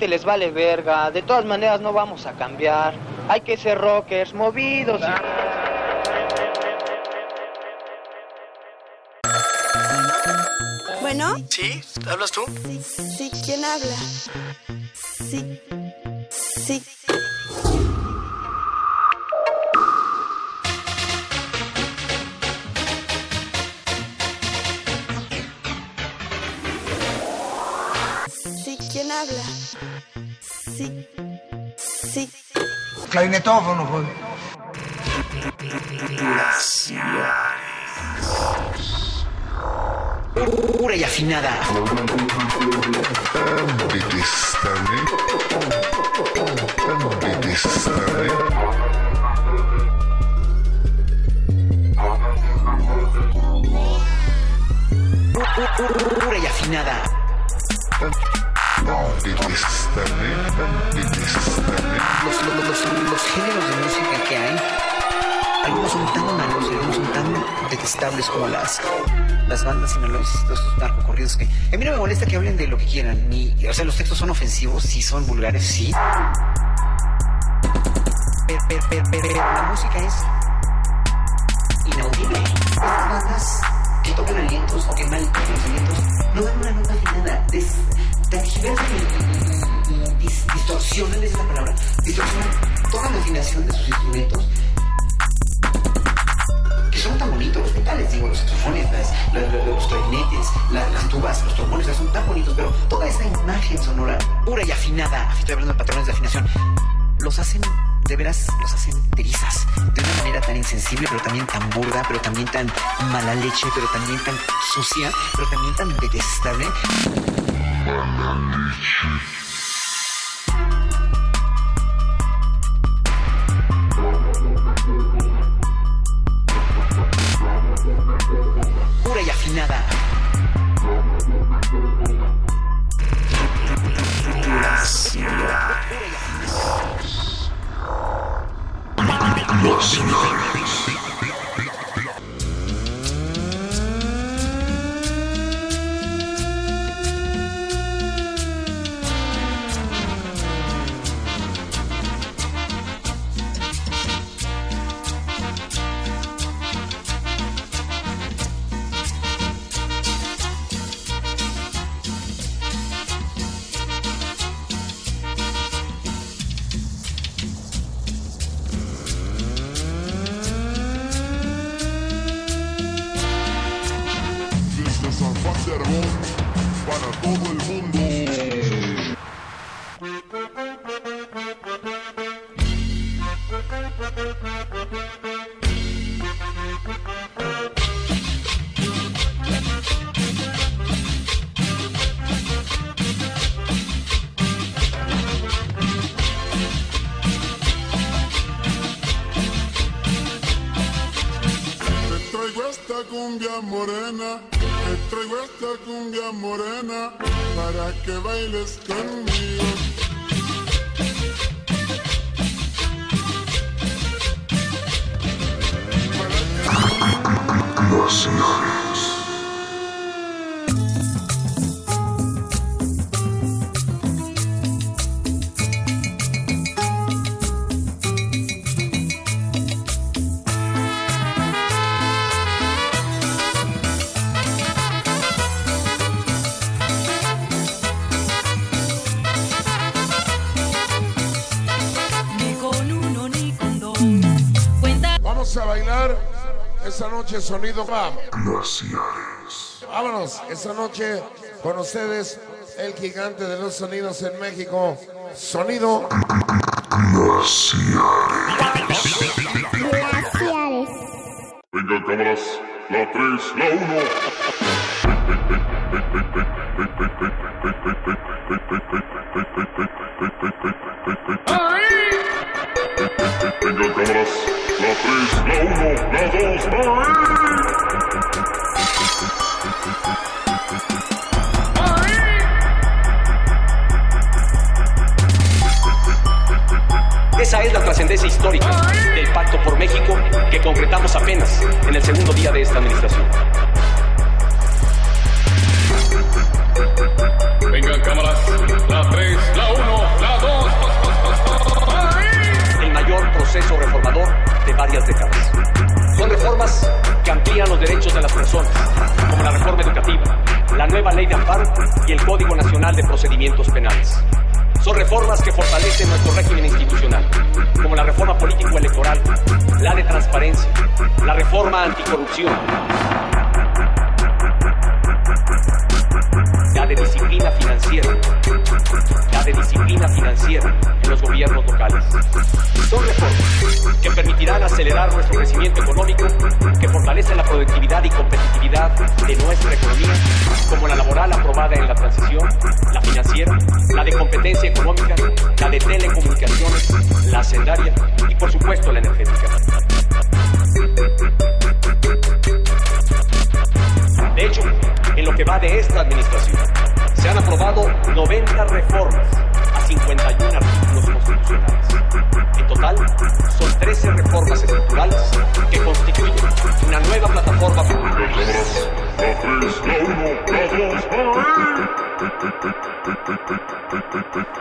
Les vale verga. De todas maneras no vamos a cambiar. Hay que ser rockers, movidos. Bueno, ¿Sí? ¿Hablas tú? sí, ¿quién habla? Clarinetófono, pues. Pura y afinada. Pura y afinada. Los, los, los- los géneros de música que hay, algunos son tan malos y algunos son tan detestables como las, las bandas sinaloenses, estos narcocorridos que... A mí no me molesta que hablen de lo que quieran, ni... O sea, los textos son ofensivos, sí, son vulgares, sí. Pero, pero, pero- pero- la música es inaudible. Estas bandas que tocan alientos o que mal tocan los alientos no dan una nota afinada. Des, tergiversan distorsionan, es la palabra, distorsionan toda la afinación de sus instrumentos que son tan bonitos los metales, digo, los saxofones, los clarinetes, la- las tubas, los trombones, son tan bonitos, pero toda esta imagen sonora pura y afinada, estoy hablando de patrones de afinación, los hacen, de veras, los hacen terizas, de una manera tan insensible, pero también tan burda, pero también tan mala leche, pero también tan sucia, pero también tan detestable. Pura cumbia morena, te traigo esta cumbia morena para que bailes conmigo. Noche sonido. Glaciares. Vámonos, esa noche con ustedes el gigante de los sonidos en México, sonido Venga cámaras, la 3, la 1. 3, la 1, la 2, Esa es la trascendencia histórica del Pacto por México que concretamos apenas en el segundo día de esta administración. Venga Cámaras, la 3, la 1, proceso reformador de varias décadas. Son reformas que amplían los derechos de las personas, como la reforma educativa, la nueva ley de amparo y el Código Nacional de Procedimientos Penales. Son reformas que fortalecen nuestro régimen institucional, como la reforma político-electoral, la de transparencia, la reforma anticorrupción, de disciplina financiera, la de disciplina financiera en los gobiernos locales. Son reformas que permitirán acelerar nuestro crecimiento económico, que fortalecen la productividad y competitividad de nuestra economía, como la laboral aprobada en la transición, la financiera, la de competencia económica, la de telecomunicaciones, la hacendaria y por supuesto la energética. De hecho, en lo que va de esta administración, se han aprobado 90 reformas a 51 artículos constitucionales. En total, son 13 reformas estructurales que constituyen una nueva plataforma La 3, la 1, la 2.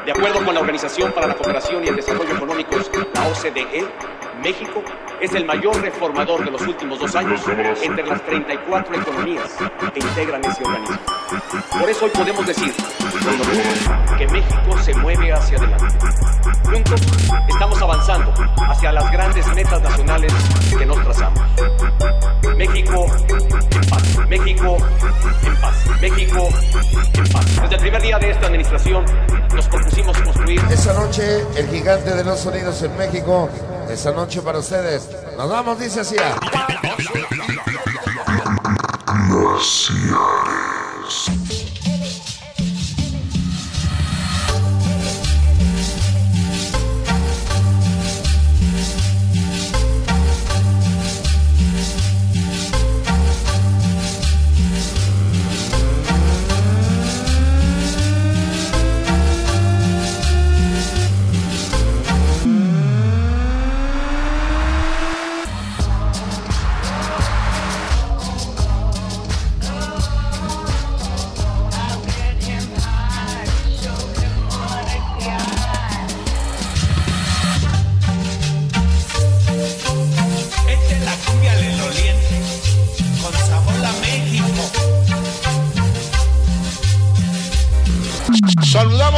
De acuerdo con la Organización para la Cooperación y el Desarrollo Económicos, la OCDE, México es el mayor reformador de los últimos dos años entre las 34 economías que integran ese organismo. Por eso hoy podemos decir, con orgullo, que México se mueve hacia adelante. Juntos estamos avanzando hacia las grandes metas nacionales que nos trazamos. México en paz, México en paz, México en paz. Desde el primer día de esta administración nos propusimos construir Esa noche, el gigante de los sonidos en México. Esa noche para ustedes. Nos vamos, dice así.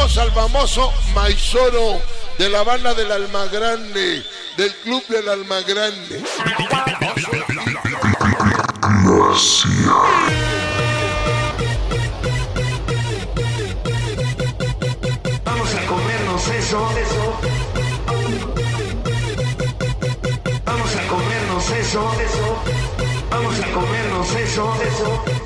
Al famoso Maizoro de la banda del Almagrande, del club del Almagrande. Vamos a comernos eso, eso. Vamos a comernos eso, eso. Vamos a comernos eso, eso.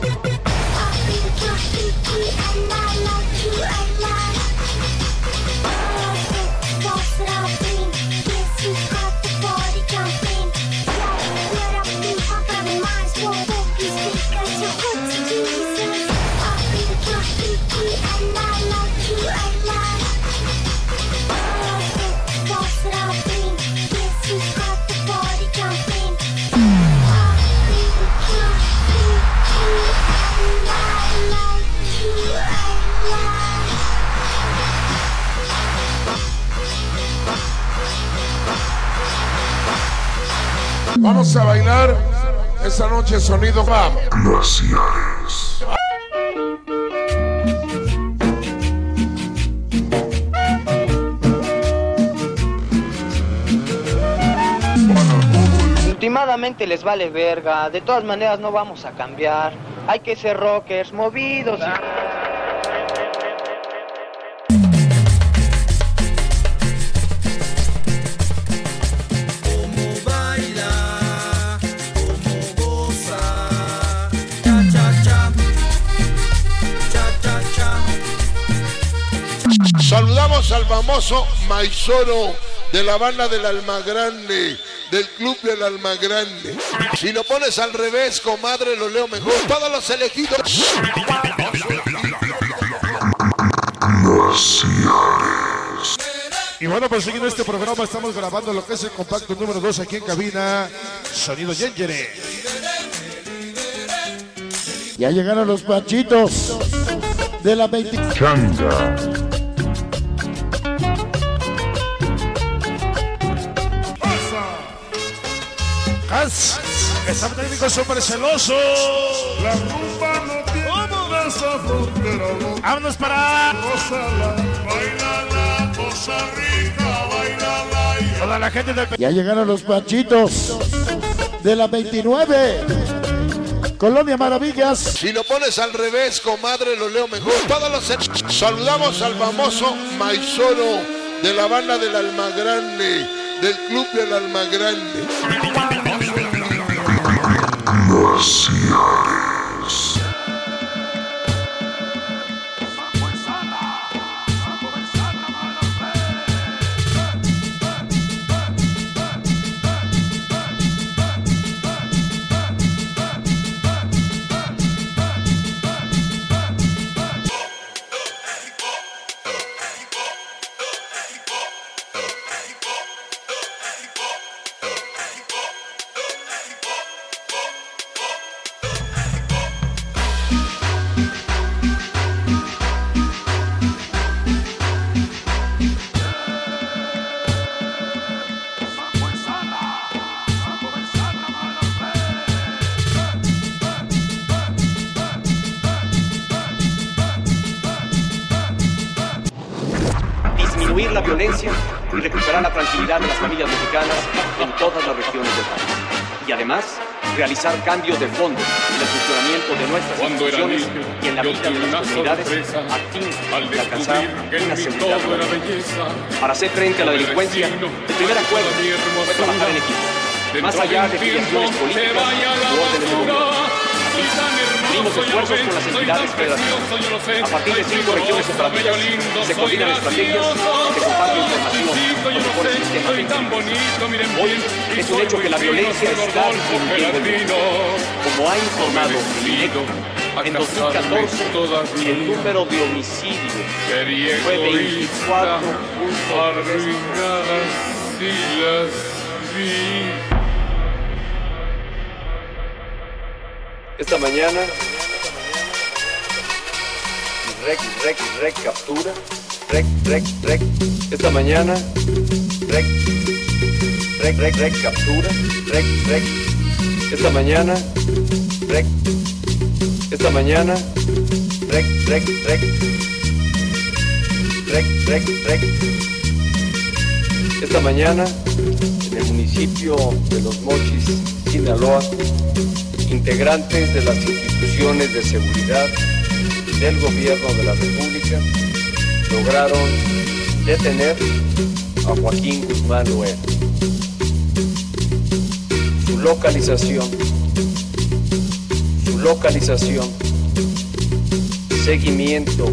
Sonido BAM. Glaciares. Últimamente les vale verga, de todas maneras no vamos a cambiar. Hay que ser rockers, movidos. y- Saludamos al famoso Maizoro de la banda del Almagrande, del club del Almagrande. Si lo pones al revés, comadre, lo leo mejor. Todos los elegidos. Y bueno, pues siguiendo este programa estamos grabando lo que es el compacto número 2 aquí en cabina Sonido Yengere. Ya llegaron los panchitos. de la 20. Changa. Hans, está técnico súper celoso. La rumba no tiene esa frontera. Vámonos para Baila la cosa rica, baila la toda la gente del. Ya llegaron los panchitos de la 29. Colonia Maravillas. Si lo pones al revés, comadre, lo leo mejor. Todos los saludamos al famoso Maizoro de la banda del Almagrande, del club del Almagrande. Seattle. Realizar cambios de fondo en el funcionamiento de nuestras Cuando instituciones niño, y en la vida de las comunidades a fin de alcanzar en una seguridad belleza. Para hacer frente a la delincuencia, el primer acuerdo fue trabajar en equipo. Más allá de filiaciones políticas u órdenes de gobierno. Unimos esfuerzos con las entidades federativas. A partir de cinco regiones operativas se coordinan estrategias, se comparte información, los mejores sistemas. Hoy es un hecho que la violencia está disminuyendo. Como ha informado el en 2014 el número de homicidios fue 24 Esta mañana, rec, rec, rec, captura, rec, rec, rec. Esta mañana, rec, rec, rec, rec, captura, rec, rec. Esta mañana, rec, esta mañana, rec, rec, rec, rec, rec, rec. Esta mañana, en el municipio de Los Mochis, Sinaloa, integrantes de las instituciones de seguridad del gobierno de la República lograron detener a Joaquín Guzmán Loera. Su localización, su localización, seguimiento,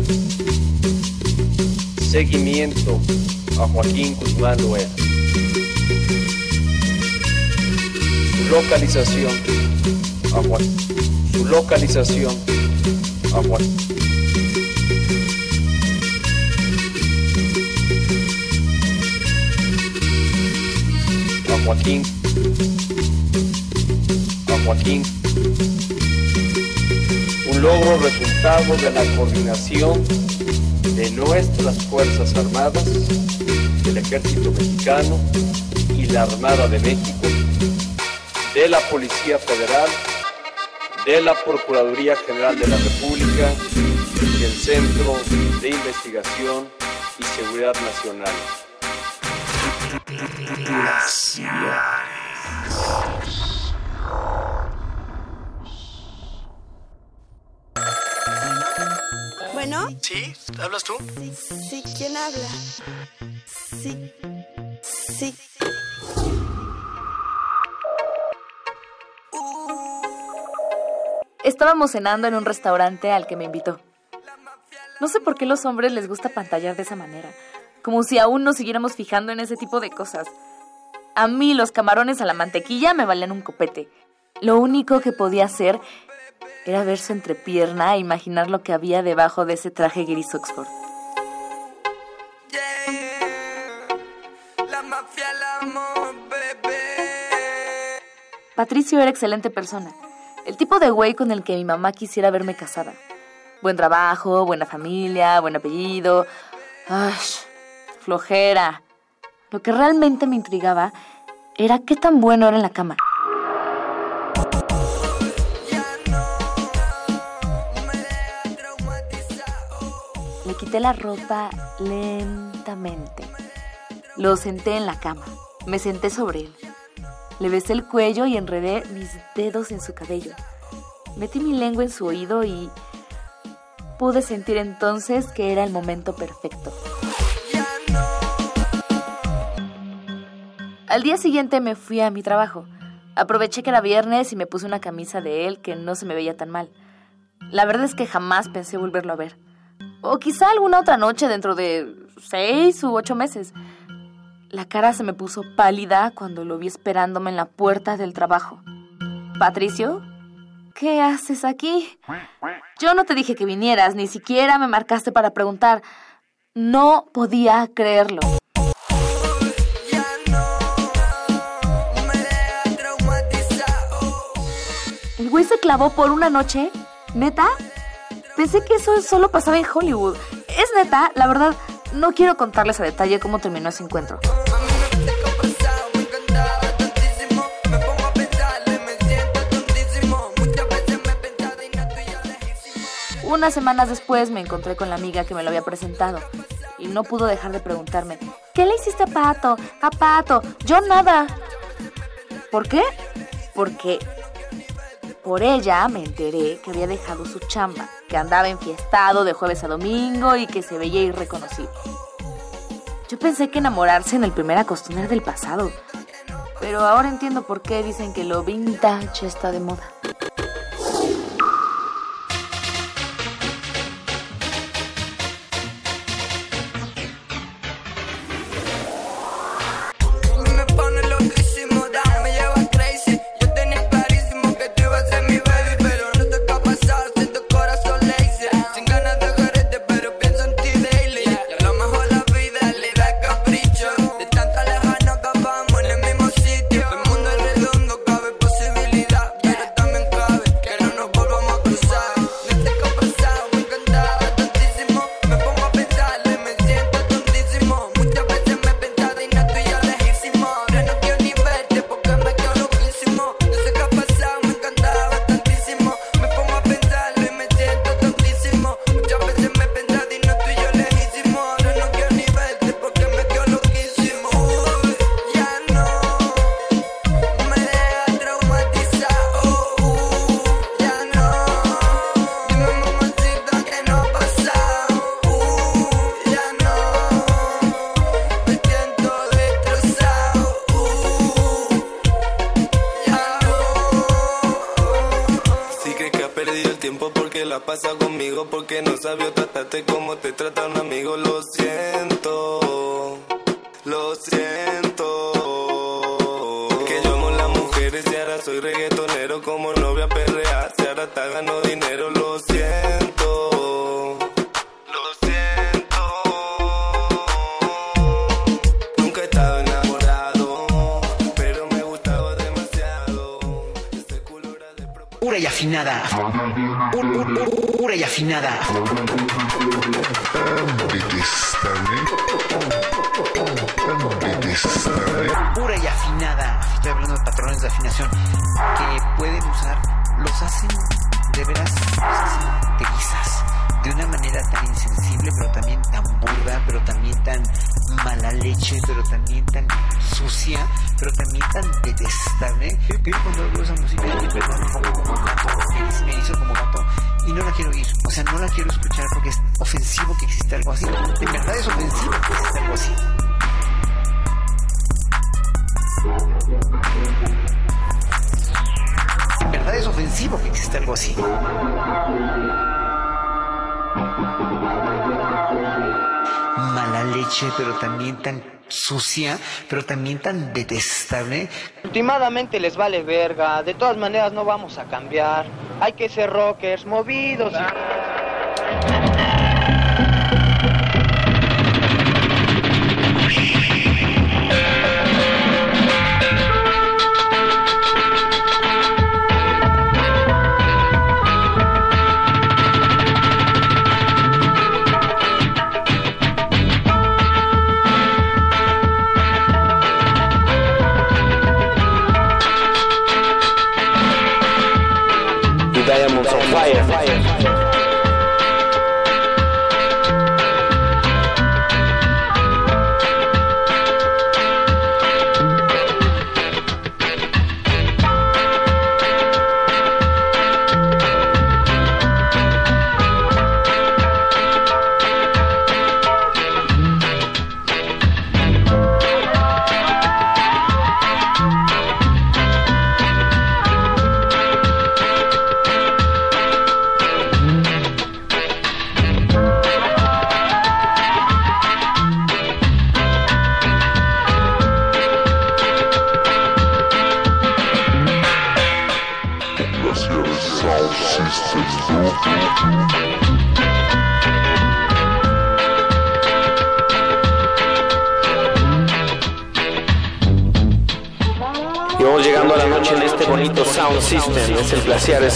seguimiento a Joaquín Guzmán Loera. Su localización a Juan, su localización a Juan. A Joaquín, a Joaquín, un logro resultado de la coordinación de nuestras Fuerzas Armadas, del Ejército Mexicano y la Armada de México, de la Policía Federal, de la Procuraduría General de la República y el Centro de Investigación y Seguridad Nacional. Bueno, ¿Sí? ¿Hablas tú? sí, ¿quién habla? Sí, sí. Estábamos cenando en un restaurante al que me invitó. No sé por qué los hombres les gusta pantallar de esa manera, como si aún nos siguiéramos fijando en ese tipo de cosas. A mí los camarones a la mantequilla me valían un copete. Lo único que podía hacer era ver su entrepierna e imaginar lo que había debajo de ese traje gris Oxford. Patricio era excelente persona, el tipo de güey con el que mi mamá quisiera verme casada. Buen trabajo, buena familia, buen apellido. Ay, flojera. Lo que realmente me intrigaba era qué tan bueno era en la cama. Le quité la ropa lentamente. Lo senté en la cama. Me senté sobre él. Le besé el cuello y enredé mis dedos en su cabello. Metí mi lengua en su oído y pude sentir entonces que era el momento perfecto. Al día siguiente me fui a mi trabajo. Aproveché que era viernes y me puse una camisa de él que no se me veía tan mal. La verdad es que jamás pensé volverlo a ver. O quizá alguna otra noche dentro de seis u ocho meses. La cara se me puso pálida cuando lo vi esperándome en la puerta del trabajo. Patricio, ¿qué haces aquí? Yo no te dije que vinieras, ni siquiera me marcaste para preguntar. No podía creerlo. ¿El güey se clavó por una noche? ¿Neta? Pensé que eso solo pasaba en Hollywood. Es neta, la verdad, no quiero contarles a detalle cómo terminó ese encuentro. Unas semanas después me encontré con la amiga que me lo había presentado y no pudo dejar de preguntarme, ¿qué le hiciste a Pato? A Pato, yo nada. ¿Por qué? Porque por ella me enteré que había dejado su chamba, que andaba enfiestado de jueves a domingo y que se veía irreconocible. Yo pensé que enamorarse en el primer acostumbre del pasado, pero ahora entiendo por qué dicen que lo vintage está de moda. Afinada. Pu- pu- pu- Pura y afinada. Pura y afinada. Estoy hablando de patrones de afinación que pueden usar, los hacen de veras, los de guisas. De una manera tan insensible, pero también tan burda, pero también tan mala leche, pero también tan sucia, pero también tan detestable. Que yo cuando oigo esa música, me como gato, me hizo como gato, y no la quiero oír. O sea, no la quiero escuchar porque es ofensivo que exista algo así. De verdad es ofensivo que exista algo así. En verdad es ofensivo que exista algo así. Mala leche, pero también tan sucia, pero también tan detestable. Últimamente les vale verga, de todas maneras no vamos a cambiar. Hay que ser rockers, movidos y...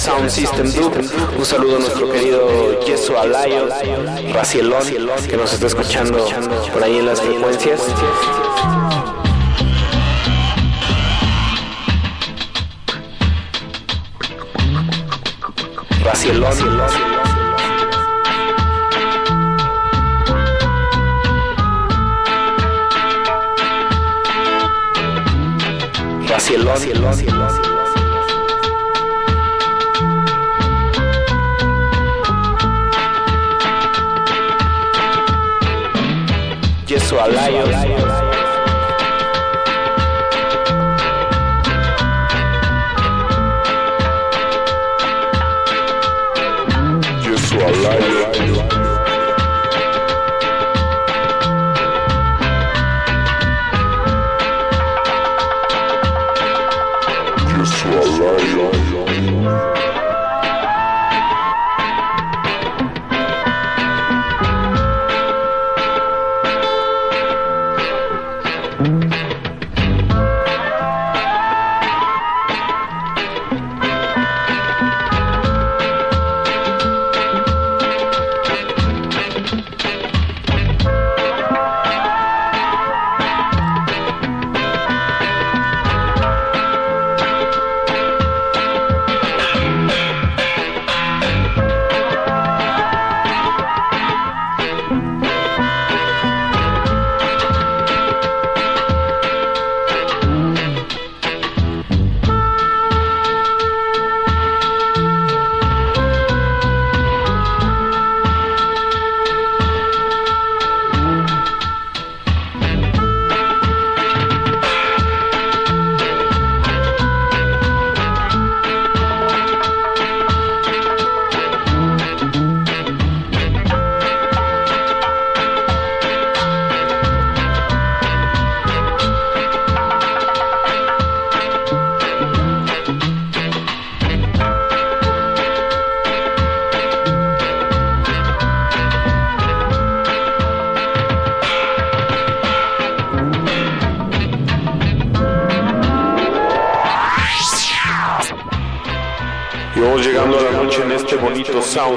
Sound System Duke. Un saludo a nuestro querido Yeso Alayo, Racielón, que nos está escuchando por ahí en las frecuencias. Racielón. Racielón. Yeso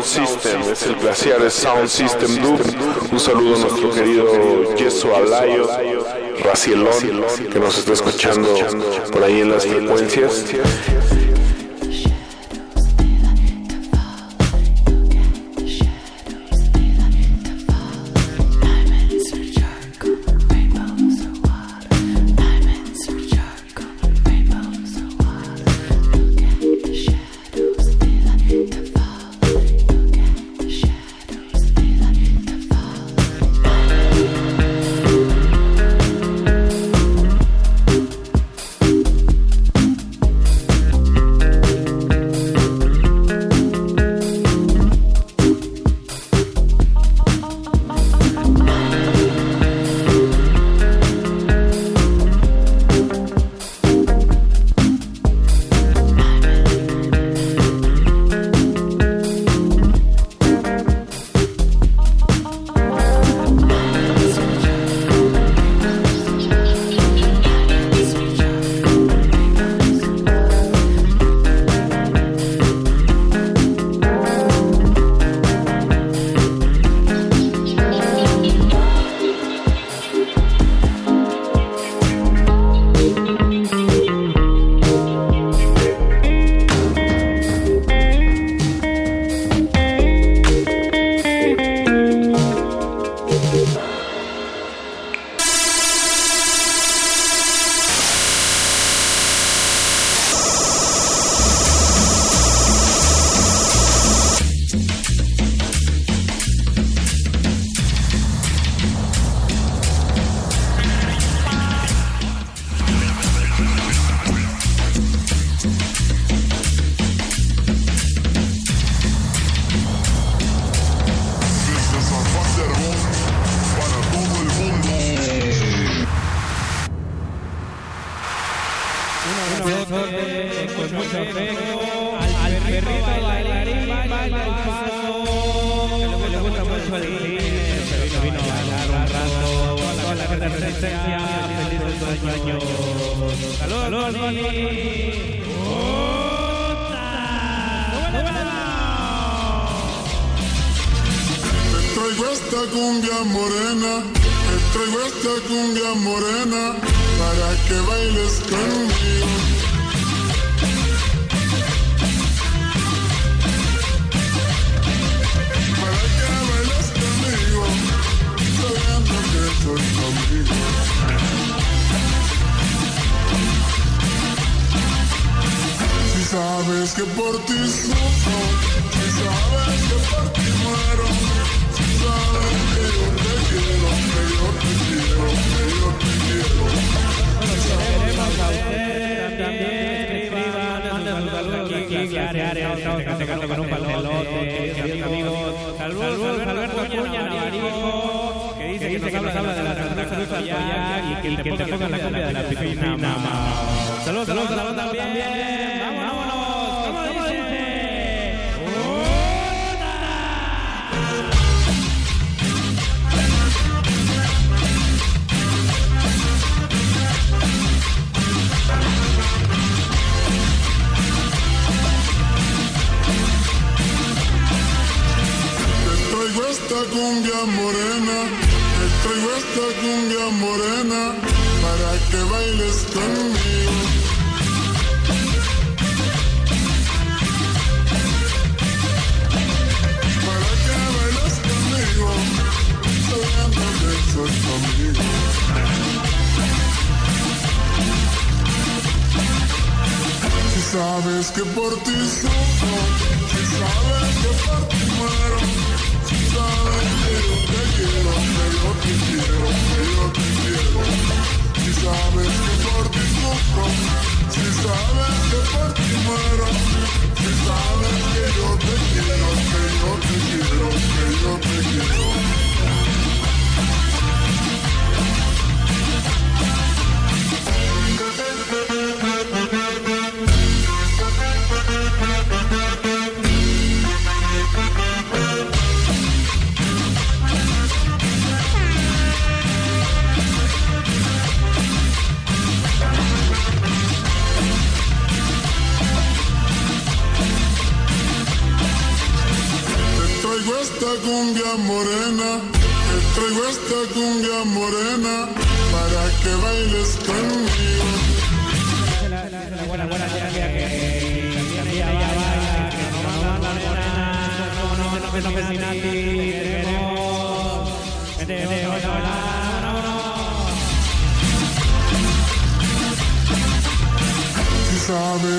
Sound System, es el Glaciares Sound System Duke. Un saludo a nuestro querido Yeso Alayo, Racielón, que nos está escuchando por ahí en las frecuencias.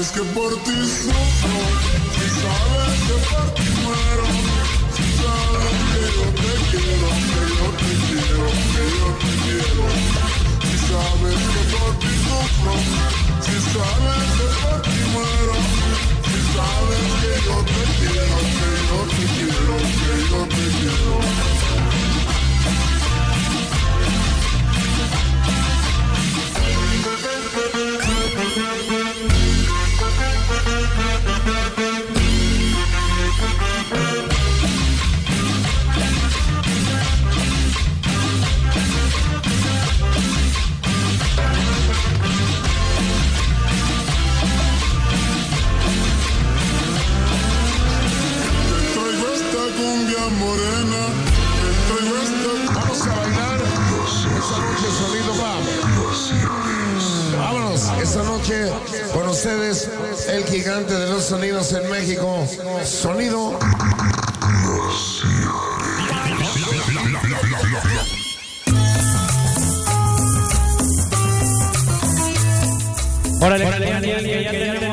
sabes que por ti sufro, si sabes que por ti muero, si sabes que yo te quiero, que yo te quiero, que yo te quiero, si sabes que por ti sufro, si sabes que por ti muero, si sabes que yo te quiero, que yo te quiero, que yo te quiero. gigante de los sonidos en México. Sonido. Órale, órale, órale,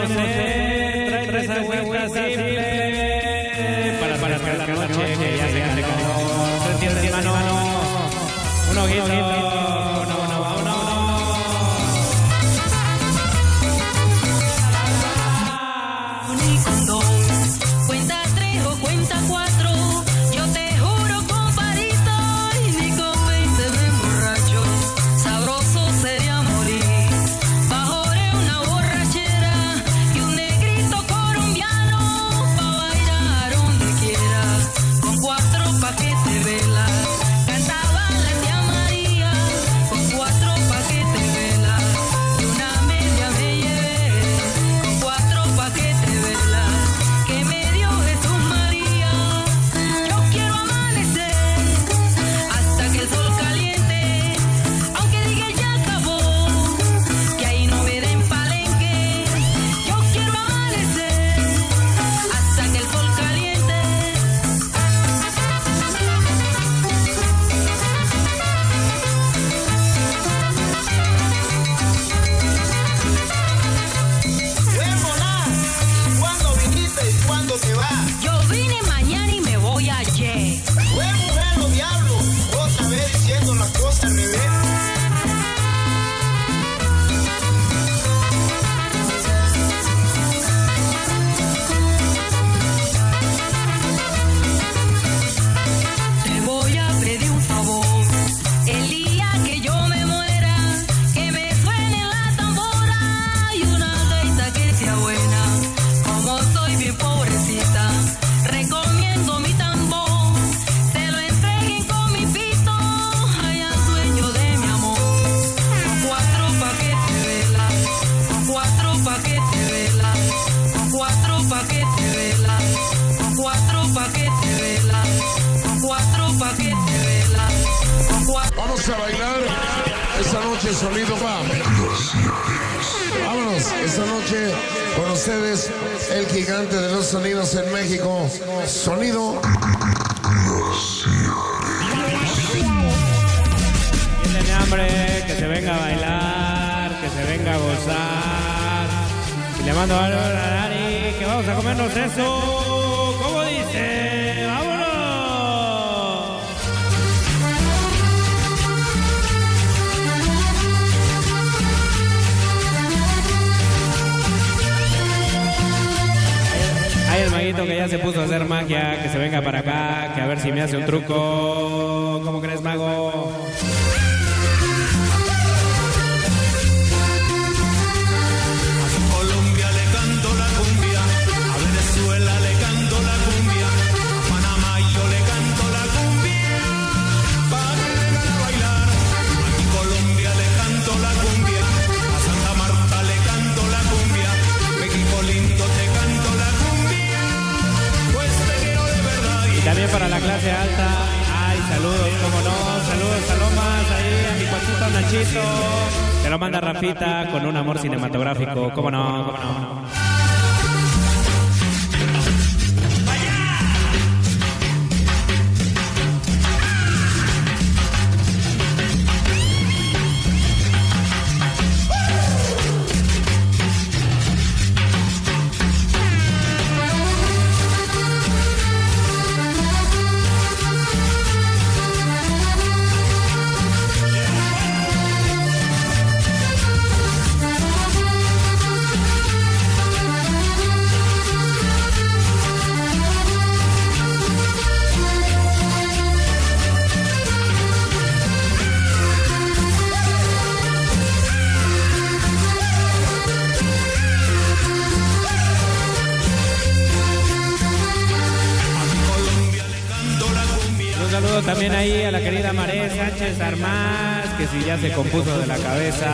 se compuso de la cabeza,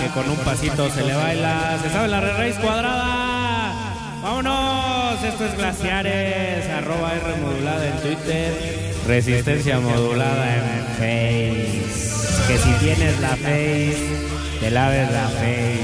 que con un pasito se le baila. Se sabe la red raíz cuadrada. Vámonos, esto es Glaciares, arroba R modulada en Twitter, Resistencia modulada en Face. Que si tienes la Face, te laves la Face.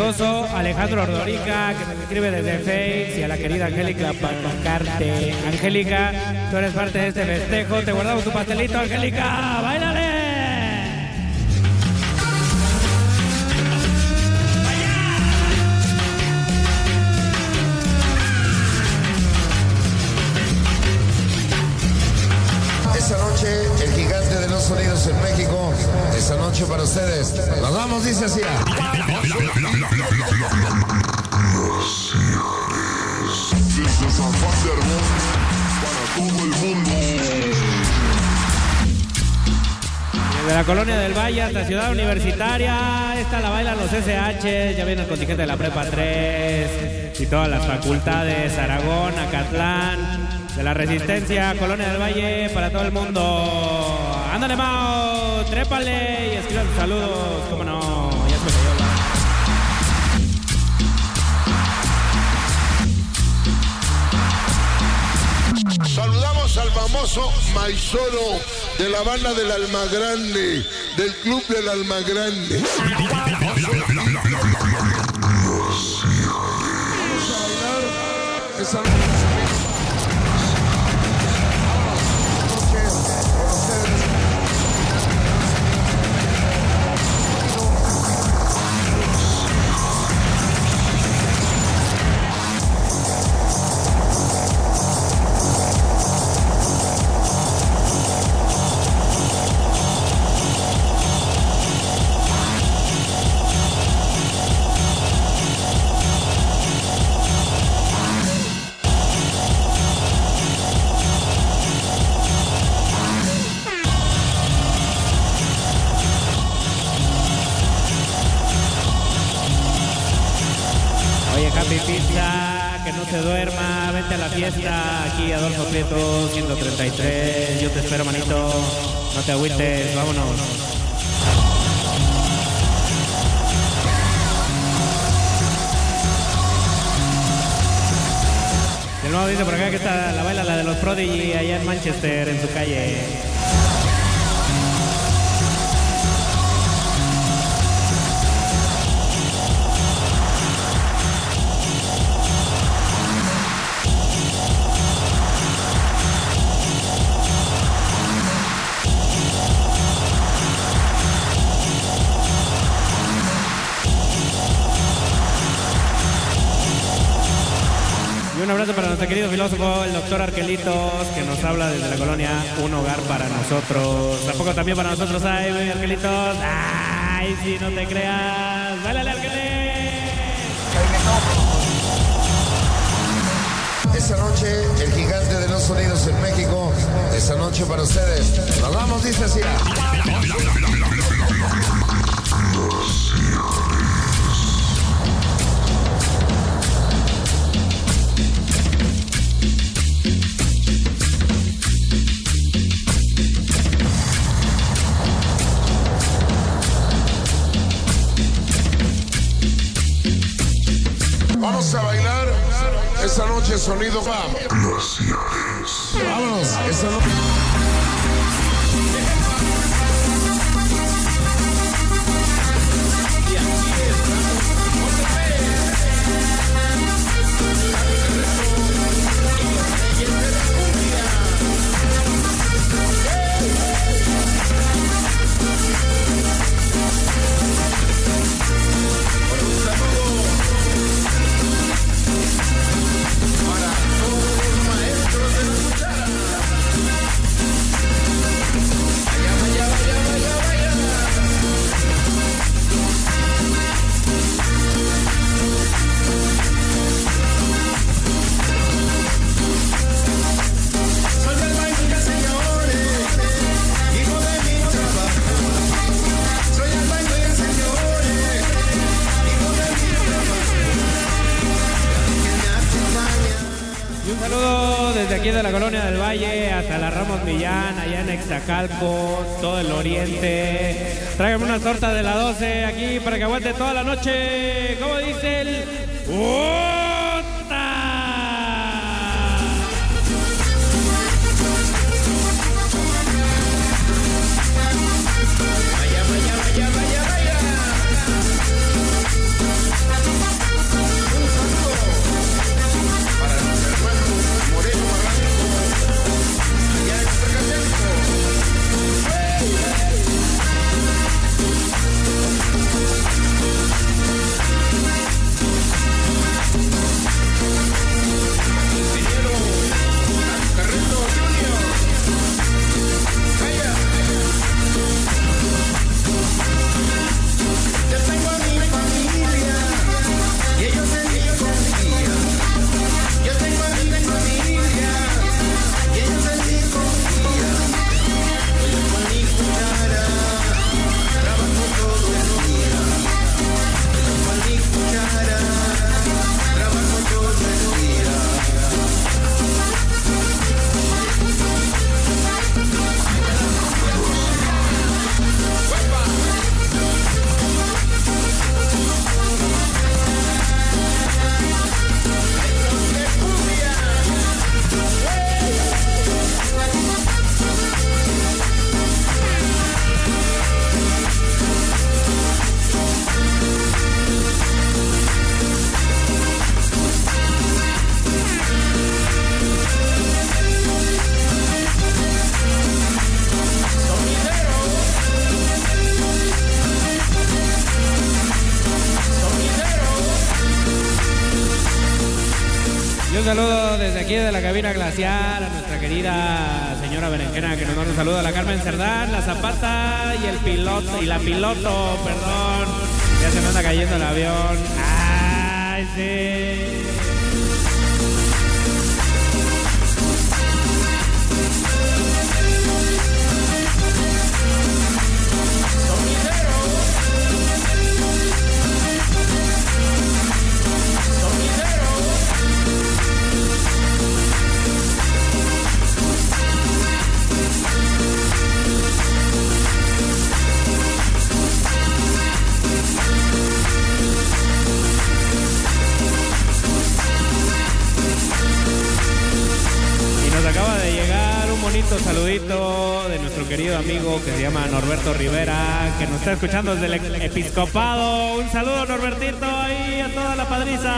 Alejandro Ordorica, que nos escribe desde Face, y a la querida Angélica para tocarte. Angélica, tú eres parte de este festejo, te guardamos tu pastelito, Angélica, bailale. Esta noche el gigante de los sonidos en México, esta noche para ustedes. Nos vamos, dice así. Desde la colonia del Valle hasta Ciudad Universitaria, esta la bailan los SH, ya viene el contingente de la Prepa 3 y todas las facultades, Aragón, Acatlán, de la Resistencia, Colonia del Valle, para todo el mundo. Ándale, Mao, trépale y escriban saludos, cómo no. Famoso Maizoro de la banda del Almagrande, del club del Almagrande. Fiesta, aquí Adolfo Prieto, 133, yo te espero, manito, no te agüites, vámonos. De nuevo dice por acá que está la baila la de los Prodigy allá en Manchester, en su calle. Para nuestro querido filósofo, el doctor Arquelitos, que nos habla desde la colonia Un Hogar para Nosotros. Tampoco también para nosotros hay, Arquelitos. Ay, si no te creas. Dale, Arquelitos. Esa noche, el gigante de los sonidos en México. Esa noche para ustedes. Nos vamos, dice así. Esa noche sonido va. Vámonos, esa noche. Allá en Exacalco, todo el oriente. Tráigame una torta de la 12 aquí para que aguante toda la noche. ¿Cómo dice el? ¡Ota! La cabina glaciar a nuestra querida señora Berenjena que nos manda un saludo a la Carmen Cerdán, la Zapata y el piloto y la piloto, perdón. Ya se me anda cayendo el avión. Ay, sí. Bonito saludito de nuestro querido amigo que se llama Norberto Rivera, que nos está escuchando desde el episcopado. Un saludo, Norbertito, y a toda la padriza.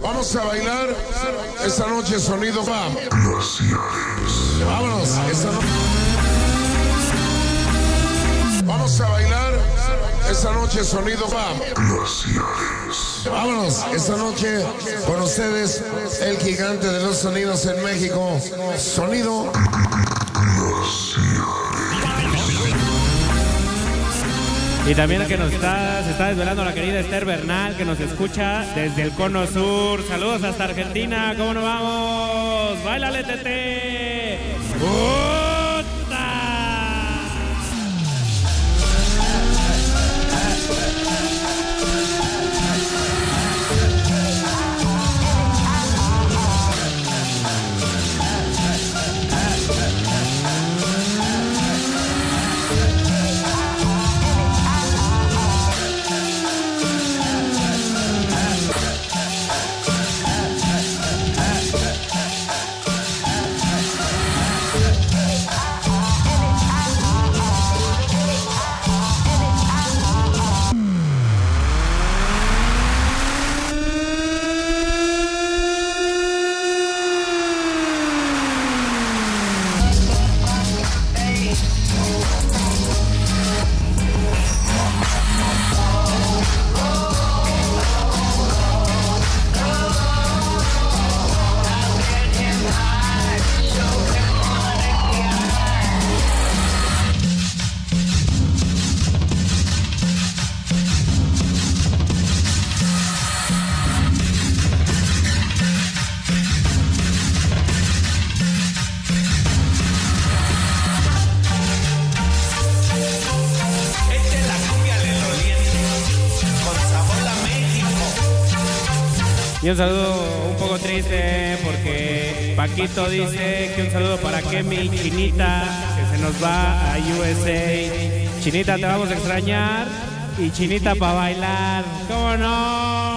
Vamos a bailar esta noche sonido va. Vámonos, esta esta noche sonido va. Vámonos, esta noche con ustedes el gigante de los sonidos en México. Sonido. Y también que nos está, se está desvelando la querida Esther Bernal, que nos escucha desde el Cono Sur. Saludos hasta Argentina, ¿cómo nos vamos? ¡Báilale, tete! ¡Puta! Y un saludo un poco triste porque Paquito dice que un saludo para Kemi Chinita, que se nos va a USA. Chinita, te vamos a extrañar. Y Chinita para bailar. ¿Cómo no?